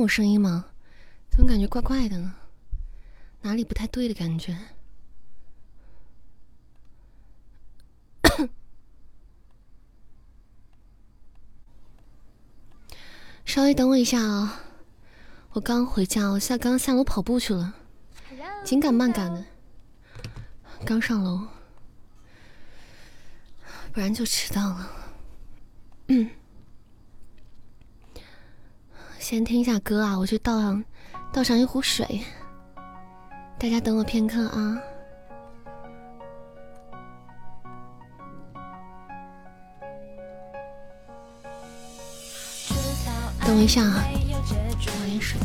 能听见我声音吗？怎么感觉怪怪的呢？哪里不太对的感觉？稍微等我一下啊！我刚回家，我下刚下楼跑步去了，紧赶慢赶的，刚上楼，不然就迟到了。嗯，先听一下歌啊，我去倒上倒上一壶水，大家等我片刻啊。等我一下啊，倒点水。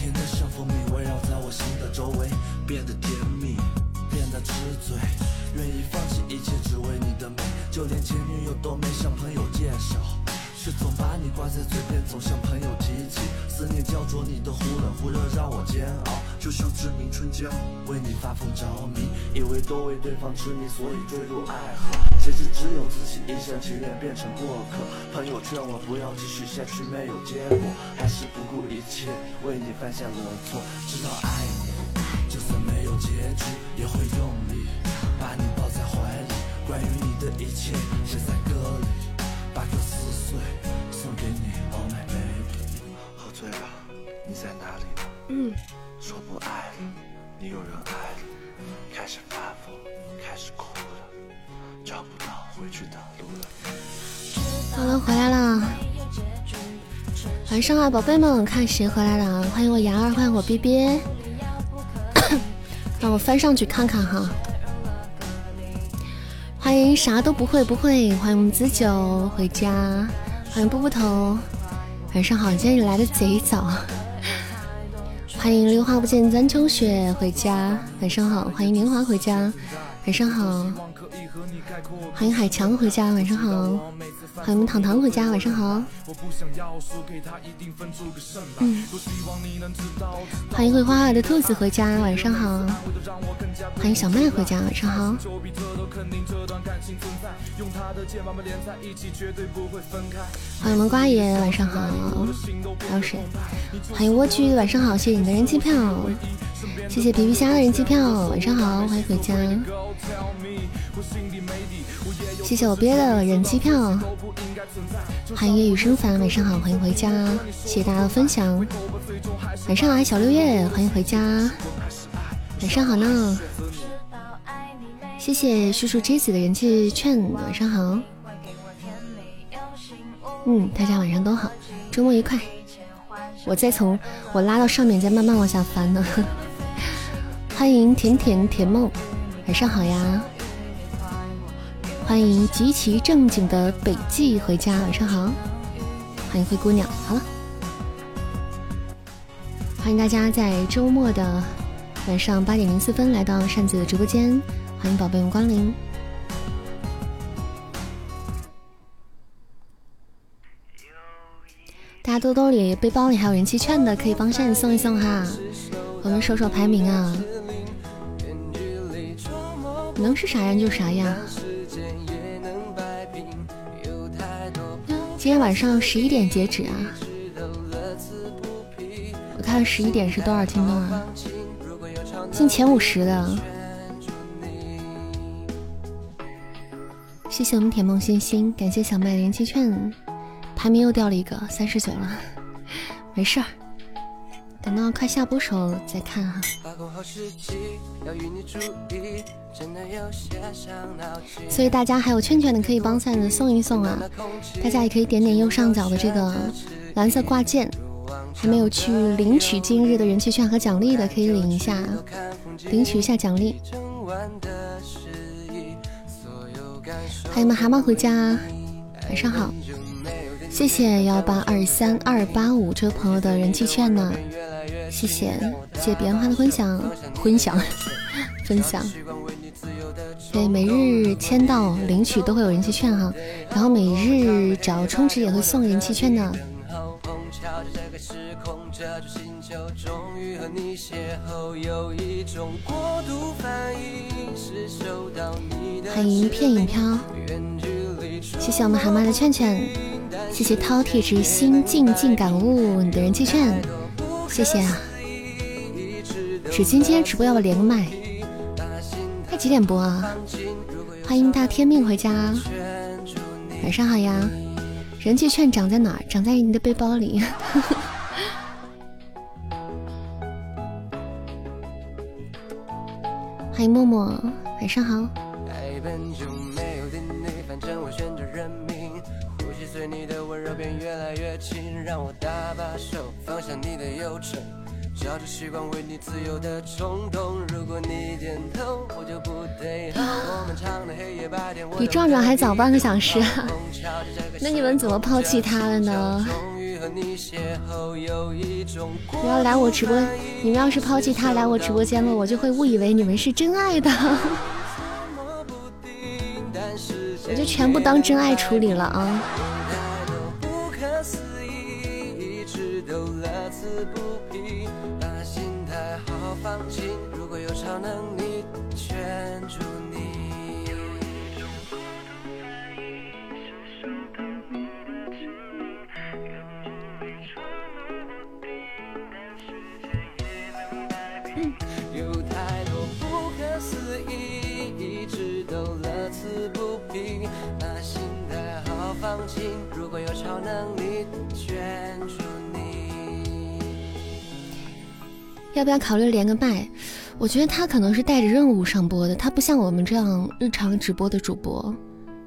甜的像蜂蜜围绕在我心的周围，变得甜蜜，变得痴醉，愿意放弃一切只为你的美，就连前女友都没向朋友介绍，却总把你挂在嘴边，总向朋友提起，思念焦灼你的忽冷忽热让我煎熬，就像志明春娇，为你发疯着迷，以为都为对方痴迷，所以坠入爱河，谁知只有自己一厢情愿变成过客，朋友劝我不要继续下去，没有结果，还是不顾一切为你犯下了错，知道爱你，就算没有结局，也会用力把你抱在怀里，关于你的一切写在歌里，把歌词碎送给你，Oh my baby，喝醉了，你在哪里呢？嗯，说不爱了，你有人爱了，开始发疯，开始哭了，找不到回去的路了。好了，回来了。晚上好，宝贝们，看谁回来了？欢迎我牙儿，欢迎我逼逼。让我翻上去看看哈。欢迎啥都不会不会，欢迎我们子九回家，欢迎波波头。晚上好，今天你来的贼早。欢迎梨花不见簪秋雪回家，晚上好。欢迎年华回家，晚上好。欢迎海强回家，晚上好。欢迎我们糖糖回家，晚上好。嗯，欢迎会画画的兔子回家，晚上好。欢迎小麦回家，晚上好。欢迎我们瓜爷，晚上好。还有谁？欢迎蜗居，晚上好，谢谢你的人气票，谢谢皮皮虾的人气票，晚上好，欢迎回家。谢谢我憋的人气票，欢迎夜雨生烦，晚上好，欢迎回家，谢谢大家的分享。晚上好，小六月，欢迎回家，晚上好呢。谢谢叔叔 J 子的人气券，晚上好。嗯，大家晚上都好，周末愉快。我再从我拉到上面，再慢慢往下翻呢。欢迎甜甜甜梦，晚上好呀。欢迎极其正经的北纪回家，晚上好。欢迎灰姑娘，好了。欢迎大家在周末的晚上八点零四分来到扇子的直播间，欢迎宝贝们光临。大家兜兜里、背包里还有人气券的，可以帮扇子送一送哈。我们守守排名啊，能是啥样就啥样。今天晚上十一点截止啊！我看十一点是多少听众啊？进前五十的，谢谢我们铁梦星星，感谢小麦连气券，排名又掉了一个，三十九了，没事儿，等到快下播时候再看哈。所以大家还有券券的可以帮扇子送一送啊！大家也可以点点右上角的这个蓝色挂件，还没有去领取今日的人气券和奖励的可以领一下，领取一下奖励。欢迎们蛤蟆回家，晚上好！谢谢幺八二三二八五这位朋友的人气券呢，谢谢。谢谢彼岸花的分享分享。分享。对，每日签到领取都会有人气券哈，然后每日只要充值也会送人气券的。欢迎片影飘，谢谢我们蛤蟆的劝劝，谢谢饕餮之心静静感悟你的人气券，谢谢啊。只今天直播要不要连个麦？他几点播啊？欢迎大天命回家，晚上好呀。人气券长在哪儿？长在你的背包里。欢迎默默，晚上好。比壮壮还早半个小时，那你们怎么抛弃他了呢？你要来我直播，你们要是抛弃他来我直播间了，我就会误以为你们是真爱的，我就全部当真爱处理了啊！此不疲把心态好好放轻。如果有超能要不要考虑连个麦？我觉得他可能是带着任务上播的，他不像我们这样日常直播的主播。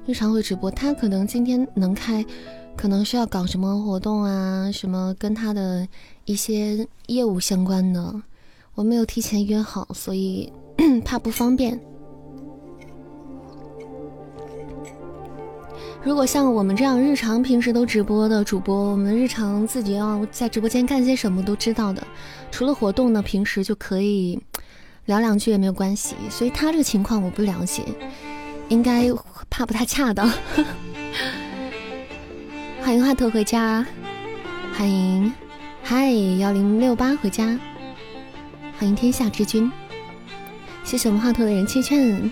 日常会直播，他可能今天能开，可能需要搞什么活动啊，什么跟他的一些业务相关的，我没有提前约好，所以 怕不方便。如果像我们这样日常平时都直播的主播，我们日常自己要在直播间干些什么都知道的，除了活动呢，平时就可以聊两句也没有关系。所以他这个情况我不了解，应该怕不太恰当。欢迎华头回家，欢迎嗨幺零六八回家，欢迎天下之君，谢谢我们华头的人气券。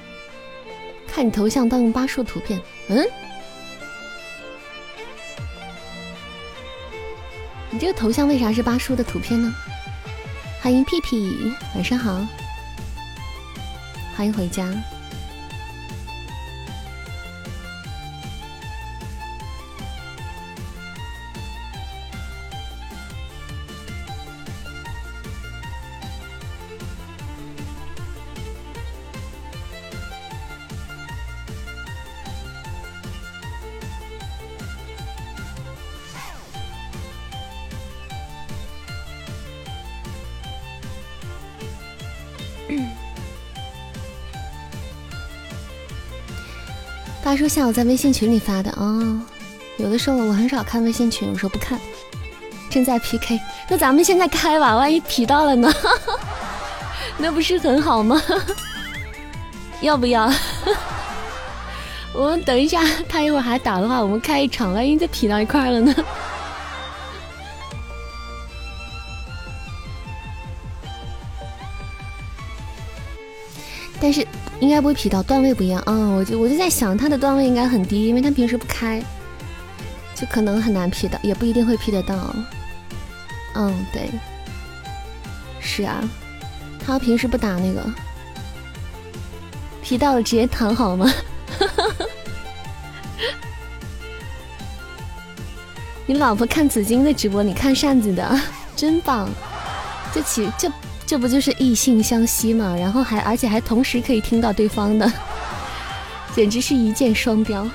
看你头像盗用巴树图片，嗯。你这个头像为啥是八叔的图片呢？欢迎屁屁，晚上好，欢迎回家。他说下午在微信群里发的哦，有的时候我很少看微信群，有时候不看。正在 PK，那咱们现在开吧，万一匹到了呢？那不是很好吗？要不要？我们等一下，他一会儿还打的话，我们开一场，万一再匹到一块了呢？但是。应该不会匹到段位不一样啊！我就我就在想，他的段位应该很低，因为他平时不开，就可能很难匹的，也不一定会匹得到。嗯，对，是啊，他平时不打那个，匹到了直接躺好吗？你老婆看紫金的直播，你看扇子的，真棒！这起这。这不就是异性相吸吗？然后还而且还同时可以听到对方的，简直是一箭双雕。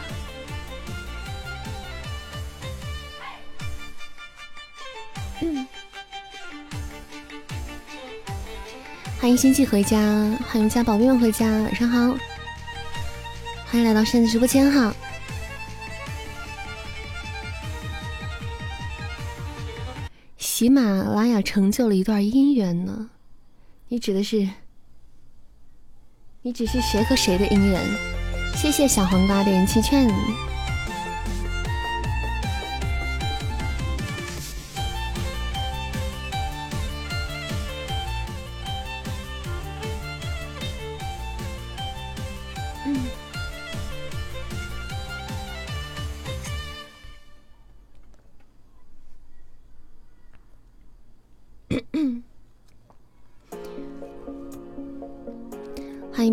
欢迎星际回家，欢迎家宝贝们回家，晚上好，欢迎来到扇子直播间哈。喜马拉雅成就了一段姻缘呢。你指的是，你只是谁和谁的姻缘？谢谢小黄瓜的人气券。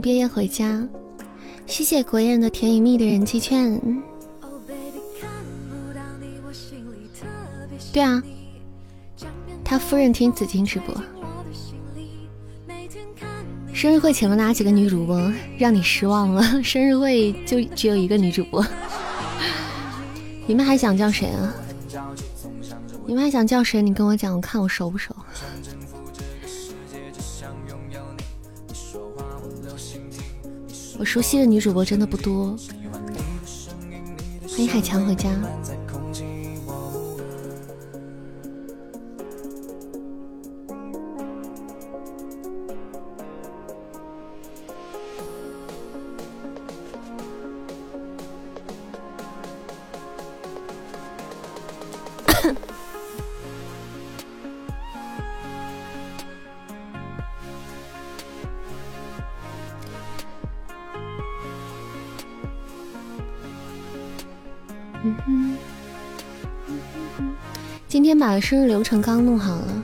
毕业回家，谢谢国宴的甜与蜜的人气券。对啊，他夫人听紫金直播。生日会请了哪几个女主播？让你失望了，生日会就只有一个女主播。你们还想叫谁啊？你们还想叫谁？你跟我讲，我看我熟不熟。我熟悉的女主播真的不多。欢迎海强回家。生日流程刚弄好了，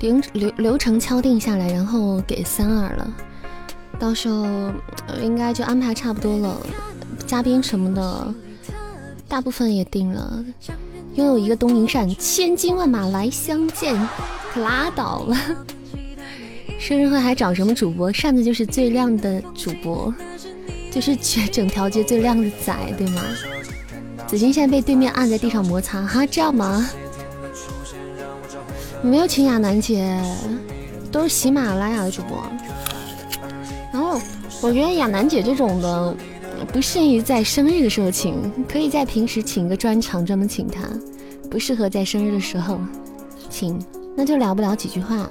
流流流程敲定下来，然后给三二了。到时候应该就安排差不多了，嘉宾什么的，大部分也定了。拥有一个东瀛扇，千军万马来相见，可拉倒了。生日会还找什么主播？扇子就是最亮的主播，就是全整条街最亮的仔，对吗？紫金现在被对面按在地上摩擦，哈，这样吗？没有请亚楠姐，都是喜马拉雅的主播。然后我觉得亚楠姐这种的不适宜在生日的时候请，可以在平时请个专场专门请她，不适合在生日的时候请，那就聊不了几句话。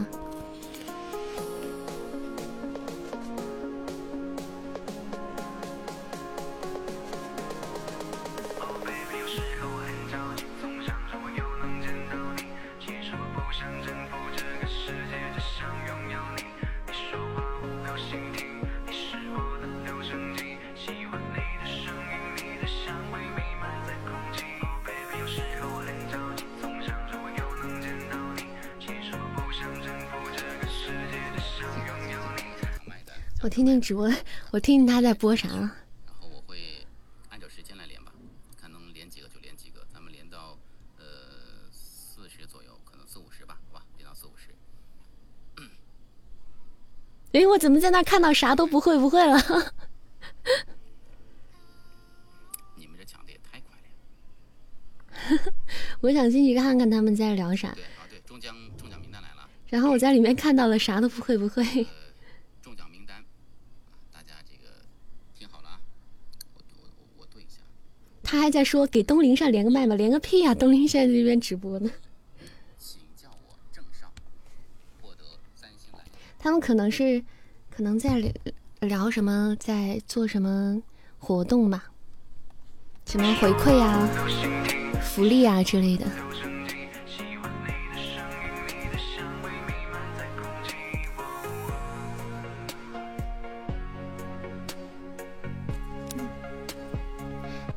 直播，我听听他在播啥。然后我会按照时间来连吧，看能连几个就连几个，咱们连到呃四十左右，可能四五十吧，好吧，连到四五十。哎，我怎么在那看到啥都不会不会了？你们这抢的也太快了。我想进去看看他们在聊啥。对啊，对，中奖中奖名单来了。然后我在里面看到了啥都不会不会。他还在说给东林善连个麦吗？连个屁呀！东林善在这边直播呢。他们可能是，可能在聊什么，在做什么活动吧？什么回馈啊、福利啊之类的。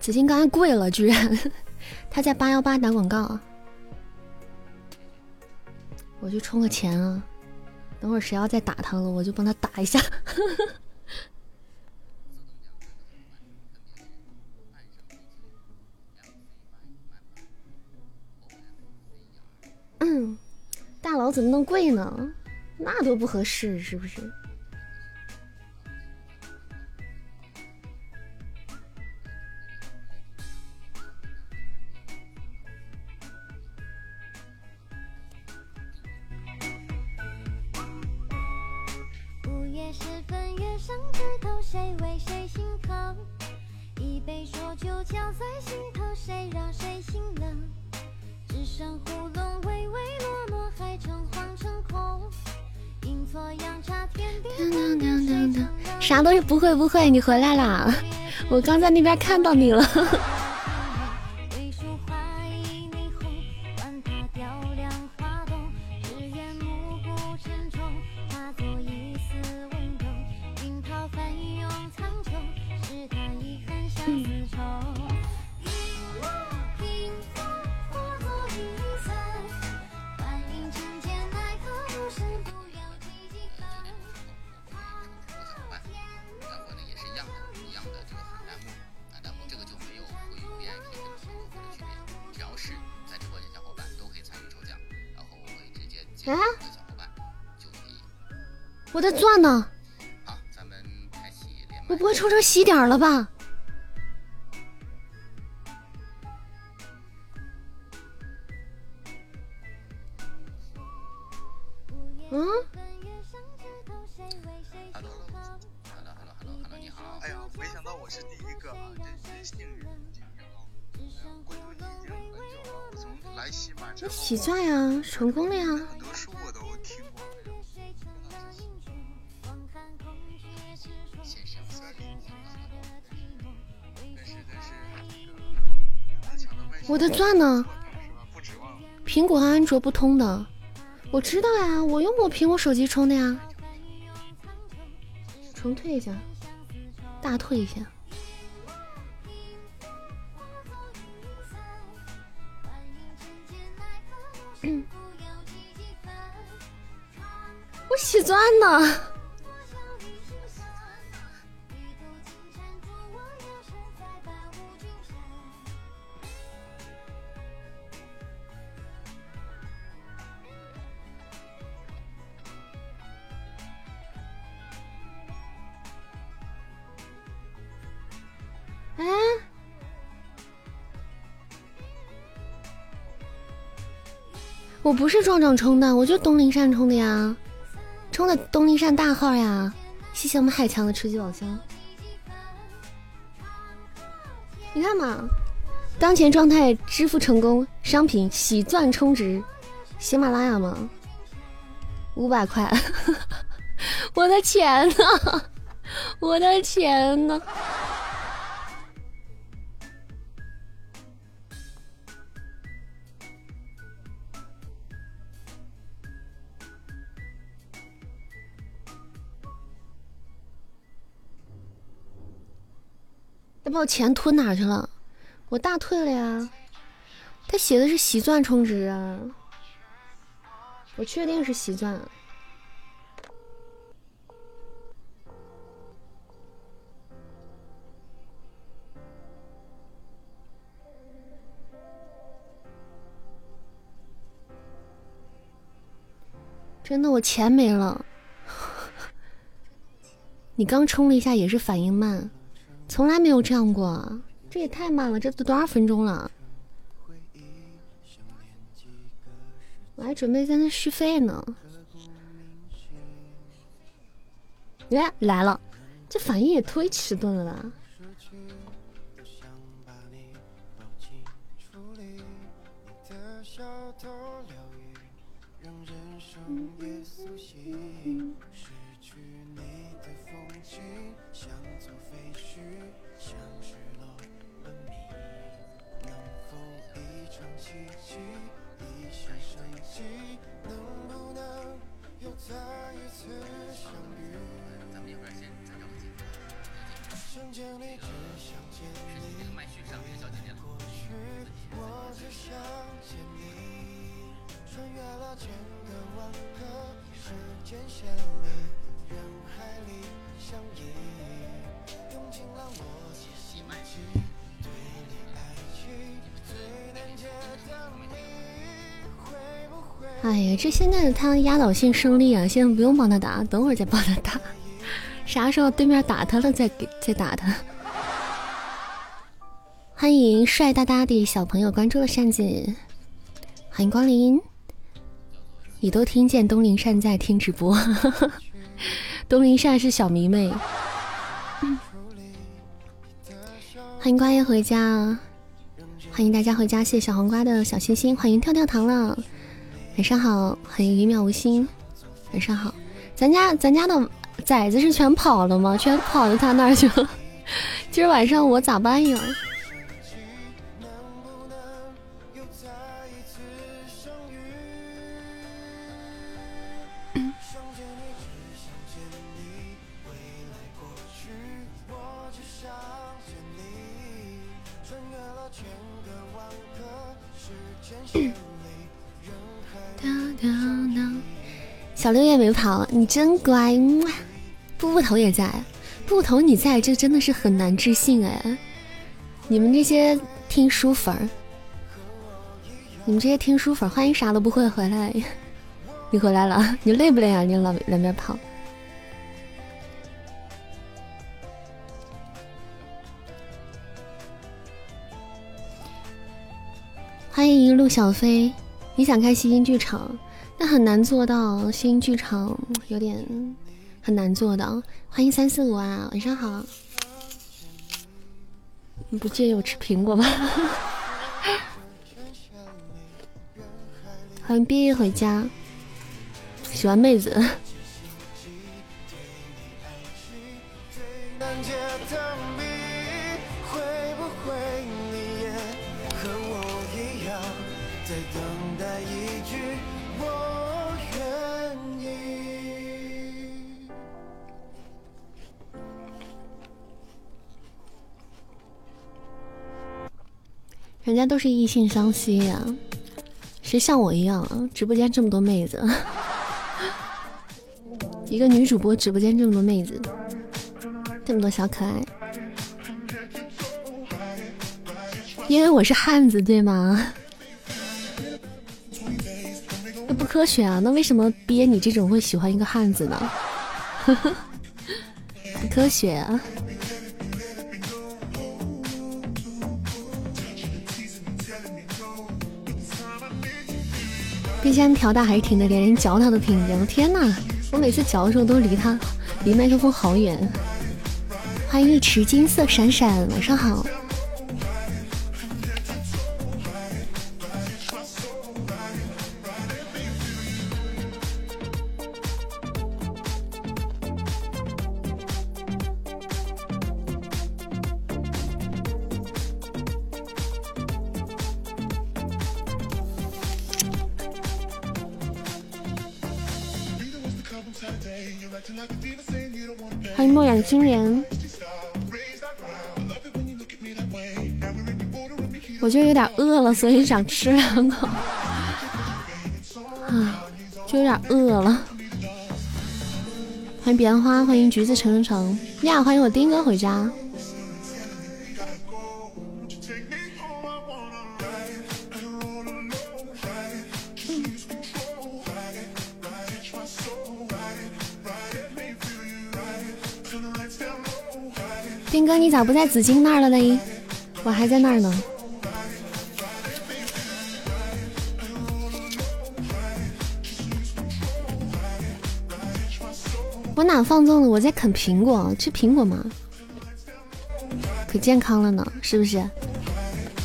紫金刚才跪了，居然 他在八幺八打广告，我去充个钱啊！等会儿谁要再打他了，我就帮他打一下。嗯，大佬怎么能跪呢？那多不合适，是不是？上枝头谁为谁心疼，一杯浊酒浇在心头，谁让谁心冷？只剩胡弄唯唯诺诺，还诚惶诚恐，阴错阳差天地。啥都是不会不会，你回来啦！我刚在那边看到你了。我的钻呢？我不会抽成喜点了吧？嗯？Hello，Hello，Hello，Hello，你好。哎呀，没想到我是第一个啊，真是幸运。关注你已经很久了，我从来喜马之后，喜钻呀，成功了呀。我的钻呢？苹果和安卓不通的，我知道呀，我用我苹果手机充的呀。重退一下，大退一下。我洗钻呢。哎，我不是壮壮充的，我就东林善充的呀，充的东林善大号呀。谢谢我们海强的吃鸡宝箱。你看嘛，当前状态支付成功，商品喜钻充值，喜马拉雅吗？五百块，我的钱呢，我的钱呢！他把我钱吞哪去了？我大退了呀！他写的是喜钻充值啊！我确定是喜钻。真的，我钱没了。你刚充了一下，也是反应慢。从来没有这样过，这也太慢了，这都多少分钟了？我还准备在那续费呢。耶，来了，这反应也忒迟钝了吧？哎，这现在他压倒性胜利啊！现在不用帮他打，等会儿再帮他打。啥时候对面打他了再给再打他。欢迎帅哒哒的小朋友关注了扇子，欢迎光临。你都听见东林善在听直播，东林善是小迷妹。欢迎瓜爷回家，欢迎大家回家，谢谢小黄瓜的小心心，欢迎跳跳糖了。晚上好，欢迎一秒无心。晚上好，咱家咱家的崽子是全跑了吗？全跑到他那儿去了。今儿晚上我咋办呀？小六也没跑，你真乖。布布头也在，布布头你在这真的是很难置信哎。你们这些听书粉儿，你们这些听书粉儿，欢迎啥都不会回来。你回来了，你累不累啊？你老两边跑。欢迎陆小飞，你想开西京剧场？那很难做到，新剧场有点很难做到。欢迎三四五啊，晚上好。你不介意我吃苹果吗？欢迎毕业回家，喜欢妹子。人家都是异性相吸呀，谁像我一样啊？直播间这么多妹子，一个女主播直播间这么多妹子，这么多小可爱，因为我是汉子，对吗？那不科学啊！那为什么憋你这种会喜欢一个汉子呢？不科学啊！冰箱调大还是挺的，连人嚼它都听见。我天哪！我每次嚼的时候都离它离麦克风好远。欢迎一池金色闪闪，晚上好。欢迎墨染青莲，我就有点饿了，所以想吃两口，啊，就有点饿了。欢迎彼岸花，欢迎橘子成成呀，欢迎我丁哥回家。咋不在紫金那儿了嘞？我还在那儿呢。我哪放纵了？我在啃苹果，吃苹果吗？可健康了呢，是不是？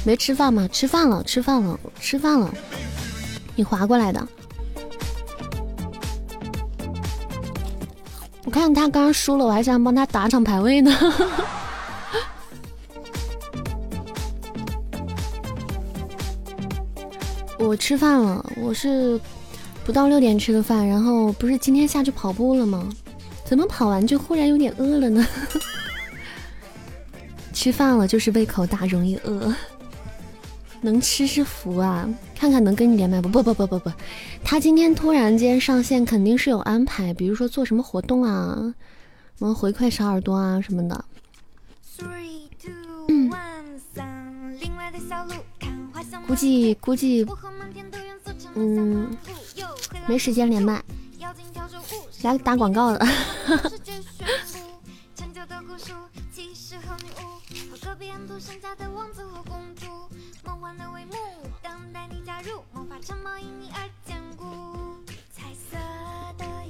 没吃饭吗？吃饭了，吃饭了，吃饭了。你划过来的。我看他刚刚输了，我还想帮他打场排位呢。我吃饭了，我是不到六点吃的饭，然后不是今天下去跑步了吗？怎么跑完就忽然有点饿了呢？吃饭了就是胃口大，容易饿。能吃是福啊！看看能跟你连麦不？不不不不不，他今天突然间上线，肯定是有安排，比如说做什么活动啊，什么回馈小耳朵啊什么的。估计估计，嗯，没时间连麦，来打广告的。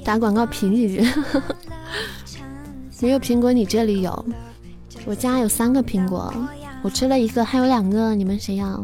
打广告评几句，没有苹果你这里有，我家有三个苹果，我吃了一个，还有两个，你们谁要？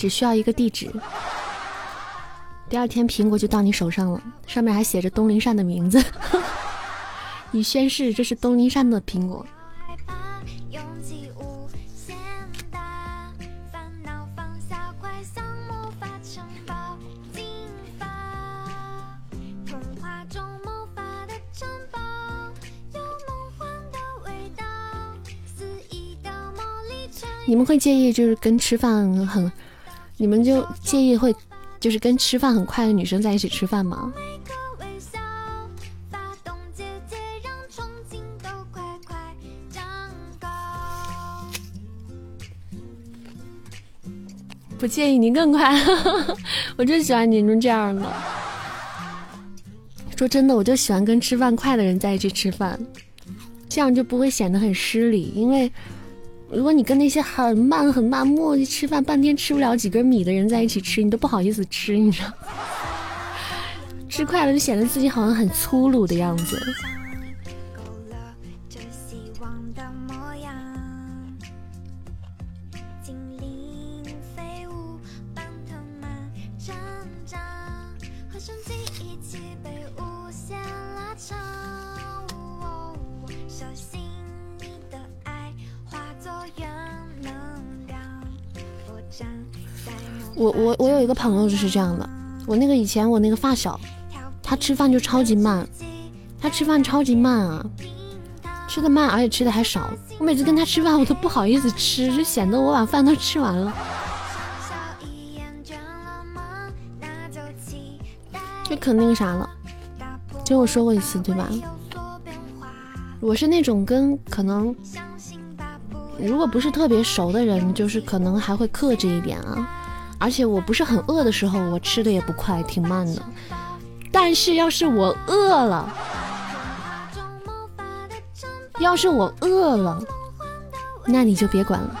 只需要一个地址，第二天苹果就到你手上了，上面还写着东林善的名字，你宣誓这是东林善的苹果。你们会介意就是跟吃饭很，你们就介意会就是跟吃饭很快的女生在一起吃饭吗？不介意你更快，我就喜欢你们这样的。说真的，我就喜欢跟吃饭快的人在一起吃饭，这样就不会显得很失礼，因为。如果你跟那些很慢很慢磨叽吃饭半天吃不了几根米的人在一起吃，你都不好意思吃，你知道？吃快了就显得自己好像很粗鲁的样子。我我我有一个朋友就是这样的，我那个以前我那个发小，他吃饭就超级慢，他吃饭超级慢啊，吃的慢而且吃的还少，我每次跟他吃饭我都不好意思吃，就显得我把饭都吃完了，就可那个啥了，就我说过一次对吧？我是那种跟可能，如果不是特别熟的人，就是可能还会克制一点啊。而且我不是很饿的时候，我吃的也不快，挺慢的。但是要是我饿了，要是我饿了，那你就别管了。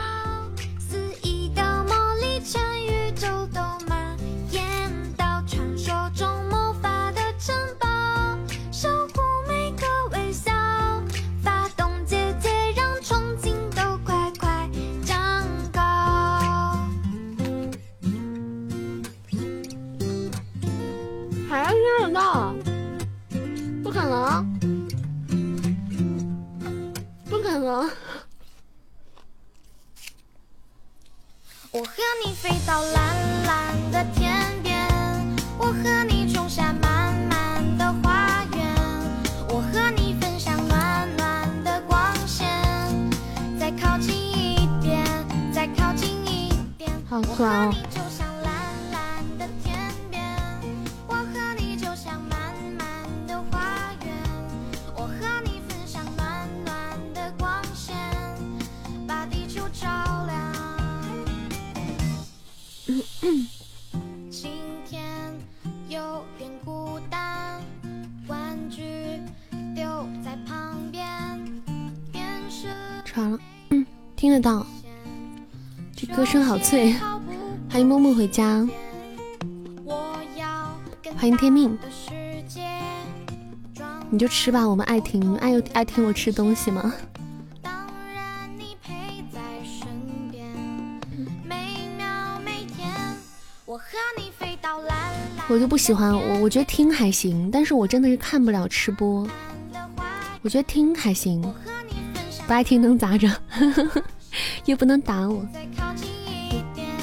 我和你飞到蓝蓝的天边，我和你种下满满的花园，我和你分享暖暖的光线。再靠近一点，再靠近一点，好，你就像。听得到，这歌声好脆，欢迎默默回家，欢迎天命，你就吃吧，我们爱听，你爱有爱听我吃东西吗？我就不喜欢我，我觉得听还行，但是我真的是看不了吃播，我觉得听还行，不爱听能咋整？又不能打我。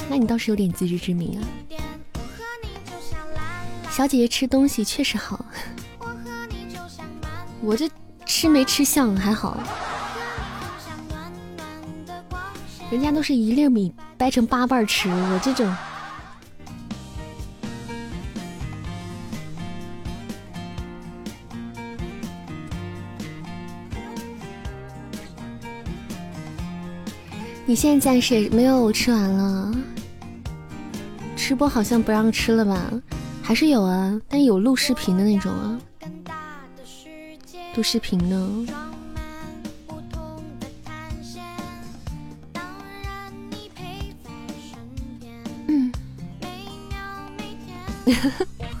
那你倒是有点自知之明啊！小姐姐吃东西确实好，我这吃没吃相还好，人家都是一粒米掰成八瓣吃，我这种。你现在是没有吃完了，吃播好像不让吃了吧？还是有啊，但有录视频的那种啊，录视频呢。嗯。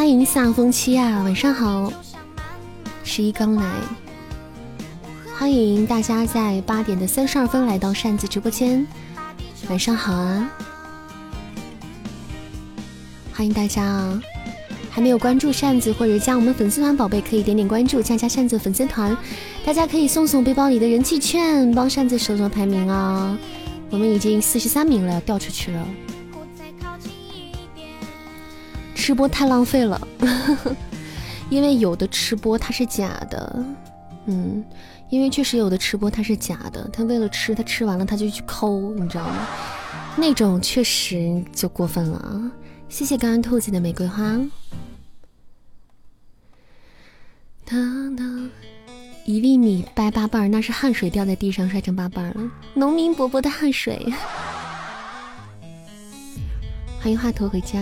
欢迎夏风七啊，晚上好，十一刚来，欢迎大家在八点的三十二分来到扇子直播间，晚上好啊，欢迎大家啊，还没有关注扇子或者加我们粉丝团宝贝可以点点关注，加加扇子粉丝团，大家可以送送背包里的人气券，帮扇子守守排名啊，我们已经四十三名了，掉出去了。吃播太浪费了，因为有的吃播它是假的，嗯，因为确实有的吃播它是假的，他为了吃，他吃完了他就去抠，你知道吗？那种确实就过分了啊！谢谢刚刚兔子的玫瑰花。当当，一粒米掰八瓣，那是汗水掉在地上摔成八瓣了，农民伯伯的汗水。欢迎华佗回家。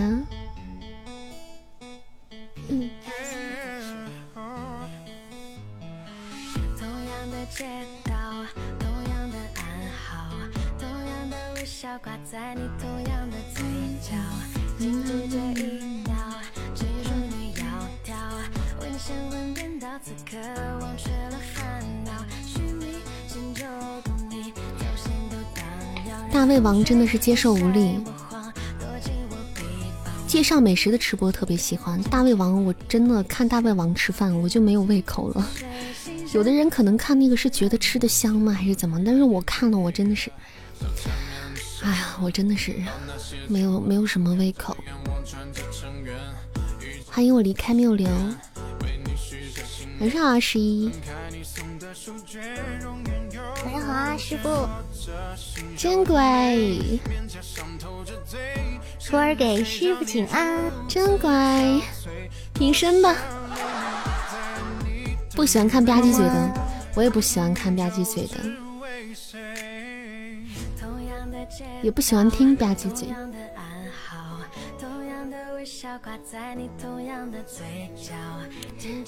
同样的街道，同样的，同样的微笑挂在你同样的嘴角，止这一秒，只，神魂颠倒，此刻忘却了烦恼，心荡漾。大胃王真的是接受无力。介绍美食的吃播特别喜欢大胃王，我真的看大胃王吃饭我就没有胃口了。有的人可能看那个是觉得吃的香吗，还是怎么？但是我看了我真的是，哎呀，我真的是没有没有什么胃口。欢迎我离开谬流，晚上好，十一。晚上好啊，师傅，真乖。徒儿给师傅请安，真乖，隐身吧。不喜欢看吧唧嘴的，我也不喜欢看吧唧嘴的，也不喜欢听吧唧嘴。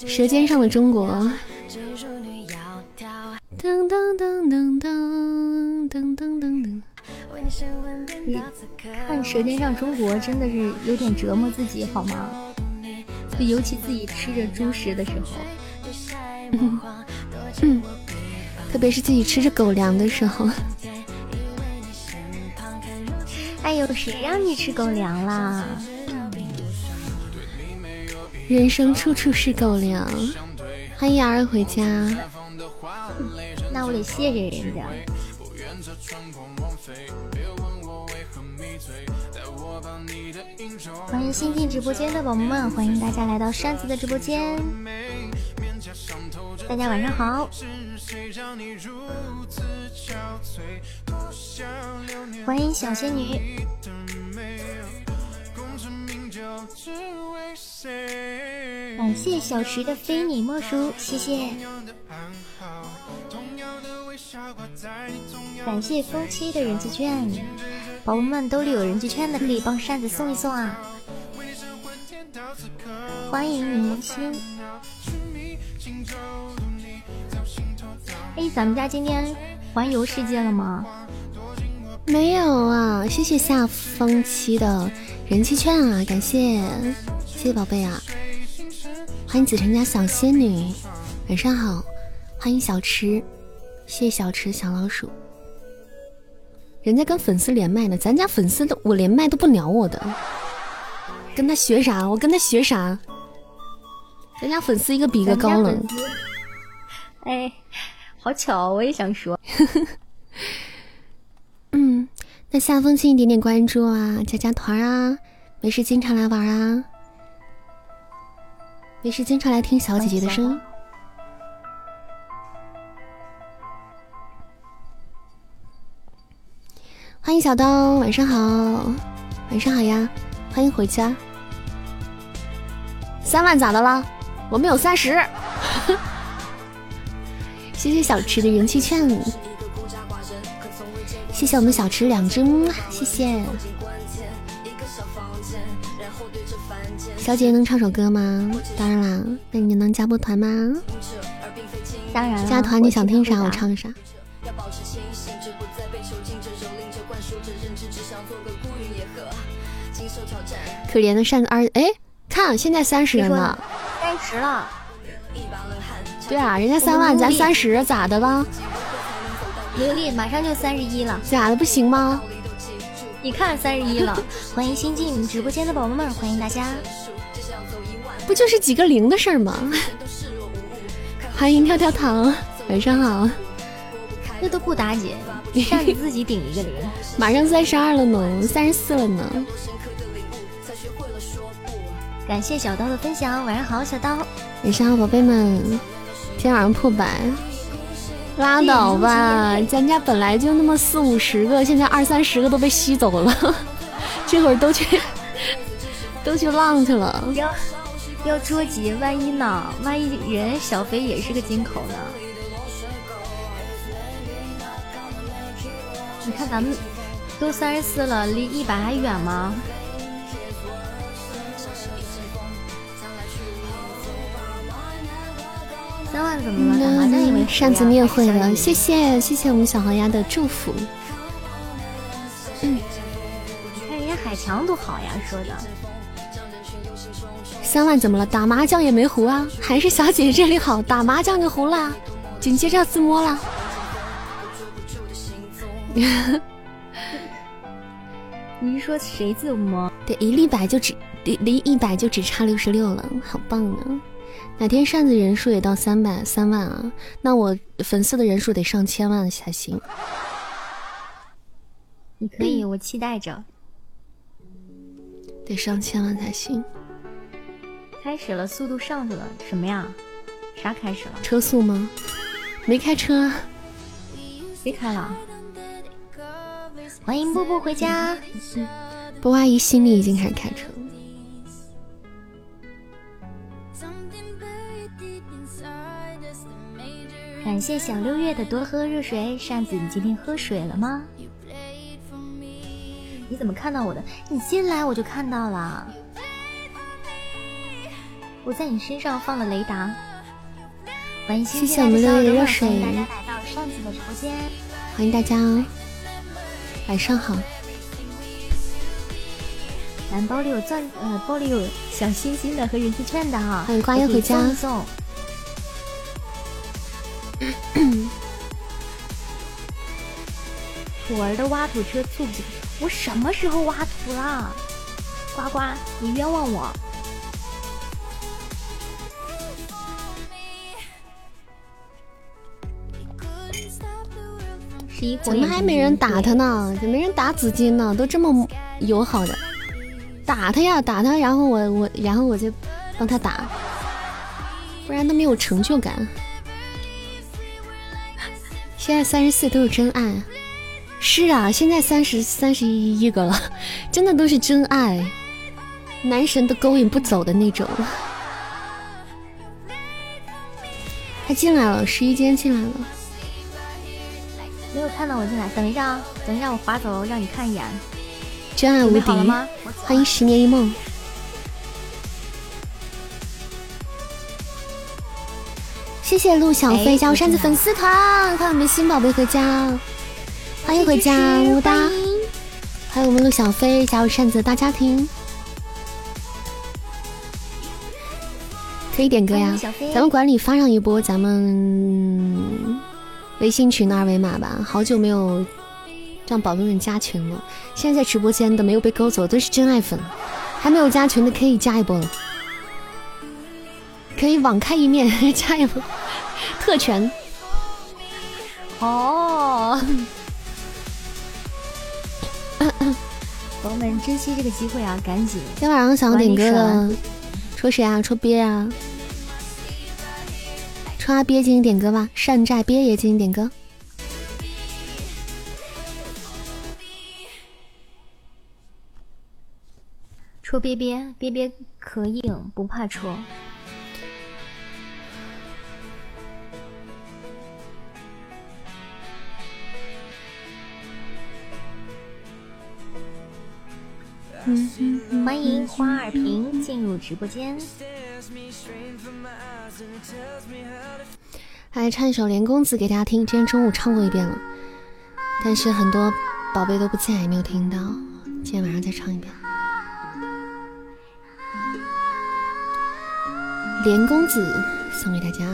舌尖上的中国。噔噔噔噔噔噔噔噔。看《舌尖上中国》真的是有点折磨自己，好吗？就尤其自己吃着猪食的时候，嗯，特别是自己吃着狗粮的时候。哎呦，谁让你吃狗粮啦？人生处处是狗粮。欢迎儿回家。那我得谢谢人家。欢迎新进直播间的宝宝们，欢迎大家来到扇子的直播间。大家晚上好。欢迎小仙女。感谢小池的非你莫属，谢谢。感谢风七的人气券，宝宝们兜里有人气券的可以帮扇子送一送啊！欢迎明星。哎，咱们家今天环游世界了吗？没有啊，谢谢夏风七的人气券啊，感谢，谢谢宝贝啊！欢迎紫晨家小仙女，晚上好，欢迎小池。谢谢小池小老鼠。人家跟粉丝连麦呢，咱家粉丝都我连麦都不鸟我的，跟他学啥？我跟他学啥？咱家粉丝一个比一个高冷。哎，好巧，我也想说。嗯，那下封信点点关注啊，加加团啊，没事经常来玩啊，没事经常来听小姐姐的声音。欢迎小刀，晚上好，晚上好呀，欢迎回家。三万咋的了？我们有三十。谢谢小池的人气券，谢谢我们小池两只，谢谢。小姐姐能唱首歌吗？当然啦，那你能加波团吗？当然加团你想听啥我唱啥。可怜的扇子二，哎，看现在三十人了，三十了。对啊，人家三万，咱三十，咋的了？努力，马上就三十一了，假的不行吗？你看三十一了，欢迎新进直播间的宝宝们，欢迎大家。不就是几个零的事儿吗？欢迎跳跳糖，晚上好。那都不打紧，让 你自己顶一个零。马上三十二了呢，三十四了呢。感谢小刀的分享，晚上好，小刀。晚上好，宝贝们。今天晚上破百，拉倒吧！咱家本来就那么四五十个，现在二三十个都被吸走了，这会儿都去 都去浪去了。要要捉急，万一呢？万一人小肥也是个金口呢？你看咱们都三十四了，离一百还远吗？三万怎么了？打麻将也没扇子你也会了，谢谢谢谢我们小黄鸭的祝福。嗯，你看人家海强多好呀，说的。三万怎么了？打麻将也没胡啊，还是小姐姐这里好，打麻将就胡了，紧接着要自摸了。你是说谁自摸？对，离一百就只离离一百就只差六十六了，好棒呢。哪天扇子人数也到三百三万啊？那我粉丝的人数得上千万才行。你可以，我期待着。得上千万才行。开始了，速度上去了。什么呀？啥开始了？车速吗？没开车。别开了。欢迎波波回家。波阿姨心里已经开始开车。感谢小六月的多喝热水，扇子，你今天喝水了吗？你怎么看到我的？你进来我就看到了，我在你身上放了雷达。欢迎谢谢我们六月的热水，欢迎大家来到扇子的直播间，欢迎大家，晚上好。咱包里有钻，呃，包里有小心心的和人气券的哈，欢迎瓜爷回家。我儿的挖土车猝不及防，我什么时候挖土了？呱呱，你冤枉我！怎么还没人打他呢？怎么没人打紫金呢？都这么友好的，打他呀，打他！然后我我然后我就帮他打，不然他没有成就感。现在三十四都是真爱，是啊，现在三十三十一个了，真的都是真爱，男神都勾引不走的那种。他进来了，十一间进来了，没有看到我进来，等一下啊，等一下，我划走，让你看一眼。真爱无敌，欢迎十年一梦。谢谢陆小飞加入扇子粉丝团，欢迎我们新宝贝回家，欢迎回家，么么哒！欢迎我们陆小飞加入扇子大家庭，可以点歌呀！咱们管理发上一波咱们微信群的二维码吧，好久没有让宝贝们加群了。现在在直播间的没有被勾走都是真爱粉，还没有加群的可以加一波了，可以网开一面 加一波特权。哦，宝宝们珍惜这个机会啊，赶紧！今天晚上想点歌的，戳谁啊？戳鳖啊！戳阿鳖进行点歌吧，山寨鳖也进行点歌。戳鳖鳖，鳖鳖可硬，不怕戳。欢迎花二平进入直播间。来唱一首《连公子》给大家听，今天中午唱过一遍了，但是很多宝贝都不在，没有听到。今天晚上再唱一遍《连公子》，送给大家。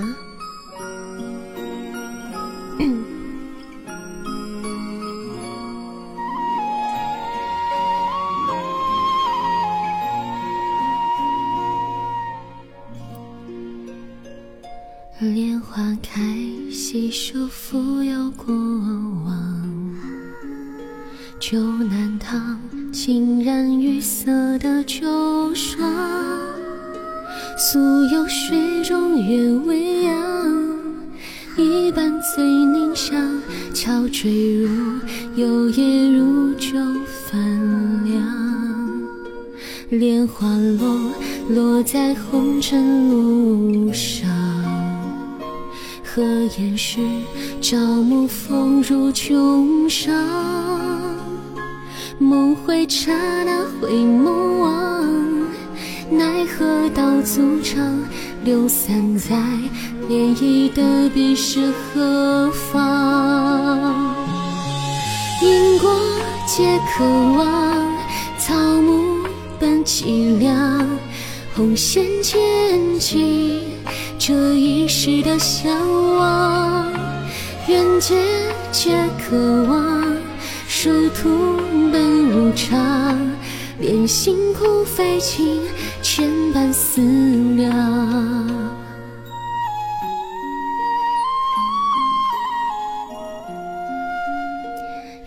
细数浮游过往。酒难烫，浸染玉色的酒霜。素有水中月未央，一半醉凝香，悄坠入幽夜如酒泛凉。莲花落，落在红尘路上。何言是朝暮风入琼裳？梦回刹那回眸望，奈何道阻长，流散在涟漪的彼是何方？因果皆可望，草木本凄凉，红线牵起。这一世的向往，缘结皆渴望，殊途本无常，连辛苦费尽，千般思量。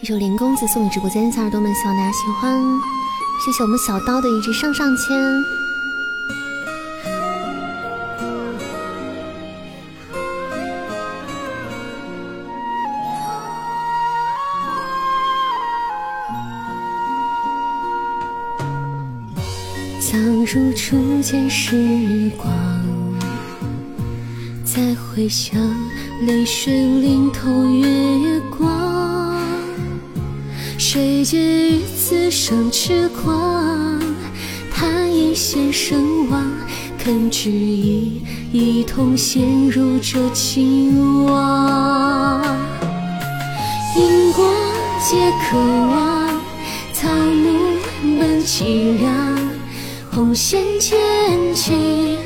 一首林公子送给直播间小耳朵们，希望大家喜欢。谢谢我们小刀的一支上上签。如初见时光，再回想，泪水淋透月光。谁借于此生痴狂？叹一线生望，肯执意一同陷入这情网。因果皆可望，草木本凄凉。红线牵起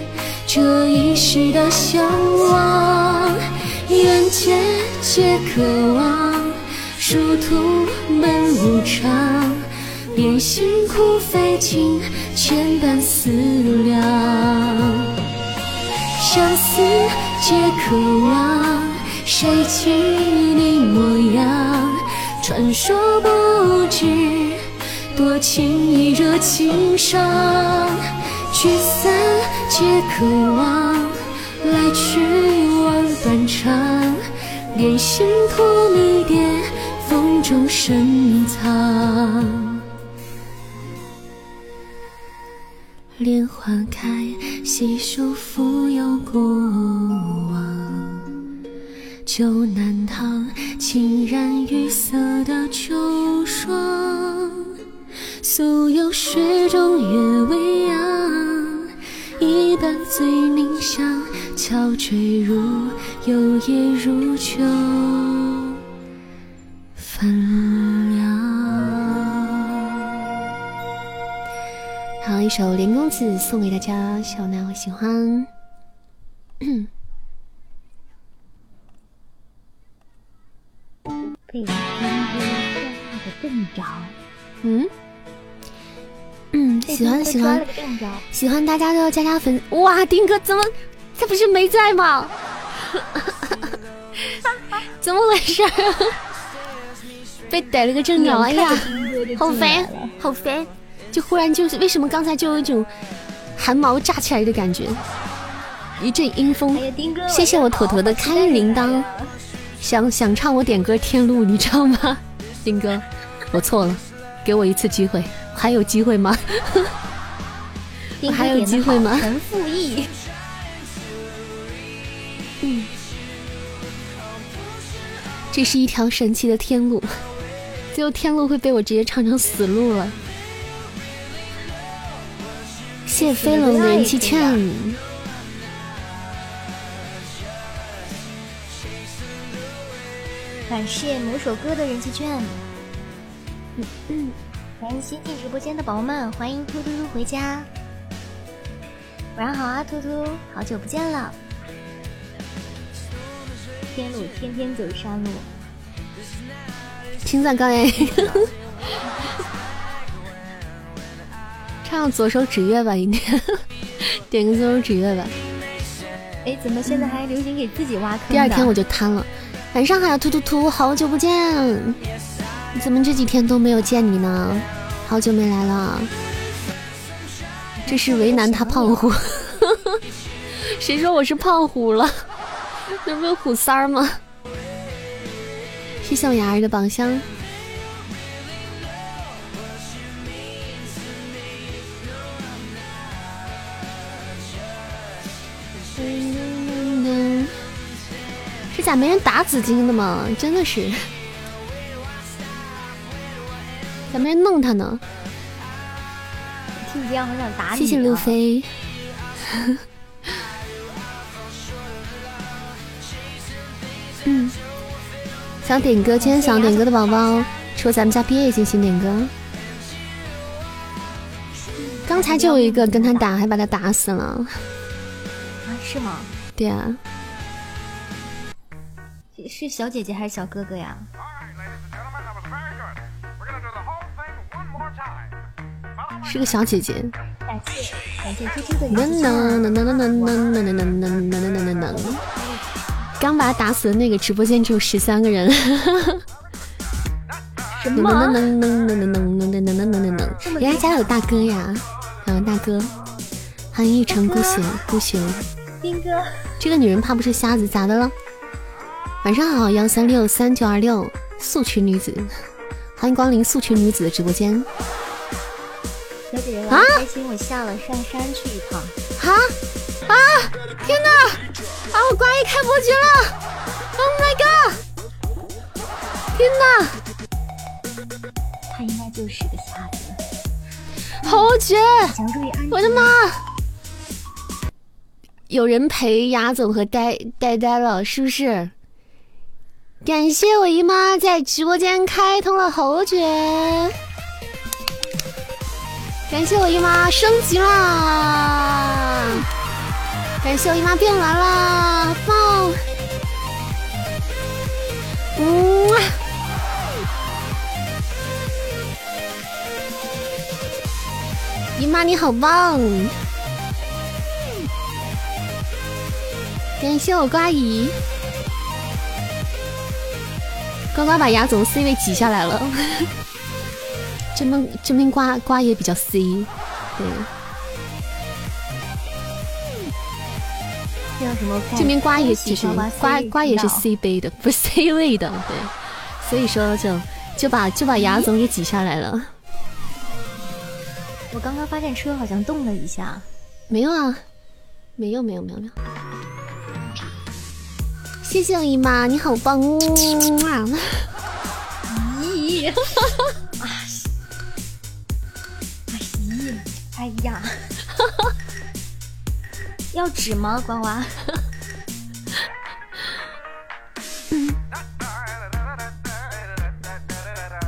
这一世的向往，缘结皆可望，殊途本无常，连辛苦费尽，千般思量。相思皆可望，谁记你模样？传说不知。多情易惹情伤，聚散皆可望，来去往断肠，连心托迷迭，风中深藏。莲花开，细数浮游过往，酒难烫，浸染玉色的秋霜。素有水中月未央，一半醉凝香，悄坠入幽夜如酒泛凉。好，一首《连公子》送给大家，希望大家会喜欢。背景音乐。正着。嗯嗯，喜欢喜欢喜欢大家都要加加粉。哇，丁哥怎么他不是没在吗？怎么回事？被逮了个正着，哎呀，好烦，好烦！就忽然就是为什么刚才就有一种汗毛炸起来的感觉，一阵阴风。谢谢我妥妥的开铃铛，想想唱我点歌《天路》，你知道吗？丁哥，我错了，给我一次机会，还有机会吗？还有机会吗？陈复义。嗯，这是一条神奇的天路，最后天路会被我直接唱成死路了。谢飞龙的人气券，感谢某首歌的人气券。欢迎新进直播间的宝宝们，欢迎突突突回家。晚上好啊，突突，好久不见了。天路天天走山路，青藏高原。唱左手指月吧，今天 点个左手指月吧。哎，怎么现在还流行给自己挖坑？第二天我就瘫了。晚上好，突突突，好久不见，怎么这几天都没有见你呢？好久没来了，这是为难他胖虎。谁说我是胖虎了？那不是虎三儿吗？谢谢我牙儿的宝箱。这咋没人打紫金的吗？真的是，咋没人弄他呢？听你这样，好想打你。谢谢路飞。嗯，想点歌，今天想点歌的宝宝，除了咱们家毕业进行点歌。刚才就有一个跟他打，还把他打死了。啊，是吗？对啊。是小姐姐还是小哥哥呀？是个小姐姐。感谢感谢猪猪的能能能能能能能能能能能能能能。刚把他打死的那个直播间只有十三个人。什么？能能能能能能能能能能能能能。原来家有大哥呀！嗯，大哥，欢迎一城孤雪孤雪。兵哥，这个女人怕不是瞎子，咋的了？晚上好，幺三六三九二六素裙女子，欢迎光临素裙女子的直播间。开心，我下了上山去一趟。啊啊！天哪！啊，我瓜一开伯爵了！Oh my god！天哪！他应该就是个瞎子。侯爵，我的妈！有人陪牙总和呆呆呆了，是不是？感谢我姨妈在直播间开通了侯爵，感谢我姨妈升级啦！感谢我姨妈变蓝啦！棒！嗯，姨妈你好棒！感谢我瓜姨。呱呱把牙总 C 位挤下来了，这边这边瓜瓜也比较 C，对。叫什么？这边瓜也其实瓜瓜也是 C 杯的，不是 C 位的，对。所以说就就把就把牙总给挤下来了。我刚刚发现车好像动了一下，没有啊，没有没有没有没有。谢谢我姨妈，你好棒！啊！咦！哎 哎呀！要纸吗，呱呱？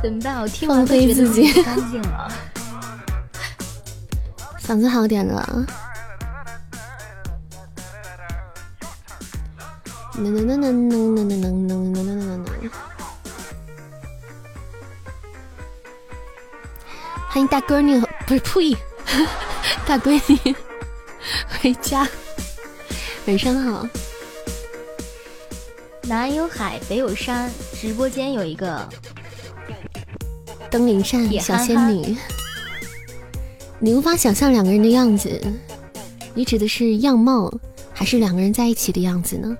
怎么办？我听完飞自己干净了，嗓子好点了。能能能能能能能能能能能能能！欢迎大哥你，不是呸，大闺女 回家。晚上好。南有海，北有山，直播间有一个登灵扇小仙女。你无法想象两个人的样子，你指的是样貌，还是两个人在一起的样子呢？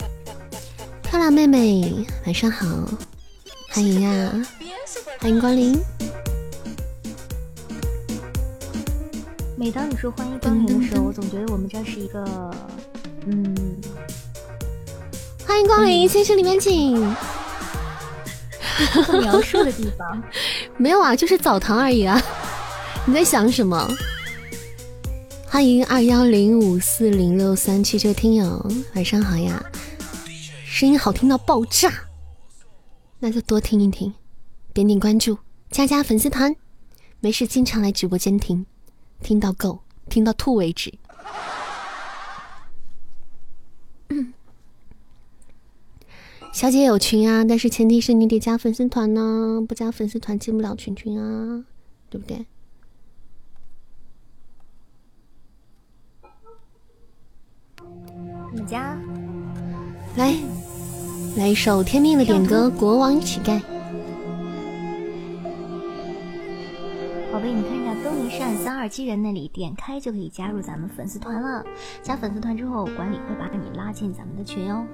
漂亮妹妹，晚上好，欢迎呀，欢迎光临。每当你说欢迎光临的时候，我总觉得我们这是一个，嗯，欢迎光临，先生里面请。描述的地方 没有啊，就是澡堂而已啊。你在想什么？欢迎二幺零五四零六三七这位听友，晚上好呀，声音好听到爆炸，那就多听一听，点点关注，加加粉丝团，没事经常来直播间听。听到够，听到吐为止。小姐有群啊，但是前提是你得加粉丝团呢，不加粉丝团进不了群群啊，对不对？你加，来，来一首天命的点歌《国王乞丐》。宝贝，你看一下东林善三二七人那里，点开就可以加入咱们粉丝团了。加粉丝团之后，管理会把你拉进咱们的群哦。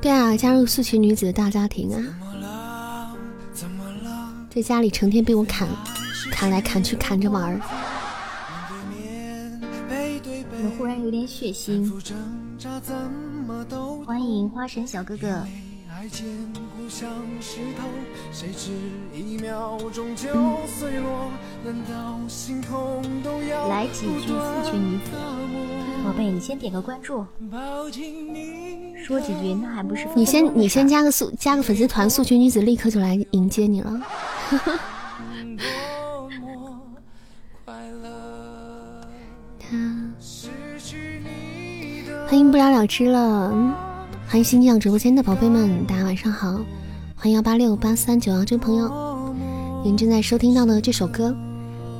对啊，加入素裙女子的大家庭啊！在家里成天被我砍，砍来砍去，砍着玩儿。怎么忽然有点血腥？欢迎花神小哥哥。来几句四群女子，宝贝，你先点个关注，说几句，那还不是？你先，你先加个素，加个粉丝团，素群女子立刻就来迎接你了。欢迎不了了之了。欢迎新进直播间的宝贝们，大家晚上好！欢迎幺八六八三九幺这位朋友，您正在收听到的这首歌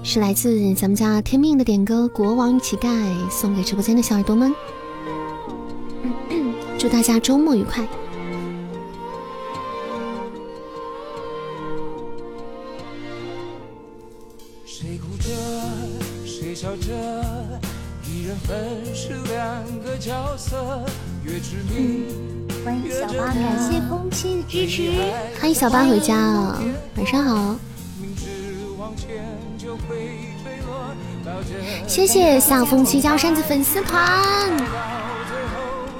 是来自咱们家天命的点歌《国王与乞丐》，送给直播间的小耳朵们，祝大家周末愉快。谁哭着，谁笑着，一人分饰两个角色。欢迎小八，感谢风七的支持。欢迎小八回家，晚上好。谢谢小风七加入扇子粉丝团。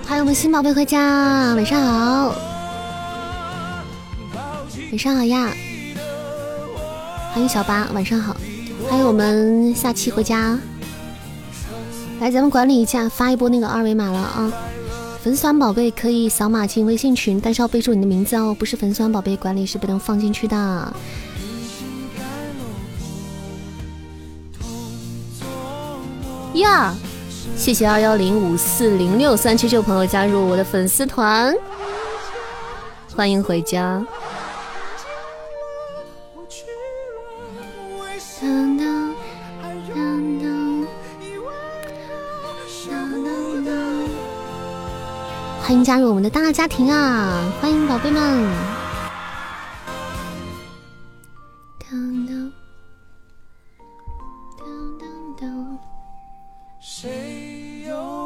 欢迎我们新宝贝回家，晚上好。晚上好呀。欢迎小八，晚上好。欢迎我们下期回家。来，咱们管理一下，发一波那个二维码了啊。粉丝团宝贝可以扫码进微信群，但是要备注你的名字哦，不是粉丝团宝贝管理是不能放进去的。呀，谢谢二幺零五四零六三七这位朋友加入我的粉丝团，欢迎回家。欢迎加入我们的大家庭啊！欢迎宝贝们。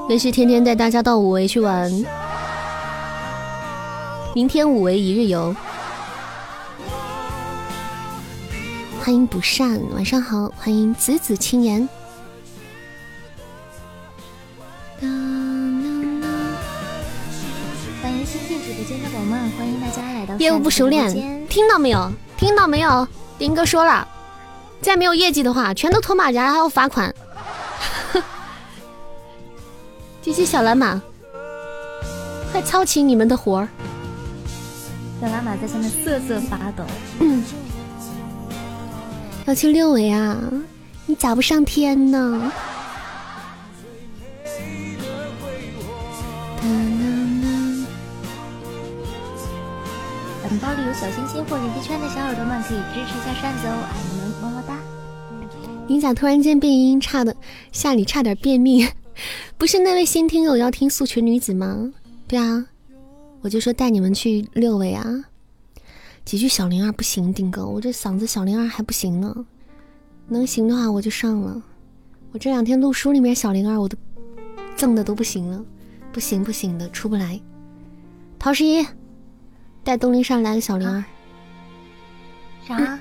也许天天带大家到五维去玩，明天五维一日游。欢迎不善，晚上好。欢迎子子青言。业务不熟练，听到没有？听到没有？丁哥说了，再没有业绩的话，全都脱马甲，还要罚款。这些小蓝马，快操起你们的活儿！小蓝马在下面瑟瑟发抖。要去六维啊？你咋不上天呢？圈的小耳朵们可以支持一下扇子哦，爱你们，么么哒。你咋突然间变音，差的吓里差点便秘？不是那位新听友要听素裙女子吗？对啊，我就说带你们去六位啊。几句小灵儿不行，丁哥，我这嗓子小灵儿还不行呢。能行的话我就上了。我这两天录书里面小灵儿我都赠的都不行了，不行不行的出不来。陶十一。带东林上来个小灵儿，啥？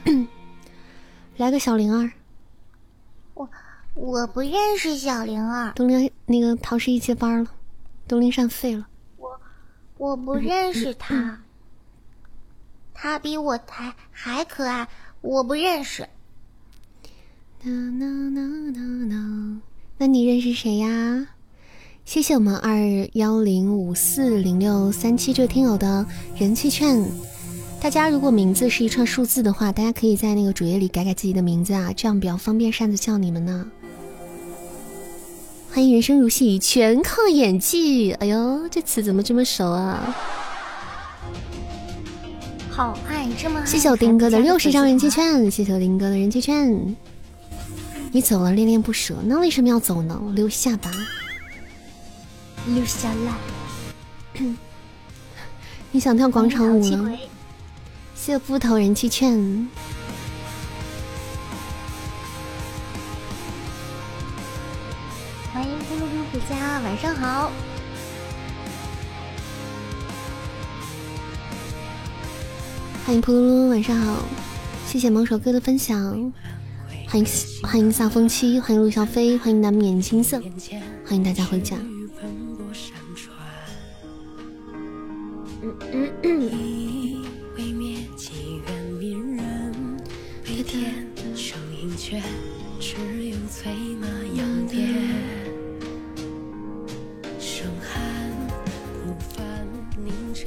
来个小灵儿。我我不认识小灵儿。东林那个陶十一接班了，东林上废了。我我不认识他，他比我还还可爱，我不认识。那你认识谁呀？谢谢我们二幺零五四零六三七这听友的人气券。大家如果名字是一串数字的话，大家可以在那个主页里改改自己的名字啊，这样比较方便扇子叫你们呢。欢迎人生如戏，全靠演技。哎呦，这词怎么这么熟啊？好爱这么谢谢我丁哥的六十张人气券，谢谢我丁哥的人气券。你走了，恋恋不舍，那为什么要走呢？留下吧。留下来。你想跳广场舞了？谢布头人气券。欢迎咕噜噜回家，晚上好。欢迎噗噜噜，晚上好。谢谢某首歌的分享。欢迎欢迎萨风七，欢迎陆小飞，欢迎难免青涩，欢迎大家回家。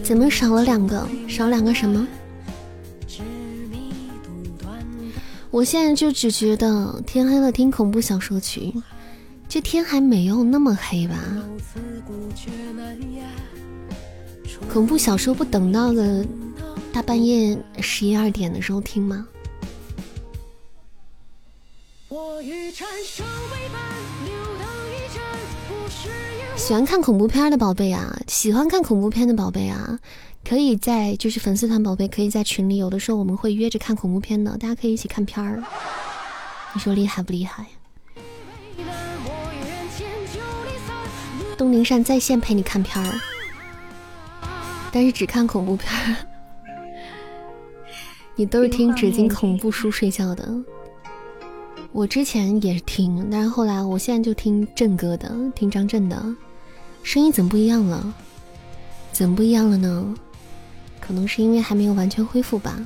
怎么少了两个？少两个什么？我现在就只觉得天黑了听恐怖小说去，这天还没有那么黑吧？恐怖小说不等到个大半夜十一二点的时候听吗？喜欢看恐怖片的宝贝啊，喜欢看恐怖片的宝贝啊，可以在就是粉丝团宝贝可以在群里，有的时候我们会约着看恐怖片的，大家可以一起看片儿。你说厉害不厉害？东林善在线陪你看片儿。但是只看恐怖片儿，你都是听纸巾恐怖书睡觉的。我之前也是听，但是后来我现在就听震哥的，听张震的，声音怎么不一样了？怎么不一样了呢？可能是因为还没有完全恢复吧。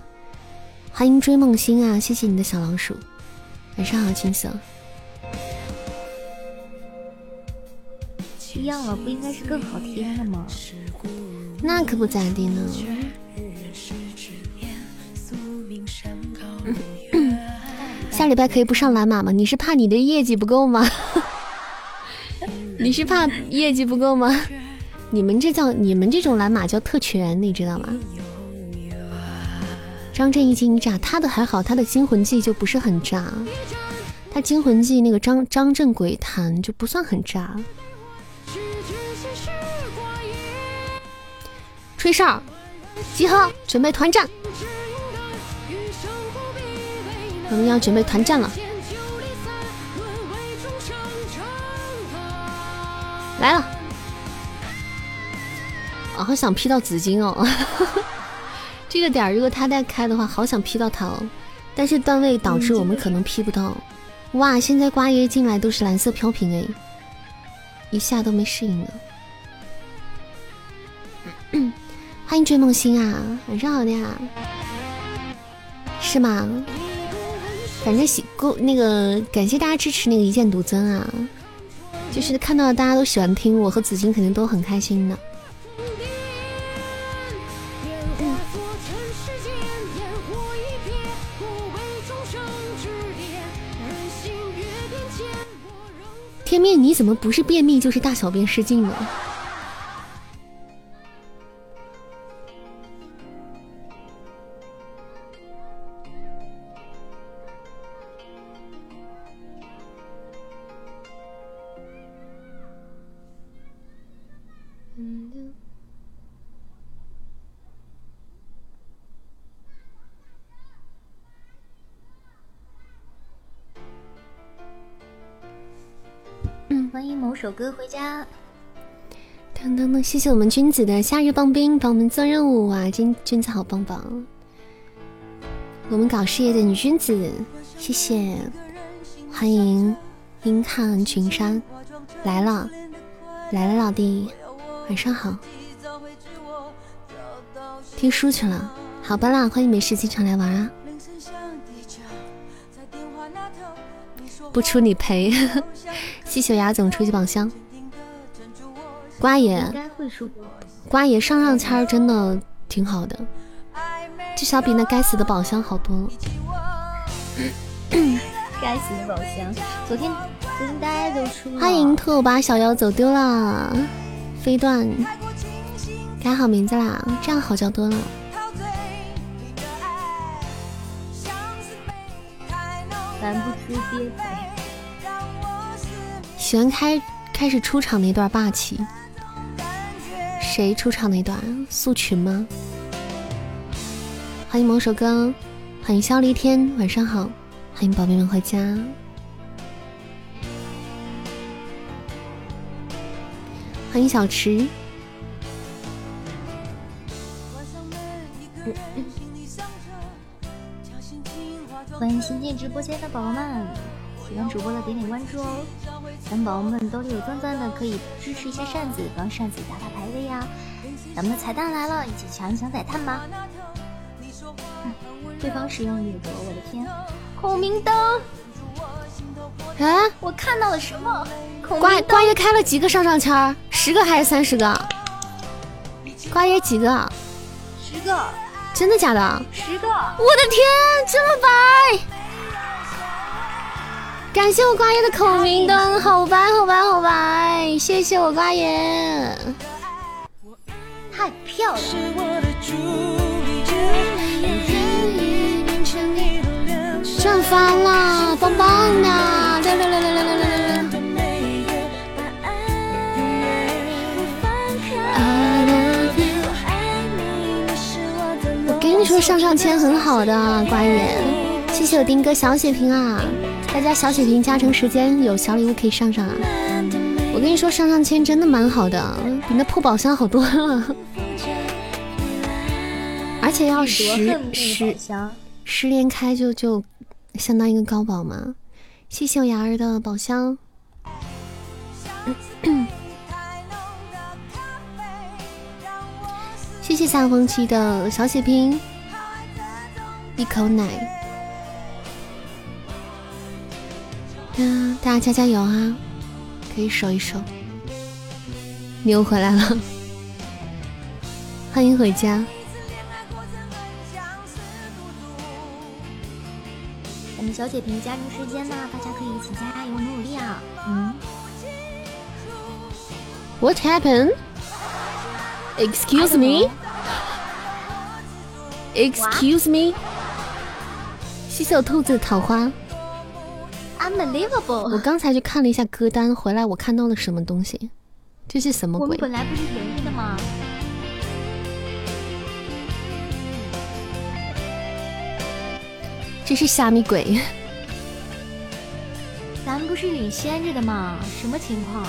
欢迎追梦星啊，谢谢你的小老鼠，晚上好，青色。一样了，不应该是更好听的吗？那可不咋地呢。下礼拜可以不上蓝马吗？你是怕你的业绩不够吗？你是怕业绩不够吗？你们这叫你们这种蓝马叫特权，你知道吗？张震一惊一乍，他的还好，他的惊魂记就不是很炸，他惊魂记那个张张震鬼谈就不算很炸。吹哨，集合，准备团战。我们要准备团战了，来了。我好想 P 到紫金哦，这个点儿如果他再开的话，好想 P 到他哦。但是段位导致我们可能 P 不到。哇，现在瓜爷进来都是蓝色飘屏哎，一下都没适应呢。欢迎追梦星啊，晚上好的呀，是吗？反正喜够那个，感谢大家支持那个一剑独尊啊，就是看到大家都喜欢听，我和紫金肯定都很开心的。天命，你怎么不是便秘就是大小便失禁呢？五，首歌回家。噔噔噔，谢谢我们君子的夏日棒冰帮我们做任务啊！君君子好棒棒，我们搞事业的女君子，谢谢，欢迎英汉群山。来了，来了老弟，晚上好，听书去了，好吧啦，欢迎没事经常来玩啊，不出你赔，谢谢牙总出去宝箱。瓜爷，瓜爷上上签真的挺好的，至少比那该死的宝箱好多了。该死的宝箱，昨天昨天大家都出欢迎兔把小妖走丢了，飞段改好名字啦，这样好叫多了。咱不吃憋腿。喜欢开开始出场那段霸气。谁出场那段？素群吗？欢迎某首歌，欢迎萧离天，晚上好，欢迎宝贝们回家，欢迎小池，欢迎新进直播间的宝宝们，喜欢主播的点点关注哦。咱宝宝们兜里有钻钻的，可以支持一下扇子，帮扇子打打排位呀。咱们的彩蛋来了，一起抢一抢彩蛋吧！对方使用掠夺，我的天！孔明灯！啊！我看到了什么？瓜瓜爷开了几个上上签？十个还是三十个？瓜爷几个？十个！真的假的？十个！我的天，这么白！感谢我瓜爷的孔明灯，好白好白好白！谢谢我瓜爷，太漂亮！赚翻了，棒棒的！六六六六六六上上签很好的，瓜爷，谢谢我丁哥小血瓶啊！大家小血瓶加成时间有小礼物可以上上啊！我跟你说，上上签真的蛮好的，比那破宝箱好多了。而且要十十十连开就就相当于一个高宝嘛。谢谢我牙儿的宝箱，谢谢夏风期的小血瓶，一口奶。嗯，大家加加油啊！可以守一守。你又回来了，欢迎回家。我们小姐评加入时间呢，大家可以一起加油努努力啊！嗯。What happened? Excuse me? Excuse me? 谢谢我兔子桃花。Unbelievable！我刚才去看了一下歌单，回来我看到了什么东西？这是什么鬼？我们本来不是的吗？这是虾米鬼？咱们不是领先着的吗？什么情况？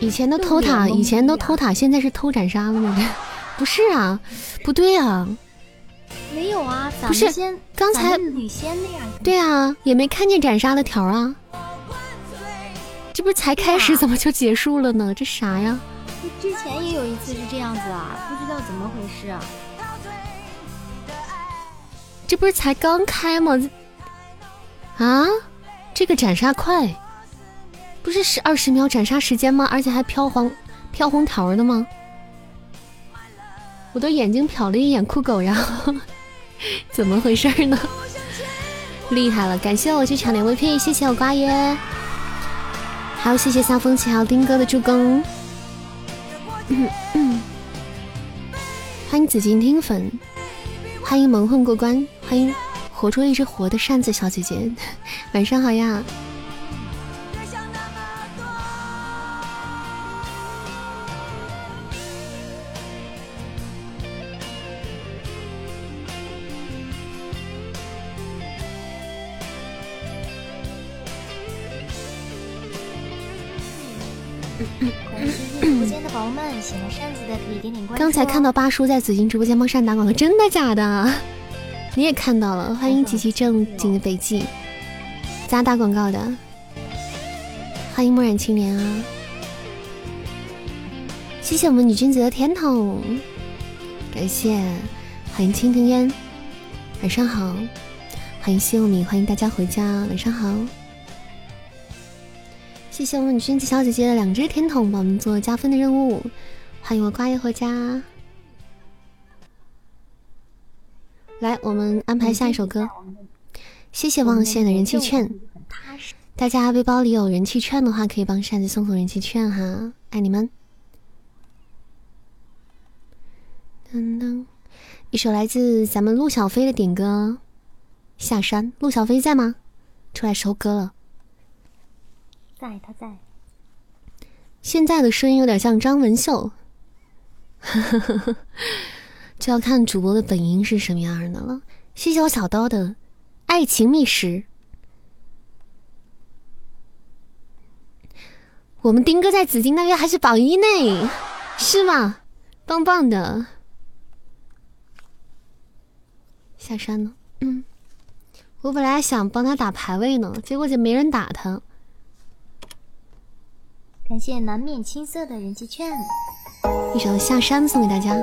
以前都偷塔，以前都偷塔，现在是偷斩杀了吗？不是啊，不对啊。没有啊，不是刚才女仙那样。对啊，也没看见斩杀的条啊。这不是才开始，怎么就结束了呢？这啥呀？之前也有一次是这样子啊，不知道怎么回事。啊这不是才刚开吗？啊，这个斩杀快，不是十二十秒斩杀时间吗？而且还飘黄飘红条的吗？我都眼睛瞟了一眼酷狗，然后。怎么回事呢？厉害了，感谢我去抢点 VP，谢谢我瓜爷，还有谢谢夏风起，还有丁哥的助攻。欢迎紫金听粉，欢迎蒙混过关，欢迎活出一只活的扇子小姐姐，晚上好呀！喜欢扇子的可以点点关注。刚才看到八叔在紫金直播间帮扇打广告，真的假的？你也看到了，欢迎极其正经的北极，咋打广告的？欢迎墨染青莲啊！谢谢我们女君子的甜筒，感谢，欢迎蜻蜓烟，晚上好，欢迎西柚米，欢迎大家回家，晚上好。谢谢我们女君子小姐姐的两只甜筒，帮我们做加分的任务。欢迎我瓜爷回家。来，我们安排下一首歌。谢谢望线的人气券。大家背包里有人气券的话，可以帮扇子送送人气券哈，爱你们。噔噔，一首来自咱们陆小飞的点歌，《下山》。陆小飞在吗？出来收歌了。在，他在。现在的声音有点像张文秀，就要看主播的本音是什么样的了。谢谢我小刀的爱情觅食。我们丁哥在紫金那边还是榜一呢，是吗？棒棒的。下山呢？嗯，我本来想帮他打排位呢，结果就没人打他。感谢难免青涩的人气券，一首下山送给大家。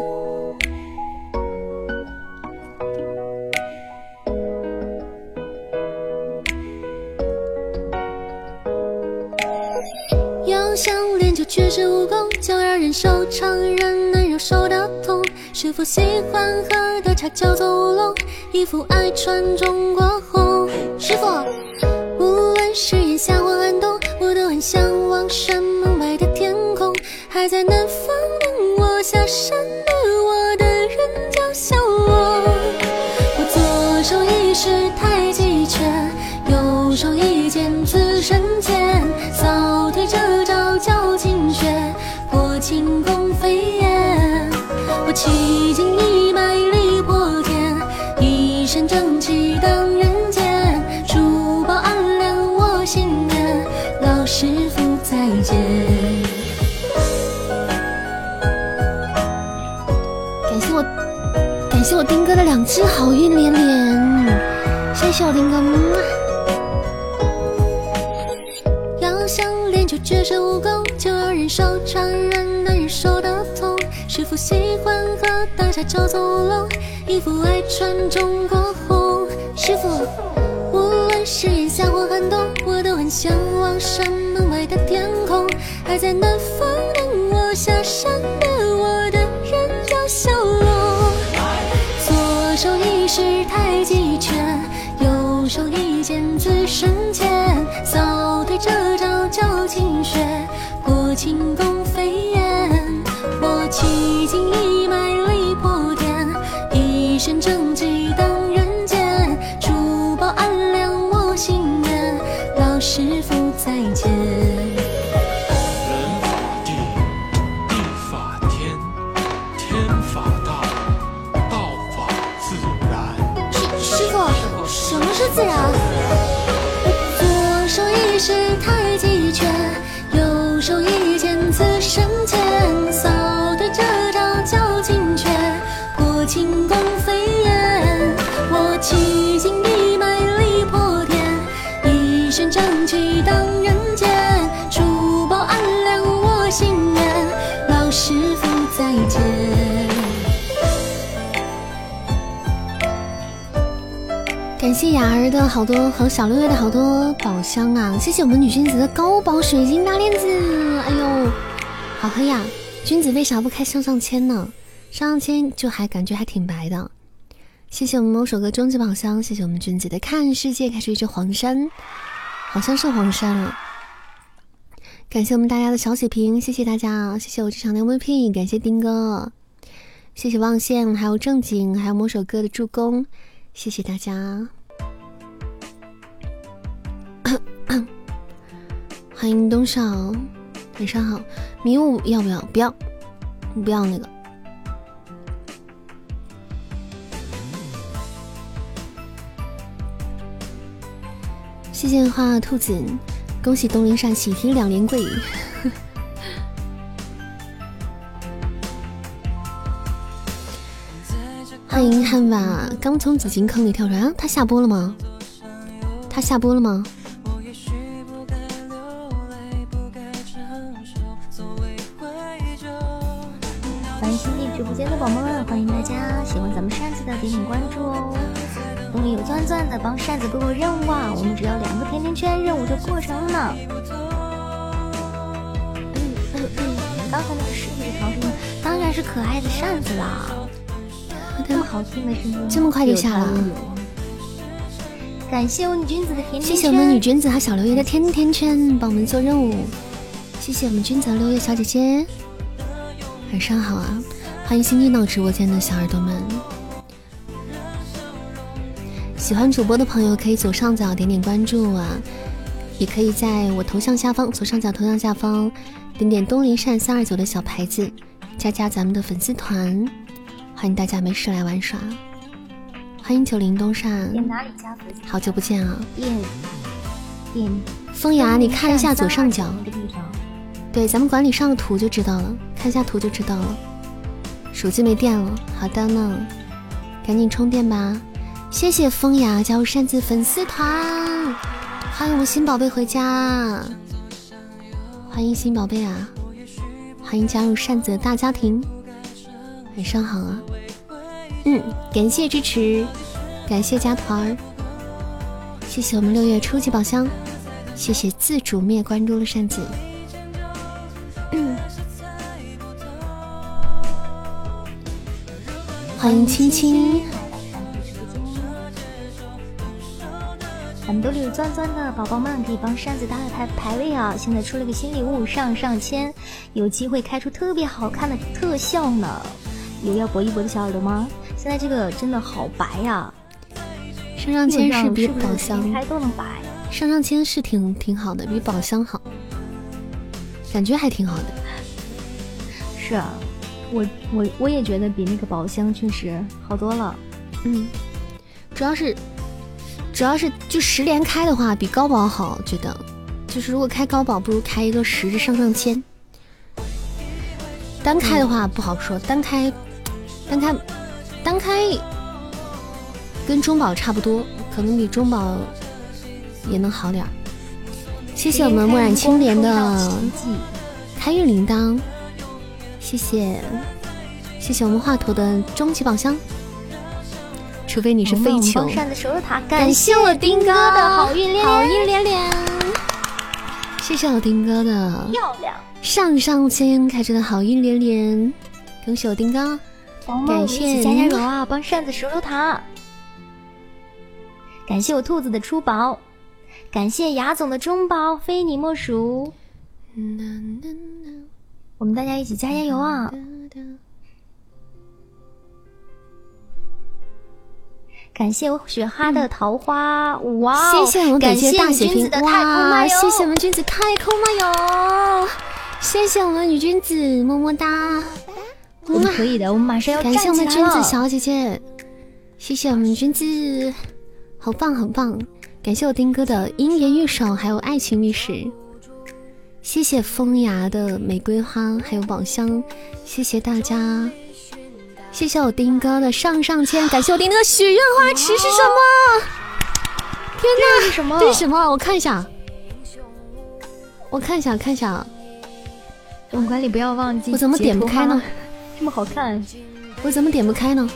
要想练就绝世武功，就要忍受常人难忍受的痛。师傅喜欢喝的茶叫做乌龙，衣服爱穿中国红。师傅，无论是炎夏或寒冬，我都很向往山门外的天空。还在南方等我下山。丁哥的两只好运连连，谢谢我丁哥。么要想练就绝世武功，就要忍受常人难忍受的痛。师傅喜欢喝大茶叫做乌龙，衣服爱穿中国红。师傅，无论是炎夏或寒冬，我都很向往山门外的天空。还在南雅儿的好多和小六月的好多宝箱啊！谢谢我们女君子的高宝水晶大链子，哎呦，好黑呀！君子为啥不开上上签呢？上上签就还感觉还挺白的。谢谢我们某首歌终极宝箱，谢谢我们君子的看世界开出一只黄山，好像是黄山啊！感谢我们大家的小血瓶，谢谢大家，谢谢我这场的 MVP，感谢丁哥，谢谢望线，还有正经，还有某首歌的助攻。谢谢大家，欢迎东少，晚上好。迷雾要不要？不要，不要那个。谢谢花兔子，恭喜东林善喜提两连跪。欢迎汉瓦刚从紫金坑里跳出来，啊，他下播了吗？他下播了吗？直播间的宝宝们，欢迎大家喜欢咱们扇子的点点关注哦。东里有钻钻的帮扇子过过任务啊，我们只要两个甜甜圈，任务就过成了。嗯嗯嗯，刚才那个实体的调声当然是可爱的扇子啦，这么好听的声音，这么快就下了。感谢我女君子的甜甜圈，谢谢我们女君子和小六月的甜甜圈，帮我们做任务。谢谢我们君子和六月小姐姐，晚上好啊！欢迎新进到直播间的小耳朵们。喜欢主播的朋友可以左上角点点关注啊，也可以在我头像下方左上角头像下方点点东林善三二九的小牌子，加加咱们的粉丝团。欢迎大家没事来玩耍。欢迎九零东善，点哪里加粉？好久不见啊！点点风雅，你看一下左上角。对，咱们管理上个图就知道了，看一下图就知道了。手机没电了，好的呢，赶紧充电吧。谢谢风雅加入扇子粉丝团，欢迎我们新宝贝回家，欢迎新宝贝啊，欢迎加入扇子的大家庭。晚上好啊，嗯，感谢支持，感谢加团儿，谢谢我们六月初级宝箱，谢谢自主灭关注了扇子。欢迎青青，我们兜里有钻钻的宝宝们可以帮扇子打打排排位啊！现在出了个新礼物，上上签，有机会开出特别好看的特效呢。有要搏一搏的小耳朵吗？现在这个真的好白呀！上上签是比宝箱开都能白，上上签是挺挺好的，比宝箱好，感觉还挺好的。是啊。我我我也觉得比那个宝箱确实好多了，嗯，主要是主要是就十连开的话比高宝好，觉得就是如果开高宝不如开一个十的上上签，单开的话不好说，单开单开单开跟中宝差不多，可能比中宝也能好点儿。谢谢我们墨染青莲的开运铃铛。谢谢，谢谢我们画头的终极宝箱。除非你是飞球。感谢我丁哥的好运连连，好运连连。谢谢我丁哥的漂亮上上签开出的好运连连，恭喜我丁哥！感谢加加油啊，帮扇子守守塔。感谢我兔子的出宝，感谢雅总的中宝，非你莫属。我们大家一起加加油啊！感谢我雪哈的桃花，哇！谢谢我们感谢大雪君子的太空漫游，谢谢我们君子太空漫游，谢谢我们女君子么么哒。我们可以的，我们马上要感谢我们君子小姐姐，谢谢我们君子，好棒好棒！感谢我丁哥的鹰眼玉手，还有爱情密室。谢谢风牙的玫瑰花，还有宝箱，谢谢大家，谢谢我丁哥的上上签，感谢我丁哥许愿花池是什么？天哪，是什么？这是什么？我看一下，我看一下，看一下。我们管理不要忘记。我怎么点不开呢？这么好看，我怎么点不开呢？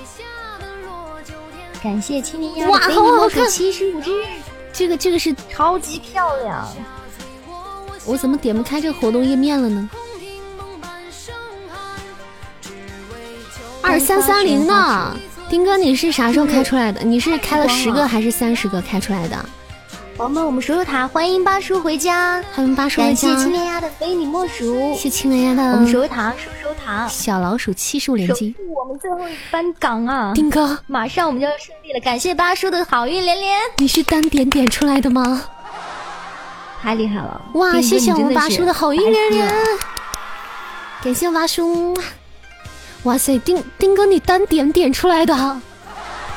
感谢青柠鸭哇，好好看，七十五只，这个这个是超级漂亮。我怎么点不开这个活动页面了呢？二三三零呢？丁哥，你是啥时候开出来的？你是开了十个还是三十个开出来的？宝宝们，我们守守塔，欢迎八叔回家，欢迎八叔回家。感谢青莲鸭的非你莫属，谢青莲鸭的。我们守守塔，守守塔。小老鼠七十五连击，我们最后一班岗啊！丁哥，马上我们就要胜利了，感谢八叔的好运连连。你是单点点出来的吗？太厉害了！哇，谢谢我们八叔的好运连连，感谢八叔！哇塞，丁丁哥你单点点出来的，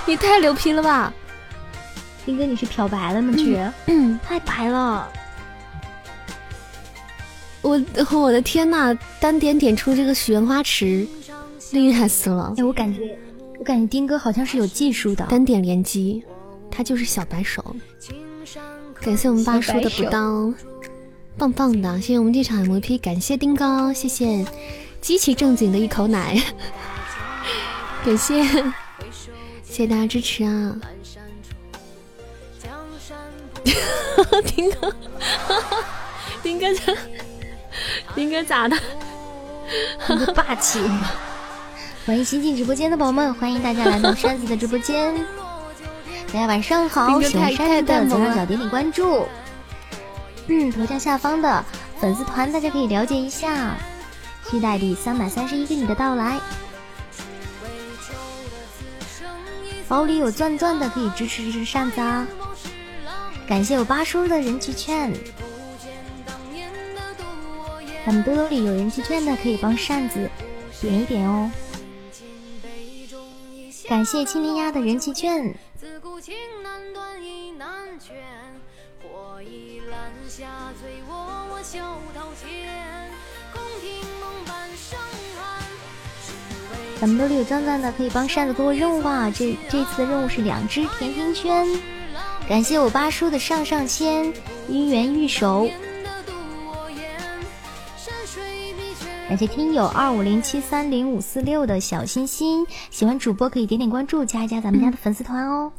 你太牛批了吧！丁哥你是漂白了吗？去，嗯，太白了！我我的天呐，单点点出这个许愿花池，厉害死了！哎，我感觉我感觉丁哥好像是有技术的，单点连击，他就是小白手。感谢我们八叔的补刀，棒棒的！谢谢我们这场 MVP，感谢丁哥，谢谢极其正经的一口奶，感谢，谢谢大家支持啊！丁哥，丁哥咋？丁哥咋的？霸气！欢迎新进直播间的宝宝们，欢迎大家来到山子的直播间。大家晚上好，喜欢扇子的左上角点点关注。嗯，头像下方的粉丝团大家可以了解一下。期待第三百三十一个你的到来。包里有钻钻的可以支持支持扇子啊！感谢我八叔的人气券。咱们兜兜里有人气券的可以帮扇子点一点哦。感谢青林鸭的人气券。咱们兜里有钻钻的可以帮扇子过任务啊！这这次的任务是两只甜甜圈。感谢我八叔的上上签姻缘玉手。感谢听友二五零七三零五四六的小心心，喜欢主播可以点点关注，加一加咱们家的粉丝团哦。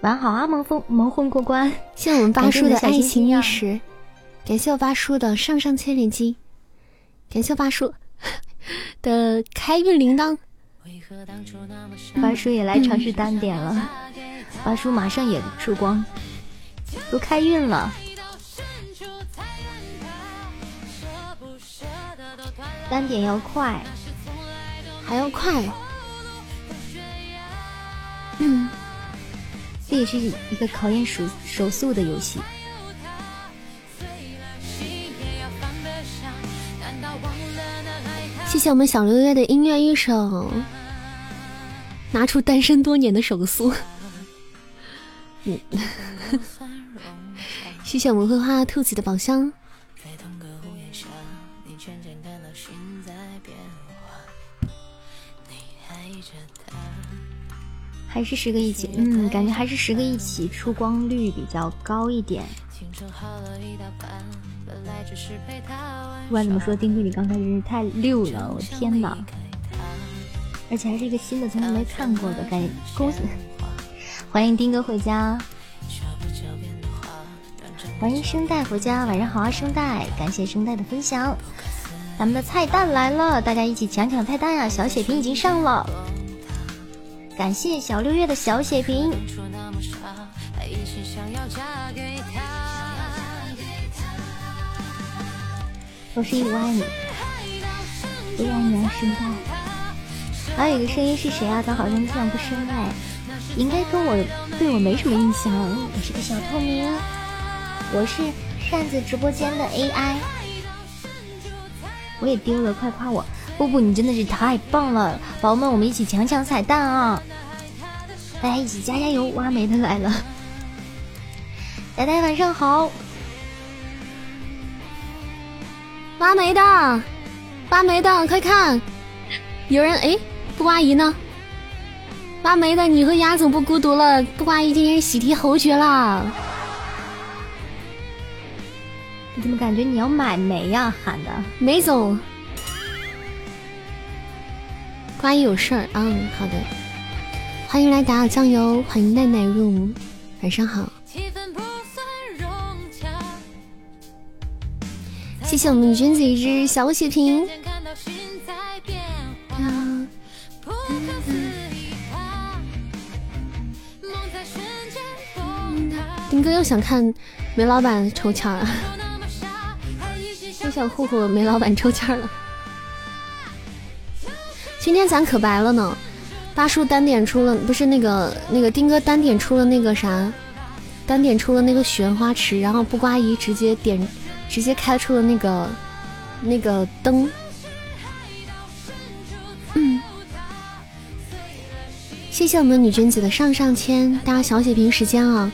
玩好啊，蒙风蒙混过关，谢我们八叔的爱情意识，感谢我八叔的上上签连击，感谢我八叔 的开运铃铛，八叔也来尝试单点了，八叔马上也出光，都开运了。单点要快，还要快，嗯，这也是一个考验手手速的游戏。谢谢我们小六月的音乐一首，拿出单身多年的手速。嗯，谢谢我们会画兔子的宝箱。还是十个一起，嗯，感觉还是十个一起出光率比较高一点。不管怎么说，丁哥你刚才真是太溜了，我天哪！而且还是一个新的，从来没看过的，感恭喜！欢迎丁哥回家，欢迎声带回家，晚上好啊，声带，感谢声带的分享。咱们的菜蛋来了，大家一起抢抢菜蛋呀！小血瓶已经上了。感谢小六月的小血瓶，我是一五爱你，不让你声带。还有一个声音是谁啊？他好像印象不深哎，应该跟我对我没什么印象。我是个小透明，我是扇子直播间的 AI，我也丢了，快夸我！布布，你真的是太棒了，宝宝们，我们一起抢抢彩蛋啊！大家一起加加油！挖煤的来了，大家晚上好。挖煤的，挖煤的，快看，有人哎，布阿姨呢？挖煤的，你和鸭总不孤独了。布阿姨今天喜提侯爵啦！你怎么感觉你要买煤呀？喊的梅总，布阿姨有事儿。嗯，好的。欢迎来打打酱油，欢迎奈奈入，晚上好。谢谢我们君子一只小血瓶。丁哥又想看煤老板抽签了，又想霍霍煤老板抽签了。今天咱可白了呢。八叔单点出了，不是那个那个丁哥单点出了那个啥，单点出了那个许愿花池，然后不刮姨直接点，直接开出了那个那个灯。嗯，谢谢我们女君子的上上签，大家小血瓶时间啊，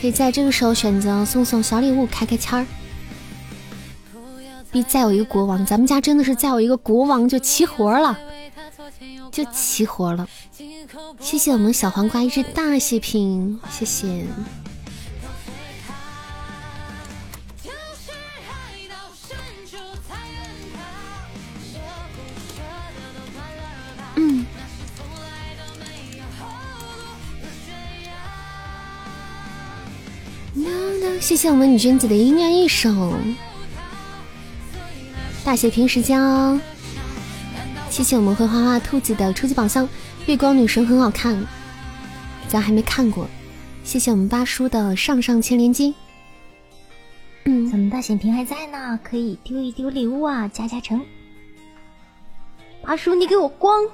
可以在这个时候选择送送小礼物，开开签儿。比再有一个国王，咱们家真的是再有一个国王就齐活了，就齐活了。谢谢我们小黄瓜一只大血瓶，谢谢。谢谢我们女君子的音乐一首，大写平时间哦。谢谢我们会画画兔子的初级宝箱，月光女神很好看，咱还没看过。谢谢我们八叔的上上签连击。嗯，咱们大显屏还在呢，可以丢一丢礼物啊，加加成。八叔，你给我光！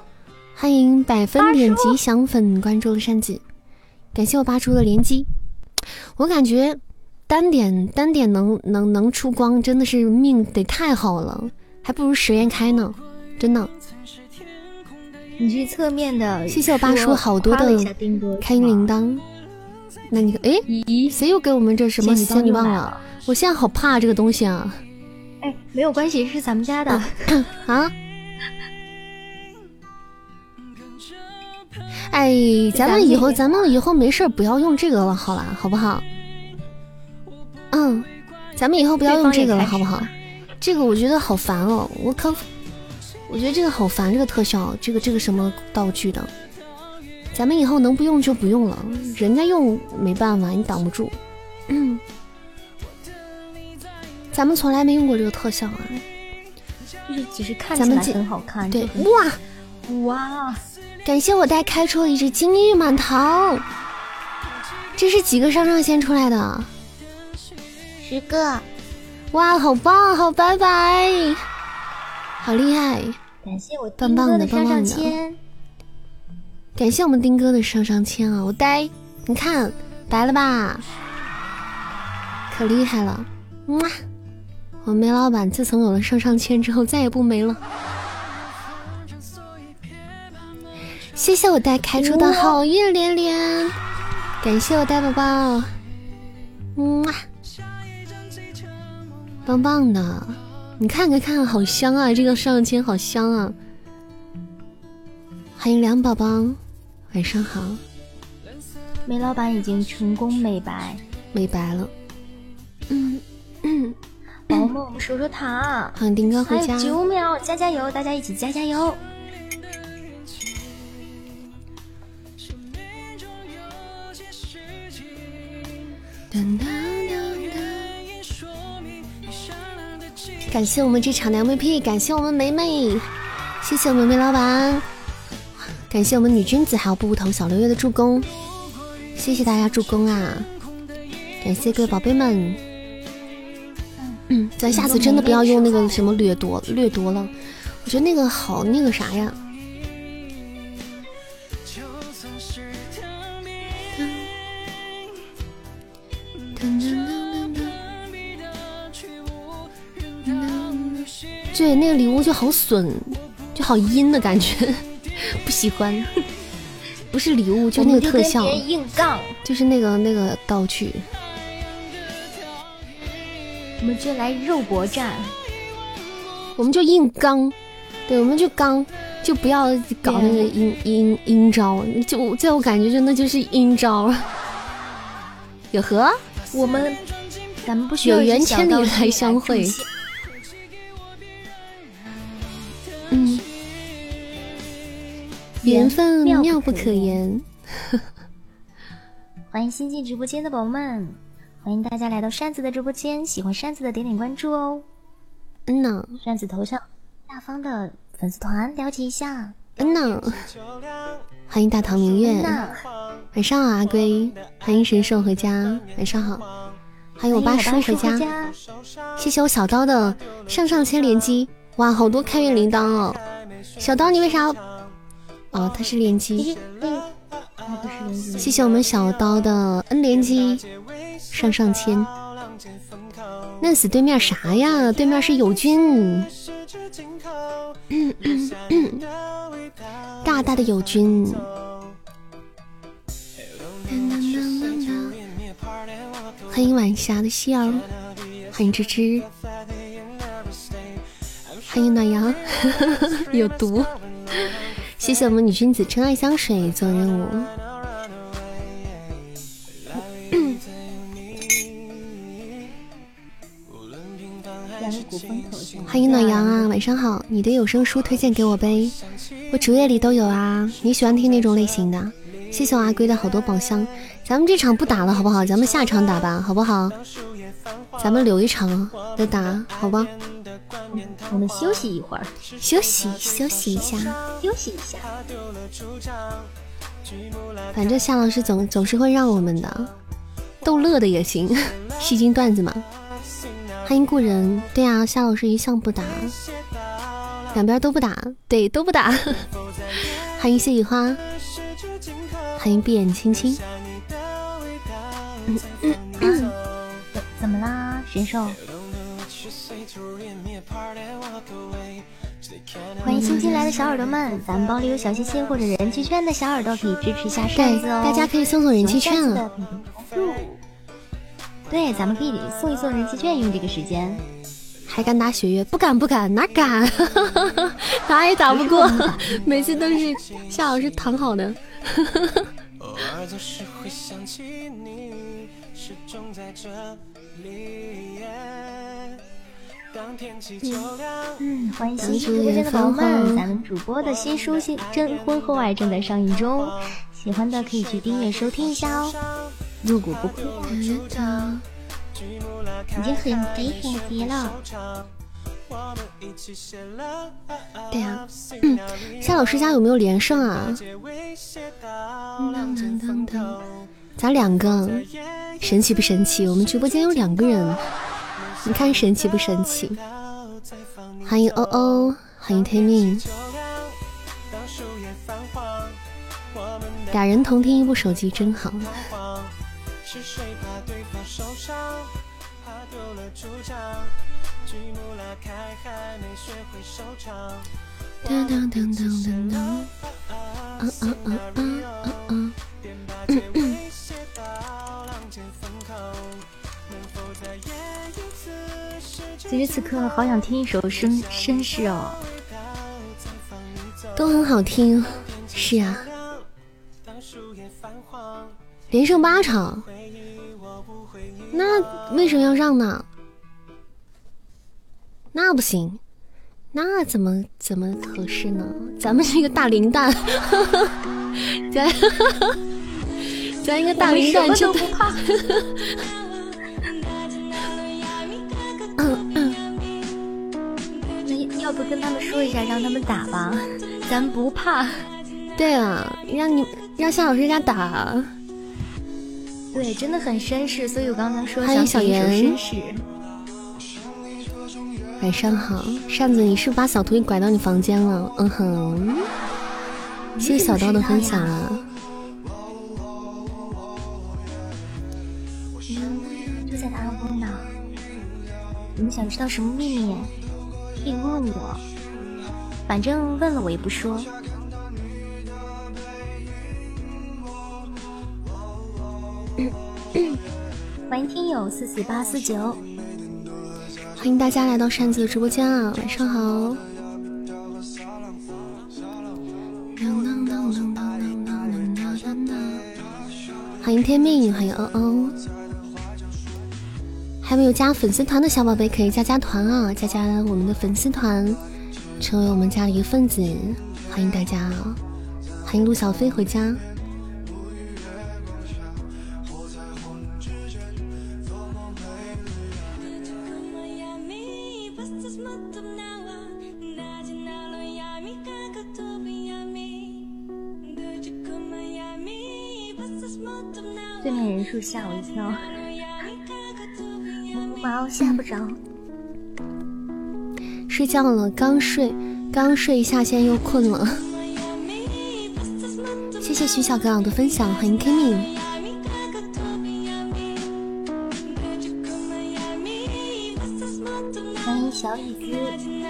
欢迎百分点吉祥粉关注了扇子，感谢我八叔的连击。我感觉单点单点能能能出光，真的是命得太好了，还不如十连开呢，真的。你去侧面的，谢谢我八叔好多的开音铃铛。那你哎，谁又给我们这什么仙女棒了？我现在好怕这个东西啊！哎，没有关系，是咱们家的啊。哎，咱们以后咱们以后没事不要用这个了，好啦，好不好？嗯，咱们以后不要用这个了，好不好？这个我觉得好烦哦，我靠，我觉得这个好烦，这个特效，这个这个什么道具的，咱们以后能不用就不用了，人家用没办法，你挡不住。嗯，咱们从来没用过这个特效啊，就是只是看起来很好看。对，哇哇。感谢我带开出了一只金玉满堂，这是几个上上签出来的？十个！哇，好棒，好拜拜，好厉害！感谢我棒棒的上上签，感谢我们丁哥的上上签啊！我呆，你看白了吧？可厉害了！哇，我梅老板自从有了上上签之后，再也不没了。谢谢我带开出的好运连连，感谢我带宝宝，嗯，棒棒的，你看看看，好香啊！这个上签好香啊！欢迎梁宝宝，晚上好。梅老板已经成功美白，美白了。嗯嗯，宝宝们，我们守守塔。欢迎丁哥回家。九秒，加加油！大家一起加加油！感谢我们这场的 MVP，感谢我们梅梅，谢谢我们梅老板，感谢我们女君子还有步步头小六月的助攻，谢谢大家助攻啊！感谢各位宝贝们，嗯，咱下次真的不要用那个什么掠夺掠夺了，我觉得那个好那个啥呀。对，那个礼物就好损，就好阴的感觉，不喜欢。不是礼物，就那个特效，硬杠，就是那个那个道具。我们就来肉搏战，我们就硬刚，对，我们就刚，就不要搞那个阴阴阴招，就在我感觉，真的就是阴招。有何我们，咱们不需要有缘千里来相会。缘分妙不可言。欢迎新进直播间的宝宝们，欢迎大家来到扇子的直播间。喜欢扇子的点点关注哦。嗯呢，扇子头像下方的粉丝团了解一下。嗯呢，欢迎大唐明月。晚上好，阿龟。欢迎神兽回家。晚上好。欢迎我八叔回家。谢谢我小刀的上上签连击。哇，好多开运铃铛哦！小刀，你为啥？哦，他是连击。谢谢我们小刀的 N 连击，上上签。嫩死对面啥呀？对面是友军。大大的友军。欢迎晚霞的希儿，欢迎芝芝。欢迎暖阳，有毒。谢谢我们女君子真爱香水做任务。欢迎暖阳啊，晚上好！你的有声书推荐给我呗，我主页里都有啊。你喜欢听哪种类型的？谢谢我阿龟的好多宝箱。咱们这场不打了，好不好？咱们下场打吧，好不好？咱们留一场再打，好吧？我们休息一会儿，休息休息一下，休息一下。反正夏老师总总是会让我们的，逗乐的也行，戏精段子嘛。欢迎故人，对啊，夏老师一向不打，两边都不打，对，都不打。欢迎谢雨花，欢迎闭眼青青。怎么啦，选手？欢迎新进来的小耳朵们，咱们包里有小心心或者人气券的小耳朵可以支持一下扇子哦。大家可以送送人气券啊。对，咱们可以送一送人气券，用这个时间。还敢打雪月？不敢不敢，哪敢？打也打不过，每次都是夏老师躺好的。嗯，欢迎新直播间的宝宝们，咱们主播的新书《新真婚后爱》正在上映中，喜欢的可以去订阅收听一下哦。入股不亏，已经很肥很肥了。对呀，嗯，夏老师家有没有连胜啊？咱两个神奇不神奇？我们直播间有两个人，你看神奇不神奇？欢迎欧欧，欢迎天命，俩人同听一部手机真好。当当当当当当，嗯嗯嗯嗯嗯嗯。此时此刻，好想听一首绅绅士哦，都很好听，是啊。连胜八场，那为什么要让呢？那不行，那怎么怎么合适呢？咱们是一个大零蛋，咱咱一个大零蛋就不怕。要不跟他们说一下，让他们打吧，咱不怕。对啊，让你让夏老师家打。对，真的很绅士，所以我刚刚说欢迎小严。绅士。晚上好，扇子，你是不是把小徒弟拐到你房间了？嗯哼，谢谢小刀的分享啊。就在他问呢，你们想知道什么秘密？可以问我，反正问了我也不说。欢迎听友四四八四九。欢迎大家来到扇子的直播间啊！晚上好。欢迎天命，欢迎欧欧。还没有加粉丝团的小宝贝可以加加团啊！加加我们的粉丝团，成为我们家的一个分子。欢迎大家，欢迎陆小飞回家。对面人数吓我一跳，毛吓不着。睡觉了，刚睡，刚睡一下，现在又困了。谢谢徐小哥的分享，欢迎 Kimi，欢迎小椅子。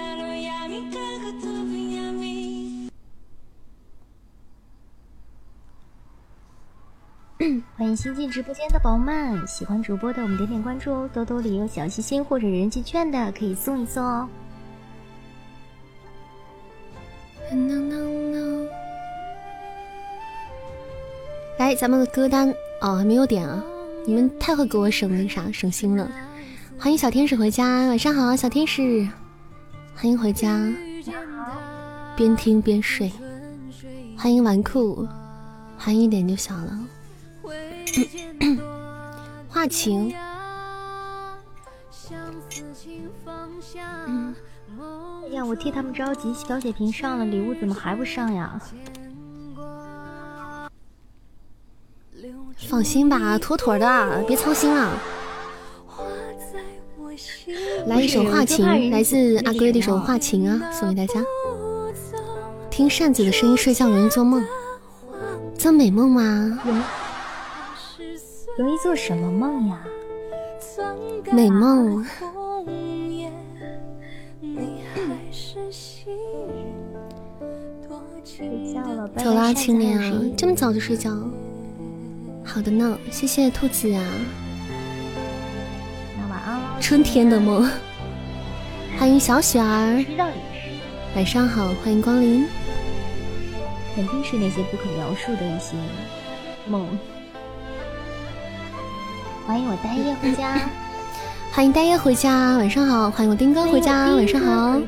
新进直播间的宝宝们，喜欢主播的我们点点关注哦，兜兜里有小心心或者人气券的可以送一送哦。来，咱们的歌单哦，还没有点啊！你们太会给我省那啥省心了。欢迎小天使回家，晚上好，小天使，欢迎回家，边听边睡。欢迎纨绔，欢迎一点就小了。画情。哎呀，我替他们着急，小血瓶上了，礼物怎么还不上呀？放心吧，妥妥的，别操心了。来一首《画情》，来自阿哥的一首《画情》啊，送给大家。听扇子的声音睡觉容易做梦，做美梦吗？容易做什么梦呀？美梦。走啦，青年啊，这么早就睡觉？好的呢，谢谢兔子啊。那晚安了。春天的梦，欢迎小雪儿。晚上好，欢迎光临。肯定是那些不可描述的一些梦。欢迎我呆叶回家。欢迎呆叶回家，晚上好。欢迎我丁哥回家，晚上好。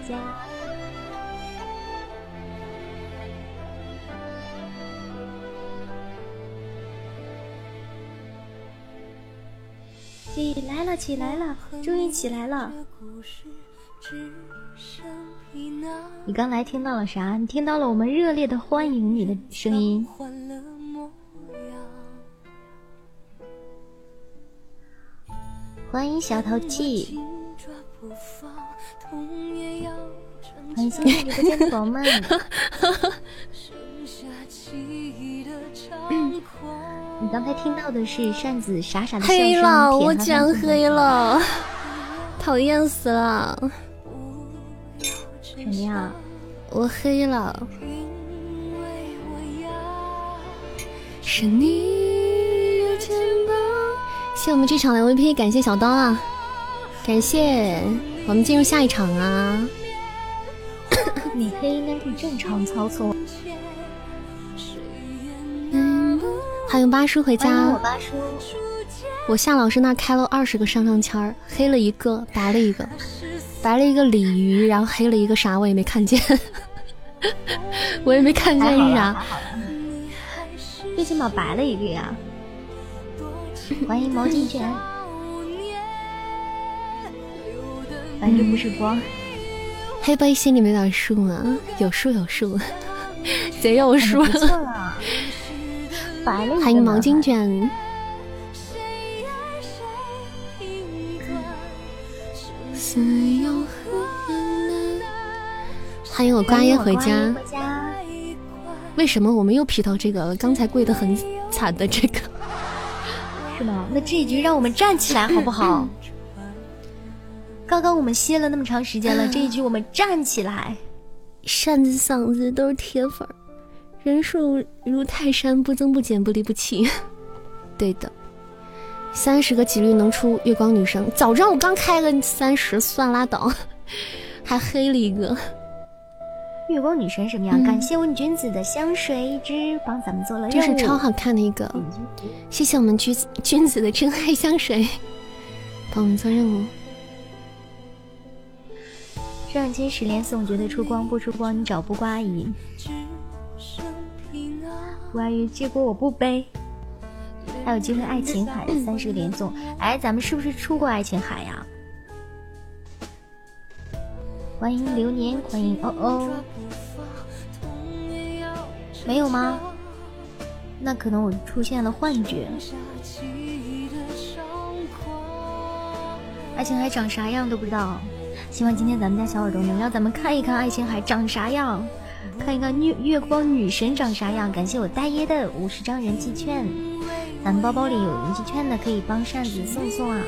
起来了，起来了，终于起来了。你刚才听到了啥？你听到了我们热烈的欢迎你的声音。欢迎小淘气，欢迎新进直播间的宝们。你刚才听到的是扇子傻傻的笑声。黑了，我竟然黑了，讨厌死了！怎么样？我黑了。是你的肩膀。谢我们这场的 MVP，感谢小刀啊！感谢，我们进入下一场啊！你黑应该可以正常操作。欢迎八叔回家。我八叔。我夏老师那开了二十个上上签儿，黑了一个，白了一个，白了一个鲤鱼，然后黑了一个啥我也没看见，我也没看见是啥。最起码白了一个呀。欢迎毛巾卷。反正不是光。黑白心里没点数吗？有数有数，贼有数。欢迎毛巾卷。欢迎我瓜爷回家。为什么我们又劈到这个刚才跪的很惨的这个？是吗？那这一局让我们站起来好不好？刚刚我们歇了那么长时间了，这一局我们站起来。扇子嗓子都是铁粉，人数如泰山，不增不减，不离不弃。对的，三十个几率能出月光女神，早知道我刚开个三十算拉倒，还黑了一个。月光女神什么样？感谢问君子的香水一支，帮咱们做了这是超好看的一个，谢谢我们君君子的真爱香水，帮我们做任务。上期十连送，绝对出光，不出光你找不瓜姨。瓜姨，这锅我不背。还有机会爱琴海三十个连送，哎，咱们是不是出过爱琴海呀？欢迎流年，欢迎哦哦，没有吗？那可能我出现了幻觉。爱琴海长啥样都不知道，希望今天咱们家小耳朵能让咱们看一看爱琴海长啥样，看一看月月光女神长啥样。感谢我大爷的五十张人气券，咱们包包里有人气券的可以帮扇子送送啊。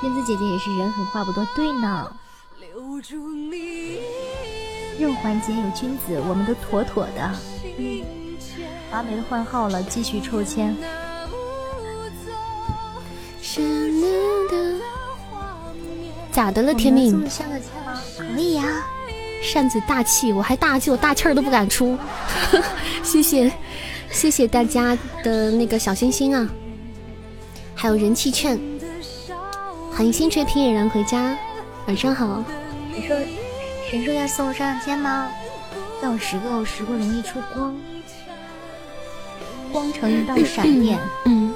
君子姐姐也是人狠话不多，对呢。留住你任环节有君子，我们都妥妥的。华梅的换号了，继续抽签。咋的了，天命？可以呀。扇子大气，我还大气，我大气儿都不敢出。谢谢，谢谢大家的那个小心心啊，还有人气券。欢迎星垂平野人回家，晚上好。神兽，神兽要送上天吗？要有十个，十个容易出光，光成一道闪电。嗯。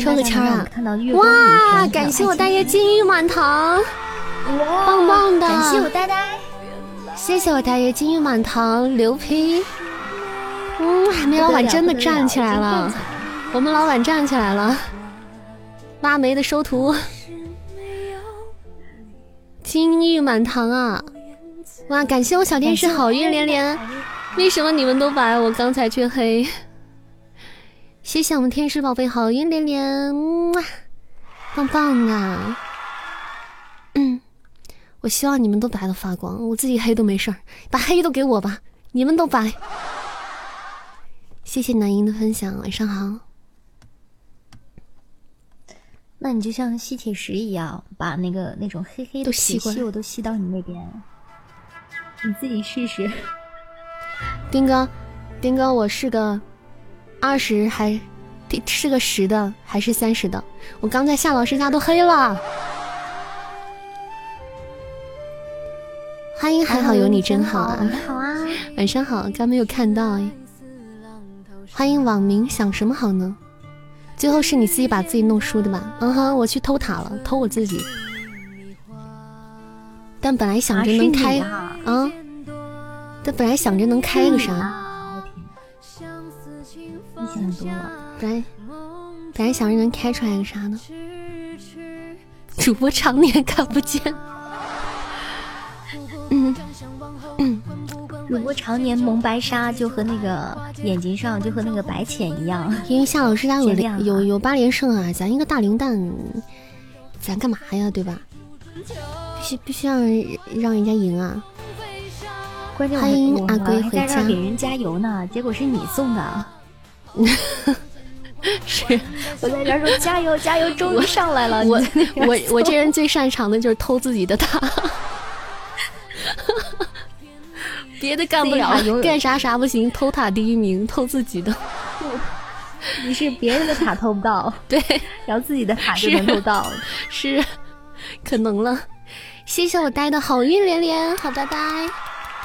抽个签啊！哇，感谢我大爷金玉满堂，棒棒的！感谢我呆呆，谢谢我大爷金玉满堂，牛皮！嗯，海绵老板真的站起来了，我们老板站起来了，挖煤的收徒，金玉满堂啊！哇，感谢我小天使好运连连，为什么你们都白，我刚才却黑？谢谢我们天使宝贝好运连连，哇，棒棒啊！嗯，我希望你们都白的发光，我自己黑都没事儿，把黑都给我吧，你们都白。谢谢南音的分享，晚上好。那你就像吸铁石一样，把那个那种黑黑的血锈都吸到你那边，你自己试试。丁哥，丁哥，我是个。二十还是个十的，还是三十的？我刚在夏老师家都黑了。欢迎，还好有你真好啊！你好啊，晚上好，刚没有看到哎。欢迎网名想什么好呢？最后是你自己把自己弄输的吧？嗯哼，我去偷塔了，偷我自己。但本来想着能开啊，但本来想着能开个啥。想多了，本来本来想着能开出来个啥呢？主播常年看不见，嗯嗯，主播常年蒙白纱，就和那个眼睛上就和那个白浅一样。因为夏老师家有 有有八连胜啊，咱一个大零蛋，咱干嘛呀？对吧？必须必须让让人家赢啊！欢迎阿龟回家，给人加油呢，结果是你送的。是，我在这说加油加油，终于上来了。我我我这人最擅长的就是偷自己的塔，别的干不了，干啥啥不行，偷塔第一名，偷自己的。你是别人的塔偷不到，对，然后自己的塔就能偷到，是，可能了。谢谢我呆的好运连连，好拜拜，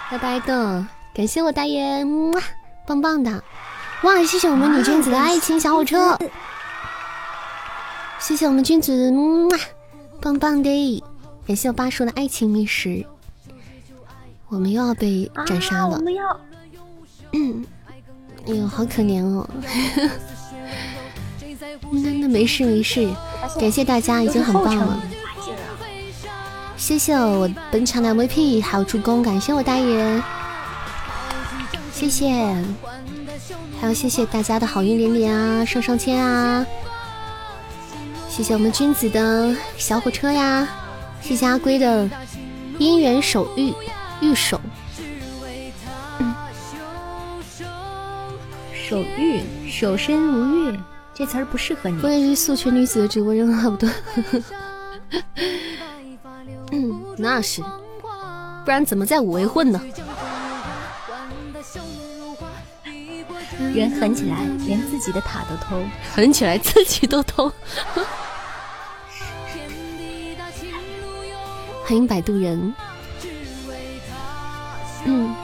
拜拜的，感谢我大爷，哇，棒棒的。哇！谢谢我们女君子的爱情小火车，谢谢我们君子，哇，棒棒的！感谢我八叔的爱情密食，我们又要被斩杀了。我们要，嗯，哎呦，好可怜哦。那那没事没事，感谢大家，已经很棒了。谢谢我本场的 MVP，还有助攻，感谢我大爷，谢谢。还要谢谢大家的好运连连啊，上上签啊！谢谢我们君子的小火车呀，谢谢阿龟的姻缘手玉玉手，手玉手身如玉，这词儿不适合你。我也是素裙女子的直播人，好不多。嗯，那是，不然怎么在五维混呢？人狠起来，连自己的塔都偷；狠起来，自己都偷。欢迎摆渡人。嗯。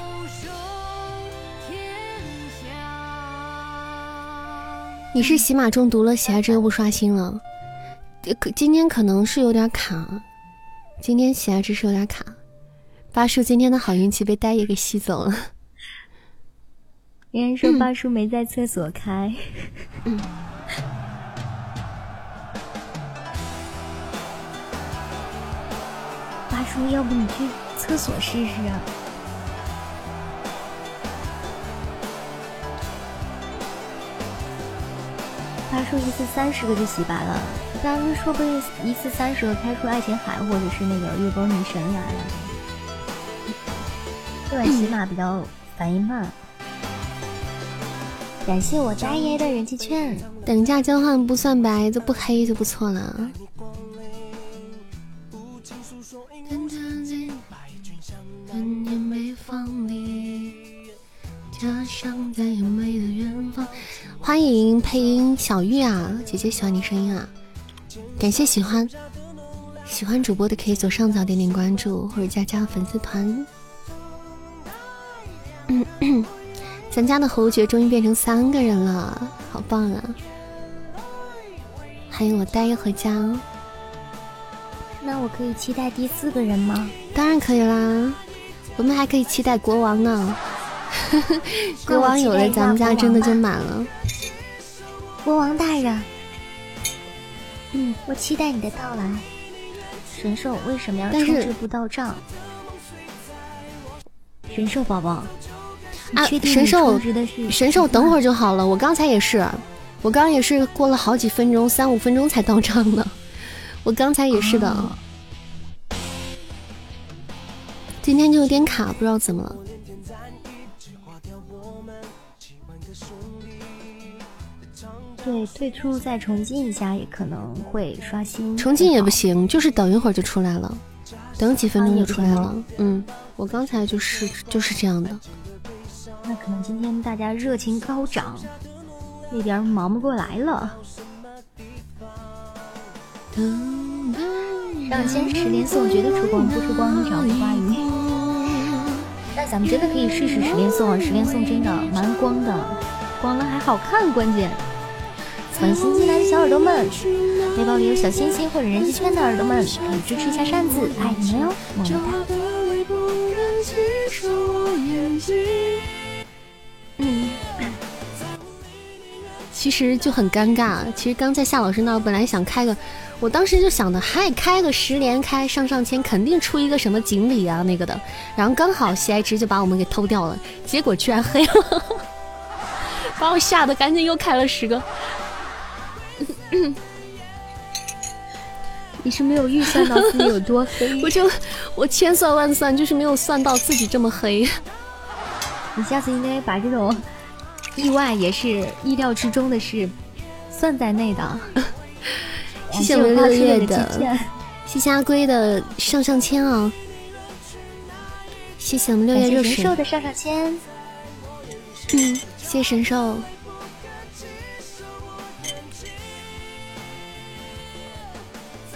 你是喜马中毒了，喜爱值又不刷新了。可今天可能是有点卡，今天喜爱值是有点卡。八叔今天的好运气被呆爷给吸走了。别人说八叔没在厕所开，八叔，要不你去厕所试试啊？八叔一次三十个就洗白了，咱们说不定一次三十个开出爱琴海或者是那个月光女神来了。这款起码比较反应慢。感谢我大爷的人气券，等价交换不算白，就不黑就不错了。方里，家乡在优美的远方。欢迎配音小玉啊，姐姐喜欢你声音啊，感谢喜欢，喜欢主播的可以左上角点点关注或者加加粉丝团。咱家的侯爵终于变成三个人了，好棒啊！欢迎我呆回家。那我可以期待第四个人吗？当然可以啦，我们还可以期待国王呢。国王有了，咱们家真的就满了。国王大人，嗯，我期待你的到来。神兽为什么要充值不到账？神兽宝宝。啊，神兽，神兽，等会儿就好了。我刚才也是，我刚也是过了好几分钟，三五分钟才到账的。我刚才也是的，今天就有点卡，不知道怎么了。对，退出再重进一下也可能会刷新。重进也不行，就是等一会儿就出来了，等几分钟就出来了。嗯，我刚才就是就是这样的。那可能今天大家热情高涨，那边忙不过来了。上先十连送绝对出光，不出光。那咱们真的可以试试十连送啊，十连送真的蛮光的，光了还好看，关键。欢迎新进来的小耳朵们，背包里有小心心或者人气圈的耳朵们，可以支持一下扇子，爱你们哟，么么哒。嗯，其实就很尴尬。其实刚在夏老师那儿，本来想开个，我当时就想的，嗨，开个十连开上上签，肯定出一个什么锦鲤啊那个的。然后刚好喜爱值就把我们给偷掉了，结果居然黑了，把我吓得赶紧又开了十个。你是没有预算到自己有多黑？我就我千算万算，就是没有算到自己这么黑。你下次应该把这种意外也是意料之中的事算在内的。谢谢我们六月的，谢谢阿龟的上上签啊！谢谢我们六月热水神兽的上上签。嗯，谢谢神兽。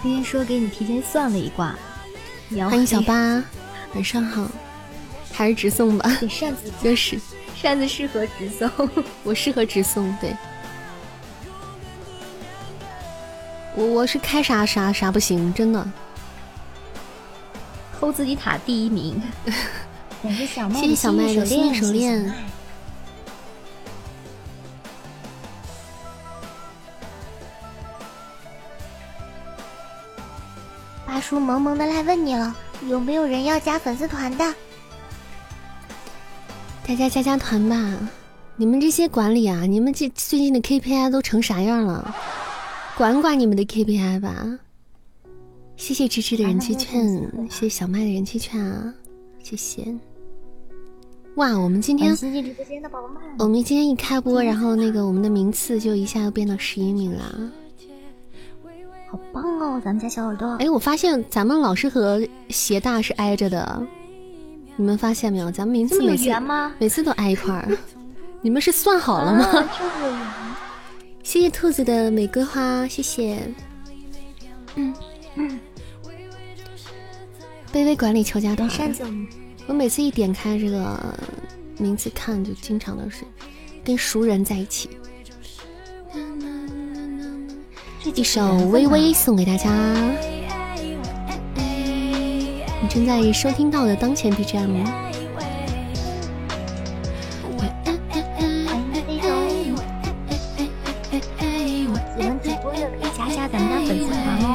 今天说给你提前算了一卦。欢迎小八，晚上好。还是直送吧，扇子。就是。扇子适合直送，我适合直送，对，我我是开啥啥啥不行，真的，偷自己塔第一名，谢谢小麦的新手链，叔萌萌的来问你了，有没有人要加粉丝团的？大家加加团吧！你们这些管理啊，你们这最近的 KPI 都成啥样了？管管你们的 KPI 吧！谢谢芝芝的人气券，谢谢小麦的人气券啊！谢谢！哇，我们今天我们今天一开播，然后那个我们的名次就一下又变到十一名了，好棒哦！咱们家小耳朵，哎，我发现咱们老是和鞋大是挨着的。你们发现没有？咱们名字每次每次都挨一块儿，你们是算好了吗？谢谢兔子的玫瑰花，谢谢。嗯嗯。卑微管理求加团。我每次一点开这个名字看，就经常都是跟熟人在一起。一首《微微》送给大家。你正在收听到的当前 BGM。喜欢直播的可以加加咱们家粉丝团哦。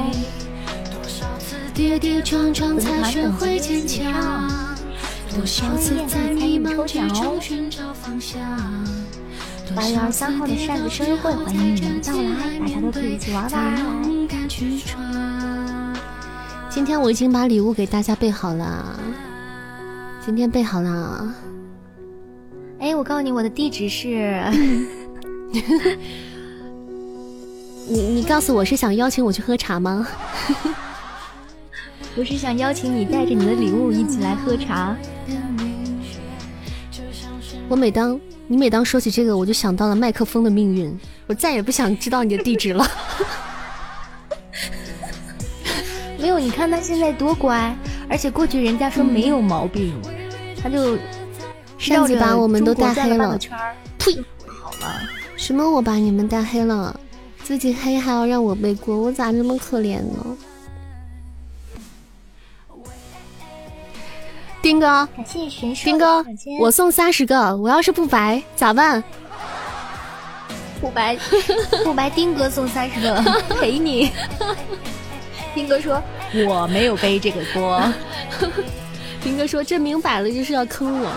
粉丝团等级以上，深夜参与抽奖哦。八月二十三号的扇子生日会，欢迎你们的到来，大家都可以一起玩玩。今天我已经把礼物给大家备好了，今天备好了。哎，我告诉你，我的地址是，你你告诉我是想邀请我去喝茶吗？我是想邀请你带着你的礼物一起来喝茶。我每当你每当说起这个，我就想到了麦克风的命运，我再也不想知道你的地址了。没有，你看他现在多乖，而且过去人家说没有毛病，他就扇子把我们都带黑了，呸！好了，什么我把你们带黑了？自己黑还要让我背锅，我咋这么可怜呢？丁哥，感谢神丁哥，我送三十个，我要是不白咋办？不白 不白，丁哥送三十个 陪你。丁哥说我没有背这个锅。丁哥说这明摆了就是要坑我，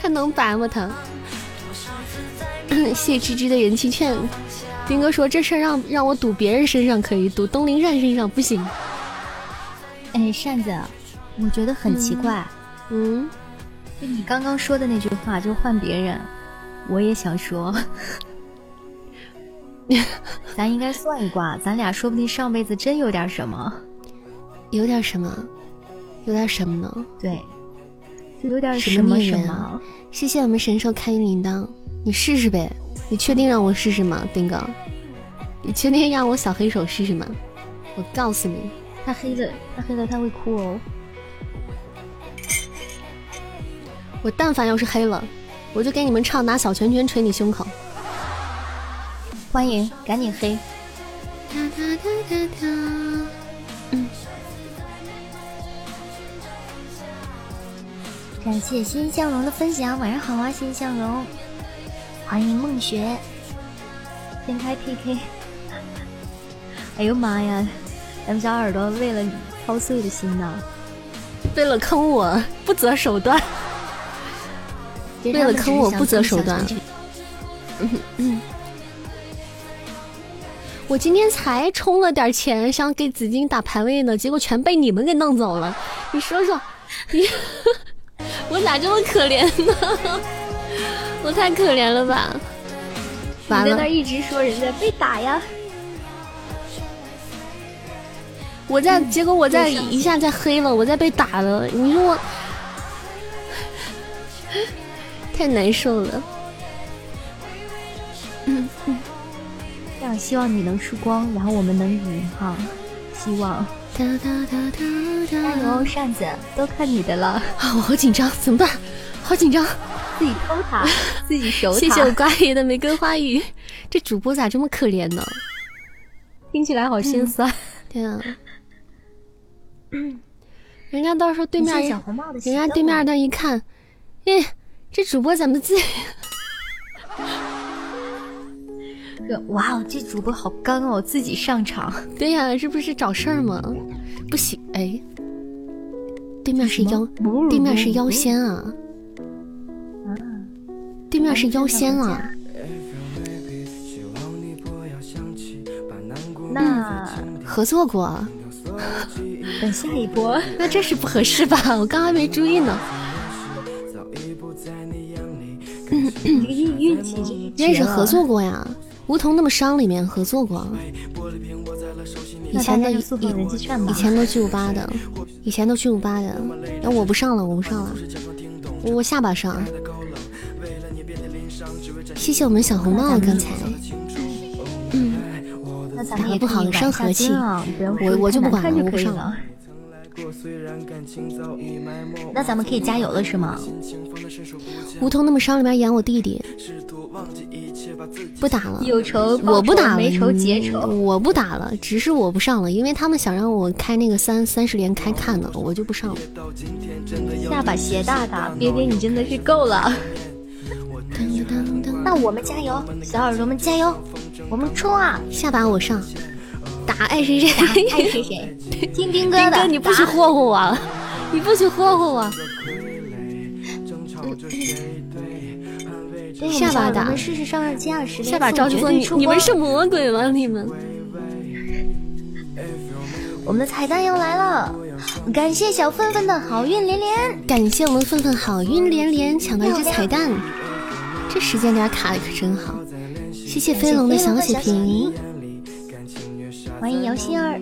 他能白吗他？谢芝芝的人气券。丁哥说这事儿让让我赌别人身上可以，赌东林善身上不行。哎，扇子。我觉得很奇怪，嗯，就你刚刚说的那句话，就换别人，我也想说，咱应该算一卦，咱俩说不定上辈子真有点什么，有点什么，有点什么呢？对，有点什么什么。谢谢我们神兽开铃铛，你试试呗，你确定让我试试吗，丁哥？你确定让我小黑手试试吗？我告诉你，他黑了，他黑了，他会哭哦。我但凡要是黑了，我就给你们唱拿小拳拳捶你胸口。欢迎，赶紧黑。嗯。感谢欣向荣的分享，晚上好啊，欣向荣。欢迎梦雪。先开 PK。哎呦妈呀，咱们小耳朵为了你操碎了心呐，为了坑我不择手段。为了坑我不择手段。嗯嗯，我今天才充了点钱，想给紫金打排位呢，结果全被你们给弄走了。你说说，你 我咋这么可怜呢？我太可怜了吧！你在那一直说人家被打呀，我在，结果我在一下在黑了，我在被打了。你说我。太难受了，嗯嗯，这样希望你能输光，然后我们能赢哈，希望。加油，扇子，都看你的了。啊，我好紧张，怎么办？好紧张，自己偷塔，自己守塔。谢谢我瓜爷的玫瑰花语，这主播咋这么可怜呢？听起来好心酸。对啊，人家到时候对面，人家对面的一看，耶。这主播怎么自？哇哦，这主播好刚哦，自己上场。对呀，这不是找事儿吗？不行，哎，对面是妖，对面是妖仙啊！啊，对面是妖仙啊！那合作过？等下一波？那这是不合适吧？我刚还没注意呢。运运气，认识合作过呀？梧桐那么伤里面合作过。以前的以以前都去五八的，以前都去五八的。那我不上了，我不上了，我下把上。谢谢我们小红帽刚才。嗯，打的不好伤和气，我我就不管了，我不上了。那咱们可以加油了是吗？梧桐那么伤里面演我弟弟，不打了。有仇我不打了，没仇结仇。我不打了，只是我不上了，因为他们想让我开那个三三十连开看呢，我就不上了。下把鞋大大，别别你真的是够了。那我们加油，小耳朵们加油，我们冲啊！下把我上。打爱谁谁，爱谁谁，听丁 哥的。丁哥，你不许霍霍我，你不许霍霍我。下把打，试试上二七二十。下把着急说你你们是魔鬼吗？你们？我们的彩蛋要来了，感谢小粪粪的好运连连，感谢我们粪粪好运连连抢到一只彩蛋，这时间点卡的可真好。谢谢飞龙的小血瓶。欢迎姚心儿。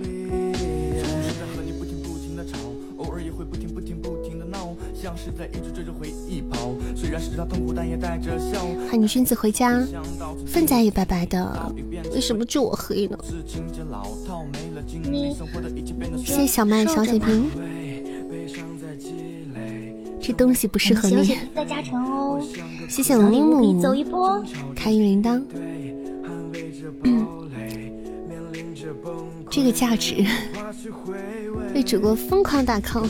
欢迎君子回家，粪仔也白白的，为什么就我黑呢？你谢谢小麦小血瓶，这东西不适合你小血。瓶在加成哦，谢谢我木木，走一波。开运铃铛。这个价值，被主播疯狂打 call。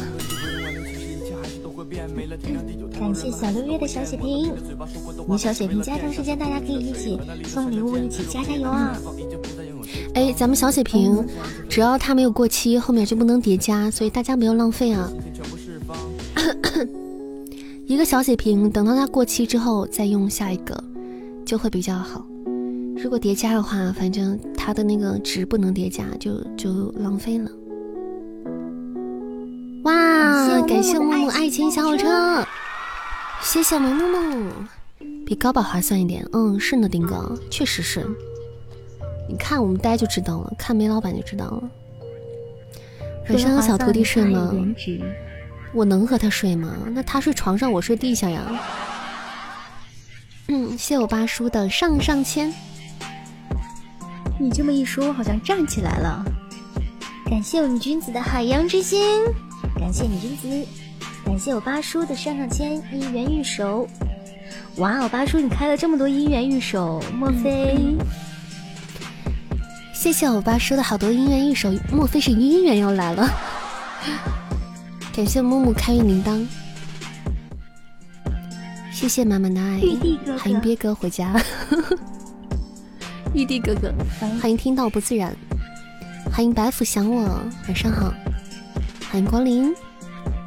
感谢小六月的小血瓶，你小血瓶加成时间，大家可以一起送礼物，一起加加油啊！哎，咱们小血瓶，只要它没有过期，后面就不能叠加，所以大家不要浪费啊。一个小血瓶，等到它过期之后再用下一个，就会比较好。如果叠加的话，反正它的那个值不能叠加，就就浪费了。哇，感谢木木爱情小火车，谢谢我们木木，比高宝划算一点。嗯，是呢，丁哥，确实是。你看我们呆就知道了，看梅老板就知道了。晚上和小徒弟睡吗？我能和他睡吗？那他睡床上，我睡地下呀。嗯，谢我八叔的上上签。你这么一说，我好像站起来了。感谢我们君子的海洋之心，感谢你君子，感谢我八叔的上上签姻缘玉手。哇哦，八叔你开了这么多姻缘玉手，莫非？谢谢我八叔的好多姻缘玉手，莫非是姻缘要来了？感谢木木开运铃铛，谢谢满满的爱，欢迎别哥回家。玉帝哥哥，欢迎听到不自然，欢迎白府想我，晚上好，欢迎光临，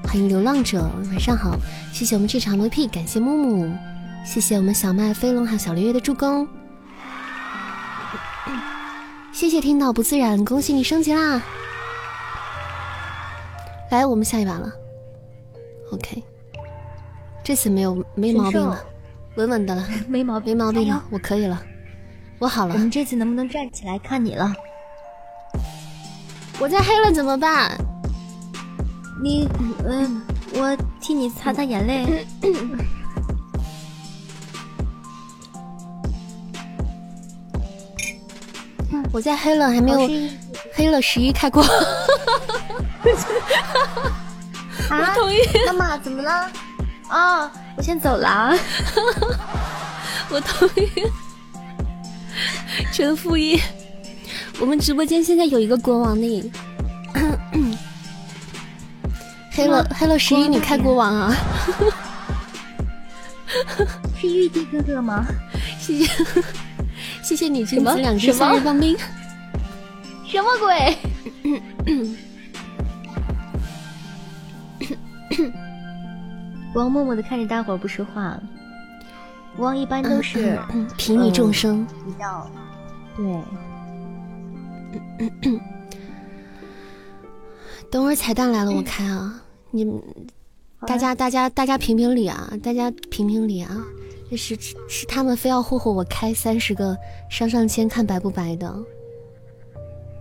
欢迎流浪者，晚上好，谢谢我们这场 VP，感谢木木，谢谢我们小麦飞龙还有小六月的助攻，谢谢听到不自然，恭喜你升级啦！来，我们下一把了，OK，这次没有没毛病了，稳稳的了，没毛没毛病了，我可以了。我好了，我们这次能不能站起来看你了？我再黑了怎么办？你，嗯，我替你擦擦眼泪。我再黑了，还没有黑了十一开过。啊，同意。妈妈怎么了？啊，我先走了。我同意。陈负一，我们直播间现在有一个国王呢。黑了黑了十一，你开国王啊？是玉帝哥哥吗？谢谢谢谢你君子两只夏日棒冰。什么鬼？王默默的看着大伙儿不说话。王一般都是平易众生，比较对。等会儿彩蛋来了，我开啊！你们大家大家大家评评理啊！大家评评理啊！这是是他们非要霍霍我开三十个上上签看白不白的。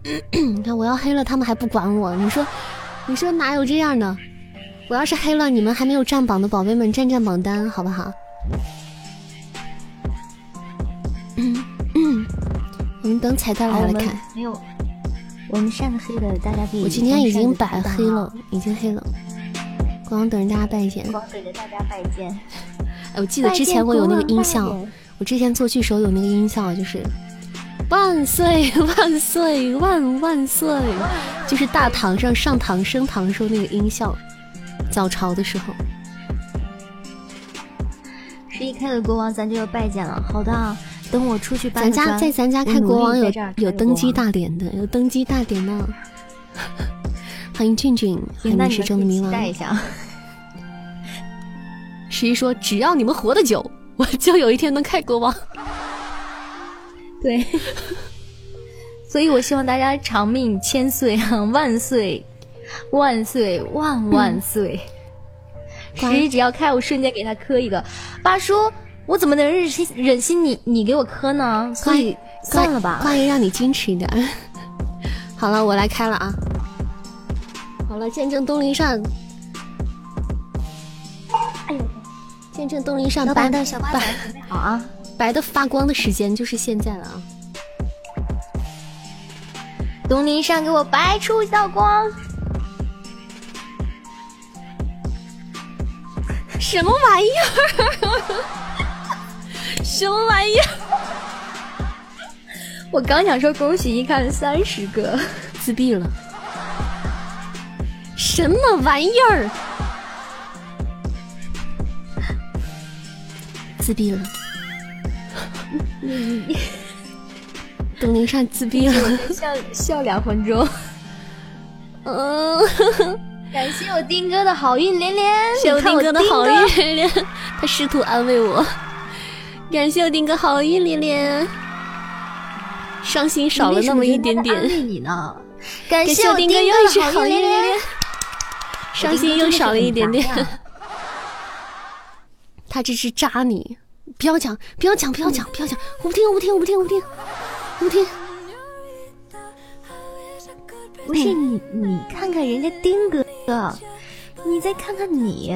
你看我要黑了，他们还不管我，你说你说哪有这样的？我要是黑了，你们还没有占榜的宝贝们占占榜单好不好？我们等彩蛋来了看。没有，我们上个黑的大家可以。我今天已经白黑了，已经黑了。光等着大家拜见。光等着大家拜见。哎，我记得之前我有那个音效，我之前做剧时候有那个音效，就是万岁 万岁万万岁，就是大堂上上堂升堂时候那个音效，早朝的时候。十一开了国王，咱就要拜见了。好的。等我出去搬，咱家在咱家开国王有有登基大典的，有登基大典的。欢迎俊俊，欢迎时钟的迷茫。一下。十一说：“只要你们活得久，我就有一天能开国王。”对，所以我希望大家长命千岁啊！万岁，万岁，万万岁！十一只要开，我瞬间给他磕一个。八叔。我怎么能忍心忍心你你给我磕呢？所以算了吧，关于让你矜持一点。好了，我来开了啊！好了，见证东林善。见证东林上白的白好啊！白的发光的时间就是现在了啊！东林上给我白出一道光，什么玩意儿？什么玩意儿？我刚想说恭喜一看三十个，自闭了。什么玩意儿？自闭了。东林善自闭了。笑笑两分钟。嗯，感谢我丁哥的好运连连，谢谢我丁哥的好运连连，他试图安慰我。感谢我丁哥好运连连，伤心少了那么一点点。你呢。感感谢我丁哥又一是好运连连连连，，伤心又少了一点点。他这是扎你，不要讲，不要讲，不要讲，不要讲，我不听，我不听，我不听，我不听，我不听。不是你，你看看人家丁哥哥，你再看看你，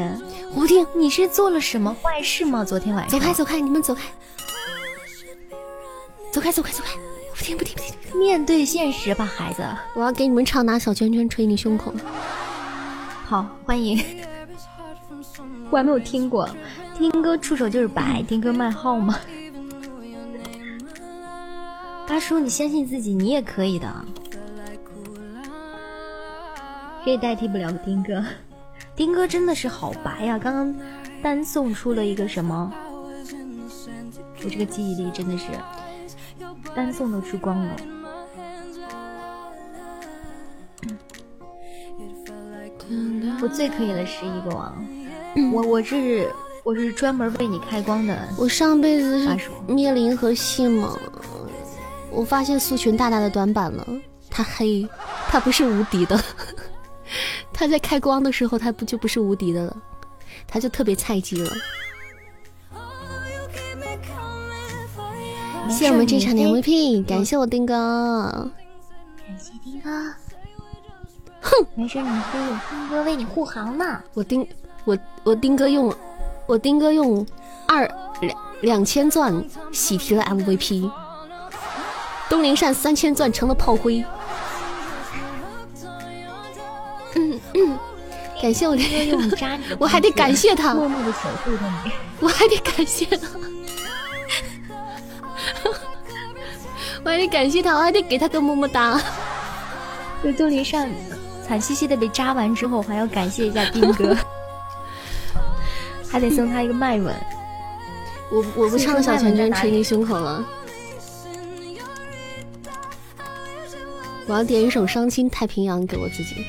我不听，你是做了什么坏事吗？昨天晚上走开，走开，你们走开，走开，走开，走开，我不听，不听，不听。面对现实吧，孩子。我要给你们唱拿小圈圈捶你胸口。好，欢迎。我还没有听过，丁哥出手就是白，丁哥卖号吗？大叔，你相信自己，你也可以的。谁也代替不了丁哥，丁哥真的是好白呀、刚刚单送出了一个什么？我这个记忆力真的是单送都出光了。我最可以了十一个王，我我是我是专门为你开光的。我上辈子是灭灵和信吗？我发现苏群大大的短板了，他黑，他不是无敌的。他在开光的时候，他不就不是无敌的了，他就特别菜鸡了。谢谢我们这场的 MVP，感谢我丁哥。感谢丁哥。哼，没事，你可以有丁哥为你护航呢。我丁我我丁哥用我丁哥用二两两千钻喜提了 MVP，东陵扇三千钻成了炮灰。嗯嗯，感谢我丁哥用的，扎你我还得感谢他，默默的守护着你。我还得感谢他，我还得感谢他，我还得给他个么么哒。就杜林上惨兮兮的被扎完之后，还要感谢一下丁哥，还得送他一个麦吻。我我不唱小拳拳捶你胸口了，我要点一首《伤心太平洋》给我自己。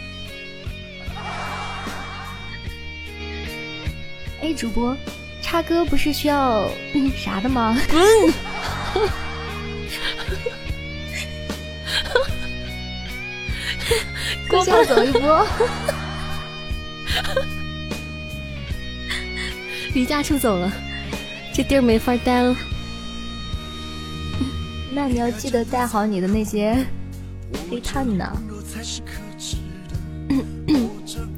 哎，主播，插歌不是需要啥的吗？过笑走一波。离家出走了，这地儿没法待了。那你要记得带好你的那些黑炭呢。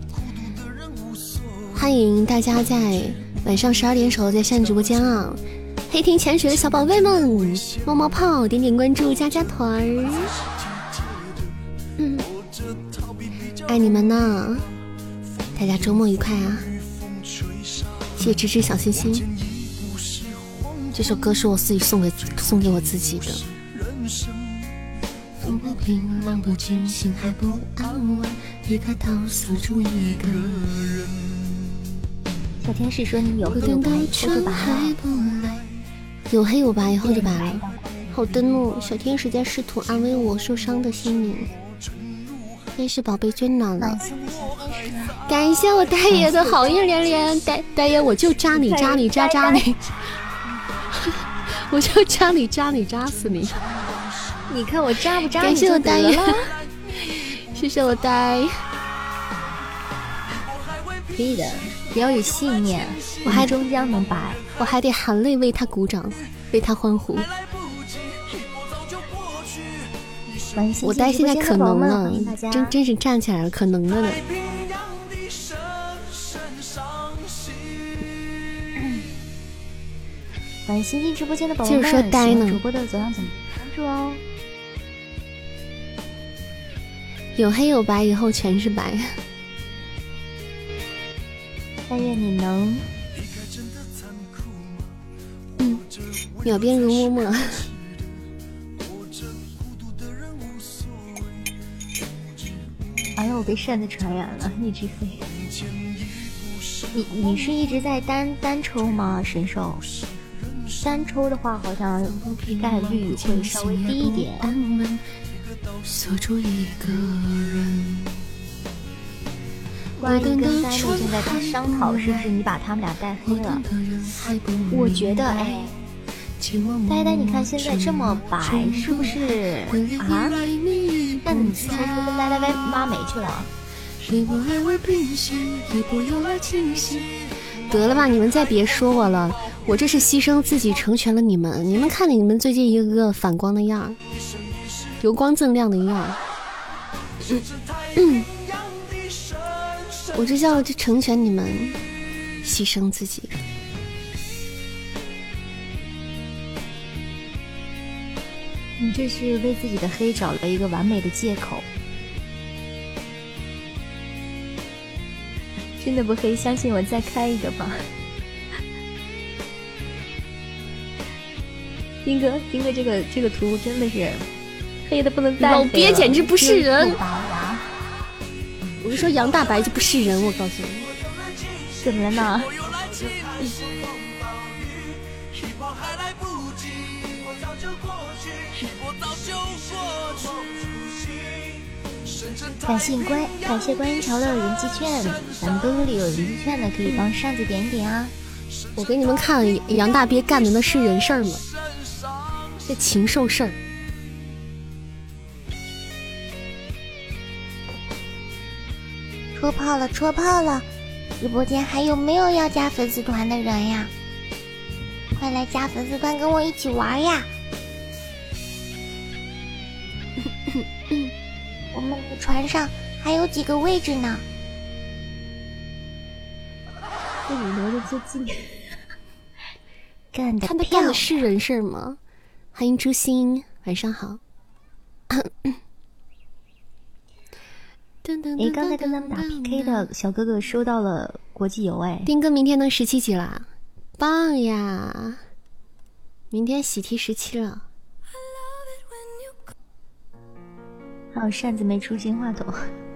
欢迎大家在晚上十二点时候在上直播间啊！黑厅潜水的小宝贝们，冒冒泡，点点关注，加加团儿。嗯，爱你们呢！大家周末愉快啊！谢谢芝芝小心心。这首歌是我自己送给送给我自己的。风不平，浪不静，心还不安稳，一开头锁住一个人。小天使说你有黑有白，以后就白了。有黑有白，以后就白了。好的呢，小天使在试图安慰我受伤的心灵。天使宝贝最暖了，感谢我大爷的好运连连，大 大爷我就扎你扎你扎扎你，我就扎你扎你 扎死你。你看我扎不扎感谢我大爷。，谢谢我呆。可以的，只要有信念，我还终将能白。我还得含泪为他鼓掌，为他欢呼。欢迎新我呆现在进直播间可能了的宝宝们，大家。真真是站起来了，可能了呢。欢迎新进直播间的宝宝们，接着说呆呢主播的左上角关注哦。有黑有白，以后全是白。但愿你能嗯，秒变如默默。完了，我被扇子传染了，一直飞。你你是一直在单单抽吗？神兽，单抽的话好像概率会稍微低一点。锁住一个人。关于跟呆妹正在打商讨，是不是你把他们俩带黑了？我觉得，哎，呆呆，你看现在这么白，是不是啊？那你是不是跟呆呆挖煤去了？得了吧，你们再别说我了，我这是牺牲自己成全了你们。你们看你们最近一个个反光的样儿，油光锃亮的样儿。嗯嗯，我这叫就成全你们，牺牲自己。你这是为自己的黑找了一个完美的借口。真的不黑，相信我，再开一个吧。丁哥，丁哥，这个这个图真的是黑的不能再黑了。老鳖简直不是人我是说杨大白就不是人，我告诉你。怎么了呢？感谢关，感谢观音桥的人气券，咱们兜兜里有人气券的可以帮扇子点一点啊。我给你们看杨大鳖干的那是人事儿吗？这禽兽事儿。戳炮了，戳炮了！直播间还有没有要加粉丝团的人呀？快来加粉丝团，跟我一起玩呀！我们的船上还有几个位置呢。被你留的最近，干得他们漂亮！干的是人事吗？欢迎朱星，晚上好。哎，刚才跟他们打 PK 的小哥哥收到了国际游，哎，丁哥明天能十七级了，棒呀！明天喜提十七了。还有扇子没出新话筒，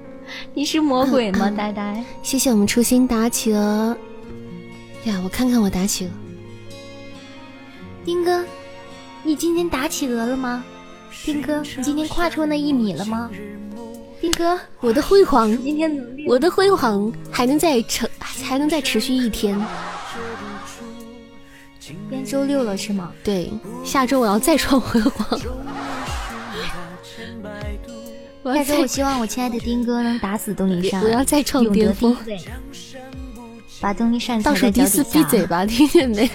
你是魔鬼吗，呆呆？谢谢我们初心打企鹅呀，我看看我打企鹅。丁哥，你今天打企鹅了吗？丁哥，你今天跨出那一米了吗？丁哥，我的辉煌，今天我的辉煌还能再成，还能再持续一天。今天周六了是吗？对，下周我要再创辉煌。我要再下周我希望我亲爱的丁哥能打死东林扇，我要再创巅峰把东林扇倒数第四，闭嘴。吧，听见没？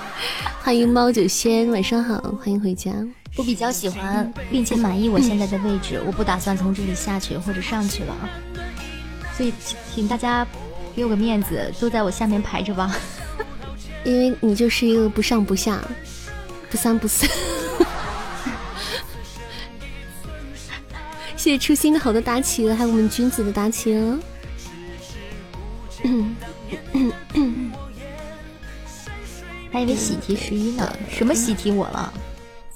欢迎猫九仙，晚上好，欢迎回家。我比较喜欢并且满意我现在的位置，我不打算从这里下去或者上去了，所以请请大家给我个面子，都在我下面排着吧。因为你就是一个不上不下、不三不四。谢谢初心的好的打企鹅，还有我们君子的打企鹅。还以为喜提十一呢，什么喜提我了？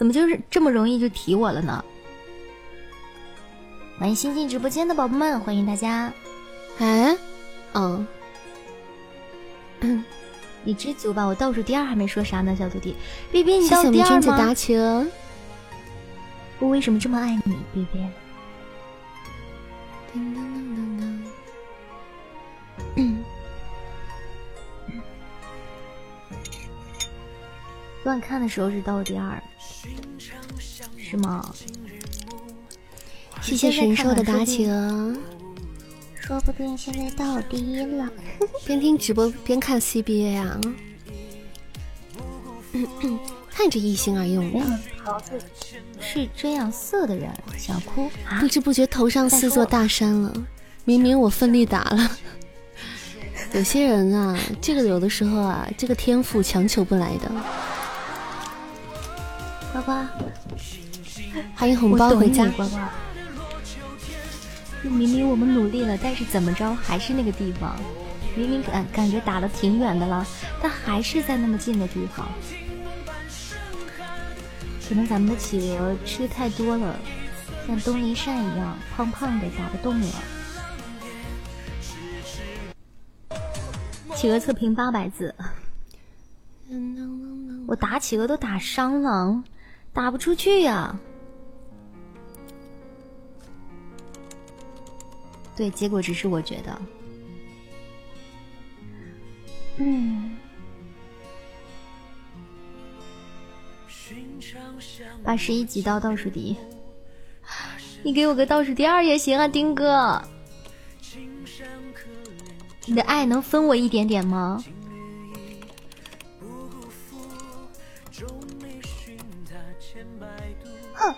怎么就是这么容易就提我了呢？欢迎新进直播间的宝宝们，欢迎大家！哎，嗯，你知足吧，我倒数第二还没说啥呢，小徒弟。B B，你倒数第二吗？我为什么这么爱你，B B？叮当当当当嗯，昨晚看的时候是倒数第二，是吗？谢谢神兽的打企鹅。说不定现在到第一了。边听直播边看 CBA 啊。看这一心二用的，是这样色的人，想哭啊不！知不觉头上四座大山了。明明我奋力打了。有些人啊，这个有的时候啊，这个天赋强求不来的。呱呱，欢迎红包回家。明明我们努力了，但是怎么着还是那个地方。明明感感觉打的挺远的了，但还是在那么近的地方。可能咱们的企鹅吃的太多了，像东林善一样胖胖的打不动了。企鹅测评八百字，我打企鹅都打伤了，打不出去呀。对，结果只是我觉得，嗯，把十一级到倒数第一，你给我个倒数第二也行啊，丁哥。你的爱能分我一点点吗？哼，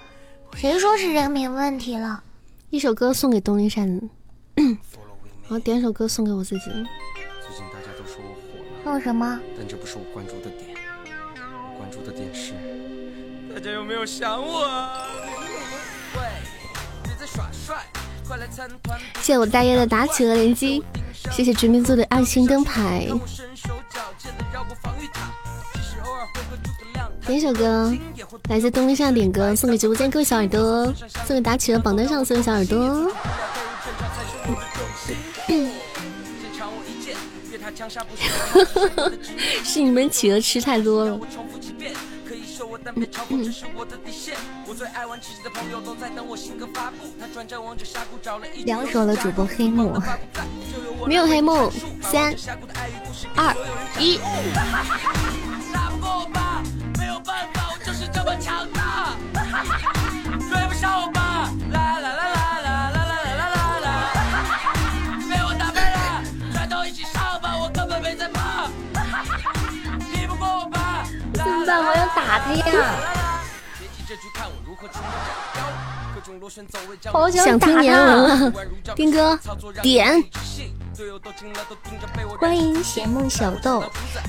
谁说是人品问题了？一首歌送给东林善，然后点首歌送给我自己。最近大家都说我火了，送什么？但这不是我关注的点，我关注的点是大家有没有想我？喂，别再耍帅，快来参团！谢谢我大爷的打企鹅连击，谢谢殖民座的爱心灯牌。点首歌，来自东林善点歌，送给直播间各位小耳朵，送给打企鹅榜单上所有小耳朵。是你们企鹅吃太多了。两首的，主播黑幕，没有黑幕。三、二、一。么办？我要打他呀！好想听年轮了，丁哥点。欢迎闲梦小豆，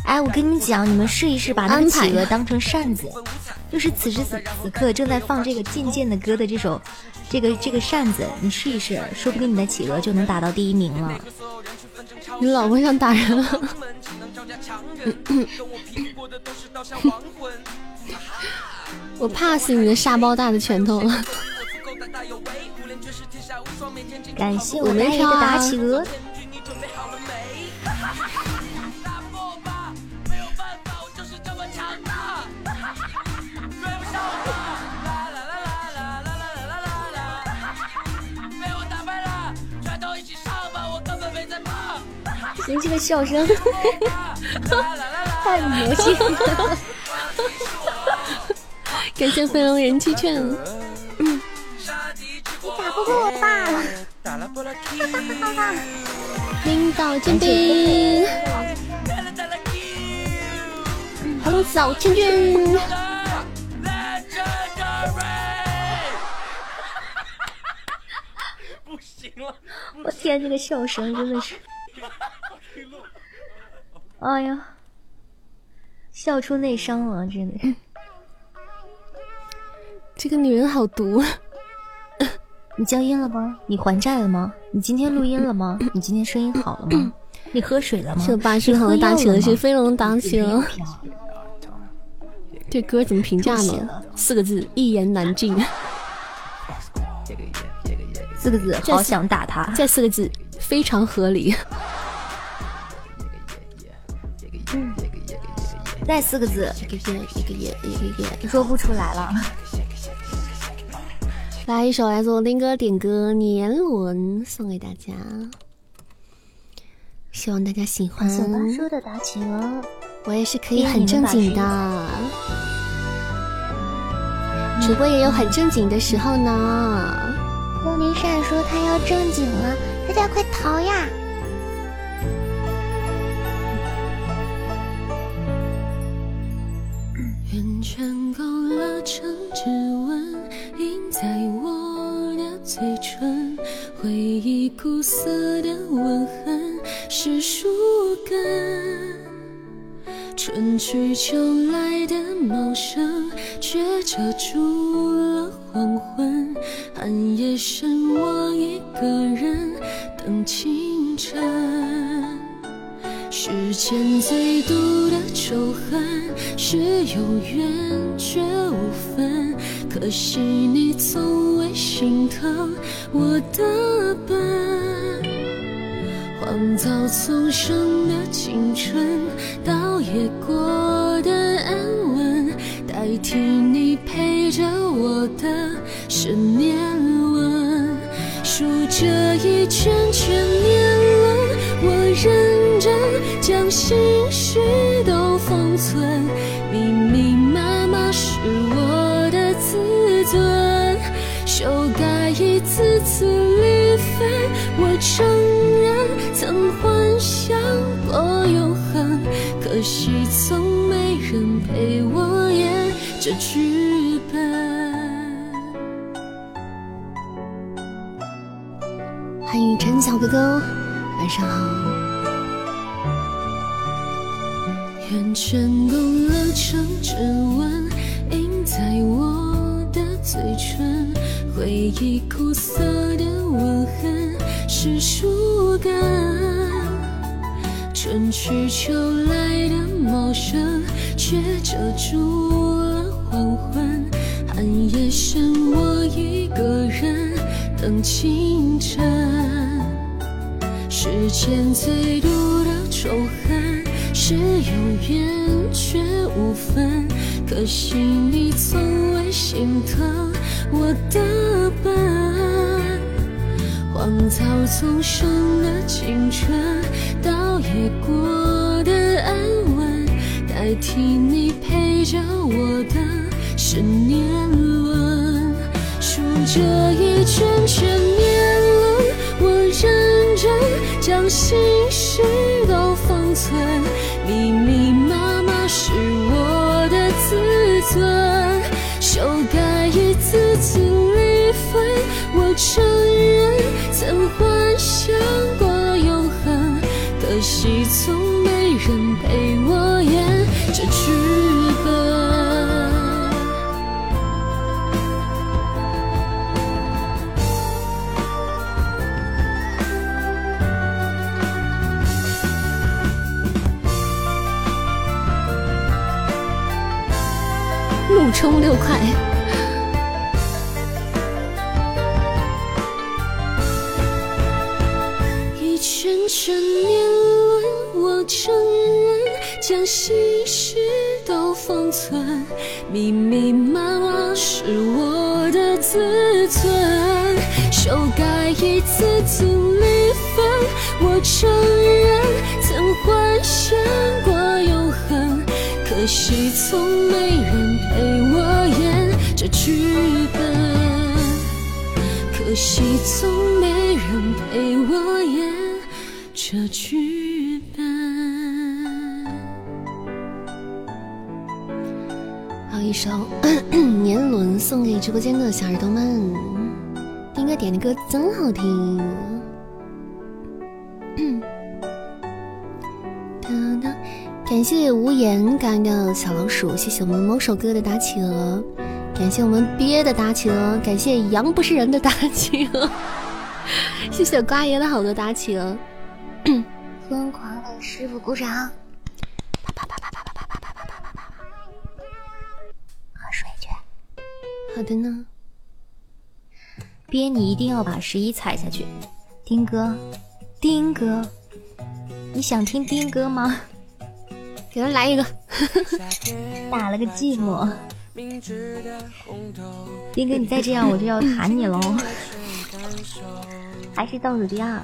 哎，我跟你讲，你们试一试把那个企鹅当成扇子，就是此时此此刻正在放这个渐渐的歌的这首，这个这个扇子，你试一试，说不定你的企鹅就能打到第一名了。你老婆想打人 了，我怕死你的沙包大的拳头了。感谢我们一个打企鹅。您这个笑声太魔性了！感谢飞龙人气券。你打不过我吧？领导见兵，横扫千军。不行了！我天，这个笑声真的是。哎呀，笑出内伤了，真的。这个女人好毒。你交音了吗？你还债了吗？你今天录音了吗？你今天声音好了吗？你喝水了吗？是八十头打起了，是飞龙打起了。这歌怎么评价呢？四个字：一言难尽。四个字：好想打他。再四个字：非常合理。再四个字，一个耶，一个耶，一个耶，说不出来了。来一首来自我丁哥点歌《年轮》，送给大家，希望大家喜欢。小八叔的打企鹅，我也是可以很正经的，主播也有很正经的时候呢。莫林善说他要正经了，大家快逃呀！圆圈勾勒成指纹，印在我的嘴唇，回忆苦涩的吻痕是树根。春去秋来的茂盛，却遮住黄昏。寒夜剩我一个人等清晨。世间最毒的仇恨是有缘却无分，可惜你从未心疼我的笨。荒草丛生的青春，倒也过，替你陪着我的是年轮，数着一圈圈年轮，我认真将心事都封存，密密麻麻是我的自尊，修改一次次离分，我承认曾幻想过永恒，可惜从没人陪我。这剧本。欢迎陈小哥哥，晚上好。愿成功了成指纹，印在我的嘴唇。回忆苦涩的吻痕是树根。春去秋来的茂盛，却遮住夜剩我一个人等清晨。世间最毒的仇恨是有缘却无分，可惜你从未心疼我的笨。荒草丛生的青春，倒也过得安稳，代替你陪着我的是年轮，这一圈圈年轮，我认真将心事都封存，密密麻麻是我的自尊，修改一次次离分，我承认曾幻想过永恒，可惜从没人陪我。充六块，一圈圈年轮，我承认将心事都封存，密密麻麻是我的自尊，修改一次次离分，我承认曾幻想过永恒，可惜从没人这剧本。可惜从没人陪我演这剧本。好一首《年轮》送给直播间的小耳朵们，丁哥点的歌真好听。哒哒，感谢无言感的小老鼠，谢谢我们某首歌的打企鹅，感谢我们憋的打企鹅，感谢羊不是人的打企鹅，谢谢瓜爷的好多打企鹅。疯狂的师傅鼓掌，啪啪啪啪啪啪啪啪啪啪啪啪啪喝水去。好的呢，憋你一定要把十一踩下去，丁哥，丁哥，你想听丁哥吗？给他来一个。打了个寂寞。丁哥，你再这样我就要弹你喽！还是倒数第二，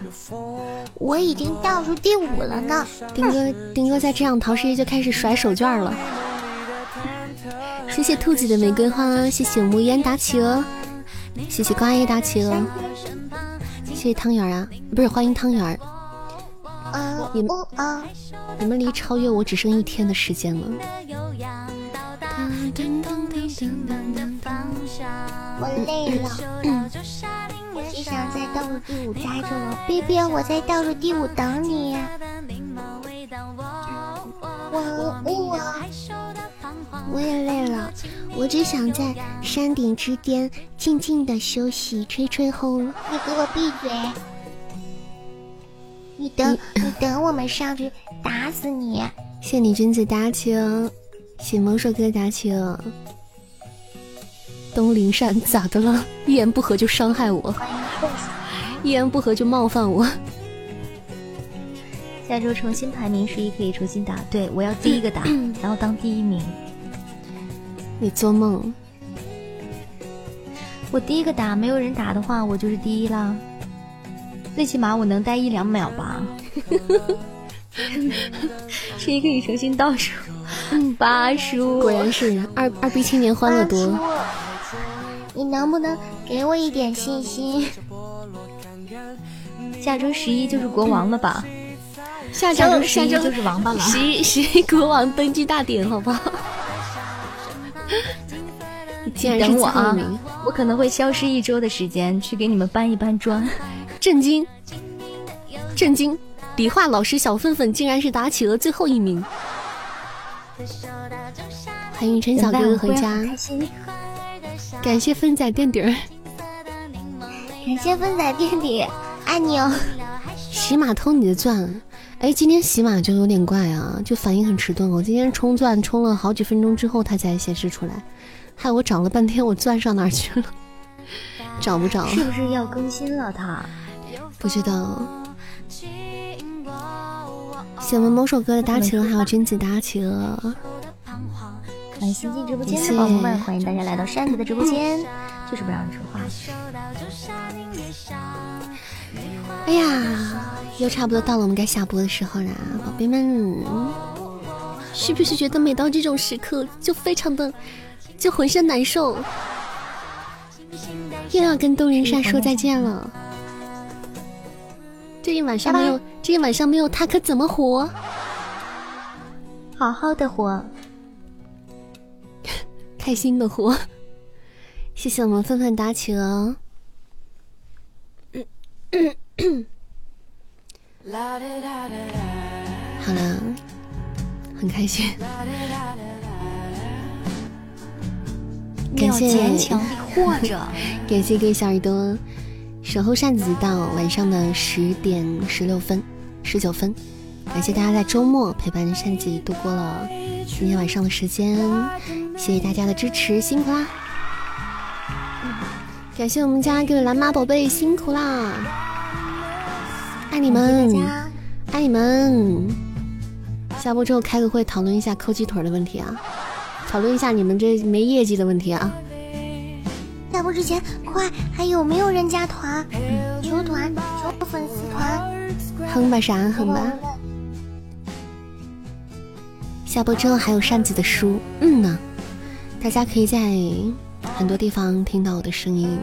我已经倒数第五了呢。丁哥，丁哥再这样，陶十一就开始甩手绢了。谢谢兔子的玫瑰花，谢谢无言打企鹅，谢谢瓜爷打企鹅，谢谢汤圆啊，不是欢迎汤圆。啊你们哦啊！你们离超越我只剩一天的时间了。我累了，我只想在倒数第五待着了。B B，我在倒数第五等你。我饿我也累了，我只想在山顶之巅静静的休息，吹吹风。你给我闭嘴！你等，你等我们上去打死你！谢你君子大情，谢萌硕哥大情。东林善咋的了？一言不合就伤害我，一言不合就冒犯我。下周重新排名，十一可以重新打。对我要第一个打，然后当第一名。你做梦！我第一个打，没有人打的话，我就是第一啦。最起码我能待一两秒吧。十一可以重新倒数。八叔，果然是二二逼青年欢乐多。你能不能给我一点信心？下周十一就是国王了吧？下周十一就是王八了。十一 十一国王登基大典，好不好？你等我啊！我可能会消失一周的时间，去给你们搬一搬砖。震惊！震惊！理化老师小粪粪竟然是打企鹅最后一名。欢迎陈小哥哥回家。感谢分仔垫底儿。感谢分仔垫底，爱你哦。喜马偷你的钻。哎，今天喜马就有点怪啊，就反应很迟钝。我今天充钻充了好几分钟之后，它才显示出来，害我找了半天，我钻上哪去了？找不着。是不是要更新了？它不知道。喜欢某首歌的搭企鹅，还有君子搭企鹅。欢迎新进直播间。的宝宝们，欢迎大家来到扇子的直播间，就是不让你说话。哎呀，又差不多到了我们该下播的时候啦，宝贝们，是不是觉得每到这种时刻就非常的就浑身难受？又要跟东人山说再见了，这一晚上没有，这一晚上没有他可怎么活？好好的活，开心的活。谢谢我们范范打起了。好了，很开心。感谢坚强，或 者感谢各位小耳朵守候扇子到晚上的十点十六分、十九分。感谢大家在周末陪伴扇子度过了今天晚上的时间，谢谢大家的支持，辛苦啦！感谢我们家各位蓝妈宝贝，辛苦啦！爱你们，爱你们！下播之后开个会，讨论一下抠鸡腿的问题啊！讨论一下你们这没业绩的问题啊！下播之前快，还有没有人加团？求团，求粉丝团！哼吧啥哼吧！下播之后还有扇子的书，嗯呢，大家可以在很多地方听到我的声音，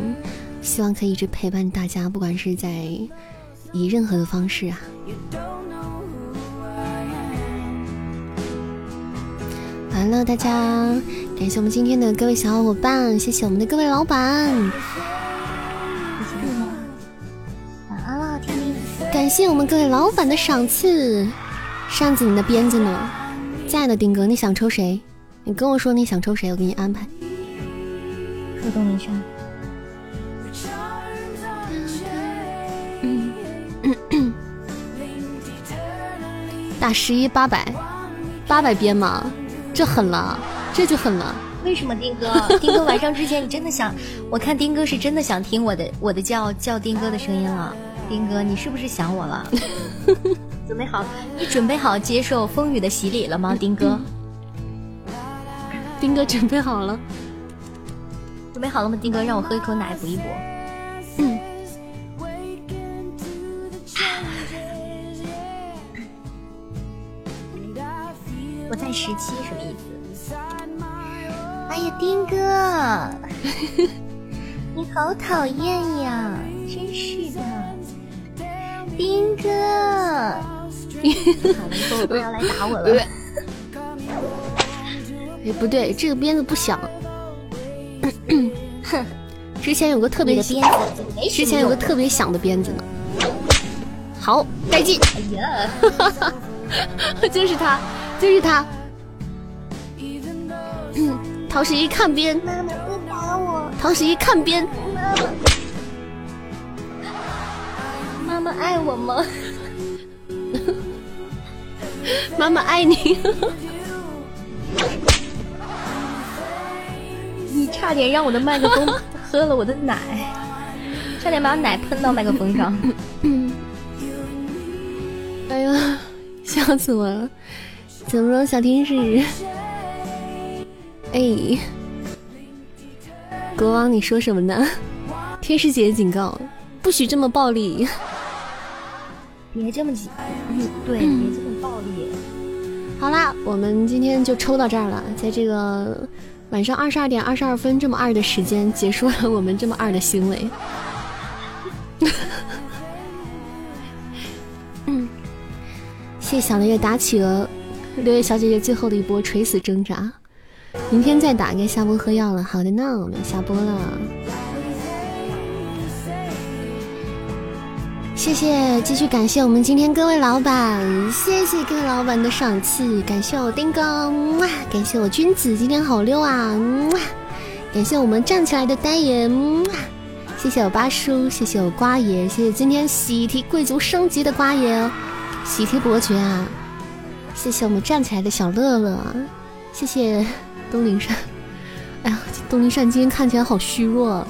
希望可以一直陪伴大家，不管是在以任何的方式啊。完了，大家感谢我们今天的各位小伙伴，谢谢我们的各位老板，晚安了，天明。感谢我们各位老板的赏赐，扇子你的鞭子呢？在的，丁哥，你想抽谁？你跟我说你想抽谁，我给你安排。嗯，打十一八百，八百鞭吗？这狠了，这就狠了。为什么丁哥？丁哥晚上之前你真的想？我看丁哥是真的想听我的我的叫叫丁哥的声音了。丁哥，你是不是想我了？准备好，你准备好接受风雨的洗礼了吗，丁哥？丁哥准备好了，准备好了吗？丁哥，让我喝一口奶补一补。嗯。我在十七什么意思？哎呀，丁哥，你好讨厌呀！真是的，丁哥。好了，以后不要来打我了。哎，不对，这个鞭子不响。哼，之前有个特别鞭子，之前有个特别响的鞭子呢。好，带劲！哎呀，就是他。就是他，陶十一看鞭，妈妈别打我，陶十一看鞭，妈妈，妈妈爱我吗？妈妈爱你。你差点让我的麦克风喝了我的奶，差点把奶喷到麦克风上。哎呀，笑死我了！怎么了，小天使？哎，国王，你说什么呢？天使姐姐警告，不许这么暴力。别这么急，对，别这么暴力。好啦，我们今天就抽到这儿了，在这个晚上二十二点二十二分这么二的时间，结束了我们这么二的行为。嗯，谢谢小六月打起了六月小姐姐最后的一波垂死挣扎，明天再打，该下播喝药了。好的呢，我们下播了。谢谢，继续感谢我们今天各位老板，谢谢各位老板的赏赐，感谢我丁哥，哇，感谢我君子今天好溜啊，哇，感谢我们站起来的呆爷，哇，谢谢我八叔，谢谢我瓜爷，谢谢今天喜提贵族升级的瓜爷，喜提伯爵啊，谢谢我们站起来的小乐乐，谢谢东林善，哎呀，东林善今天看起来好虚弱，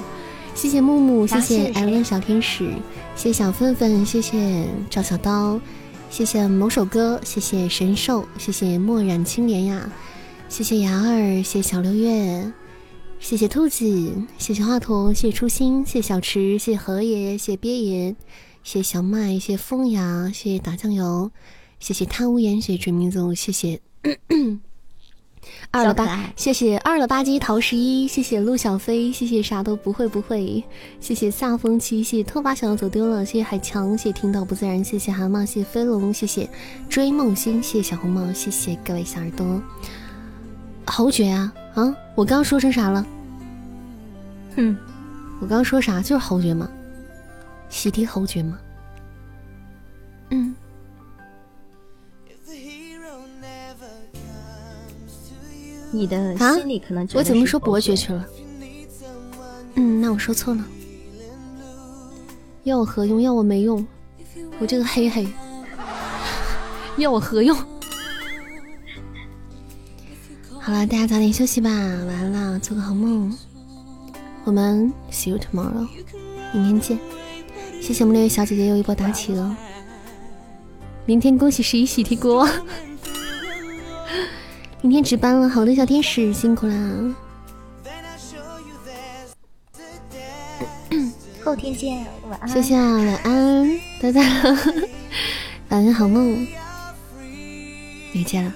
谢谢木木，谢谢艾伦小天使。谢谢小芬芬，谢谢赵小刀，谢谢某首歌，谢谢神兽，谢谢墨染青莲呀，谢谢牙儿，谢谢小六月，谢谢兔子，谢谢华佗，谢谢初心，谢谢小池，谢谢何爷，谢谢鳖爷，谢谢小麦，谢谢风牙，谢谢打酱油，谢谢贪无言，谢谢追名族，谢谢。二了吧，谢谢二了吧唧陶十一，谢谢陆小飞，谢谢啥都不会不会，谢谢夏风七，谢谢特发小走丢了，谢谢海强，谢谢听到不自然，谢谢蛤蟆，谢谢飞龙，谢谢追梦星，谢谢小红帽，谢谢各位小耳朵。侯爵啊啊！我刚说成啥了？哼，我刚说啥？就是侯爵吗？喜提侯爵吗？嗯。你的心里可能我怎么说伯爵去了？嗯，那我说错了。要我何用？要我没用？我这个黑黑，要我何用？好了，大家早点休息吧，晚安啦，做个好梦。我们 see you tomorrow，明天见。谢谢我们六位小姐姐又一波打起哦。明天恭喜十一喜提国王。明天值班了，好的小天使辛苦啦！后天见，晚安。谢谢啊，晚安，拜拜，晚安好梦，没见了。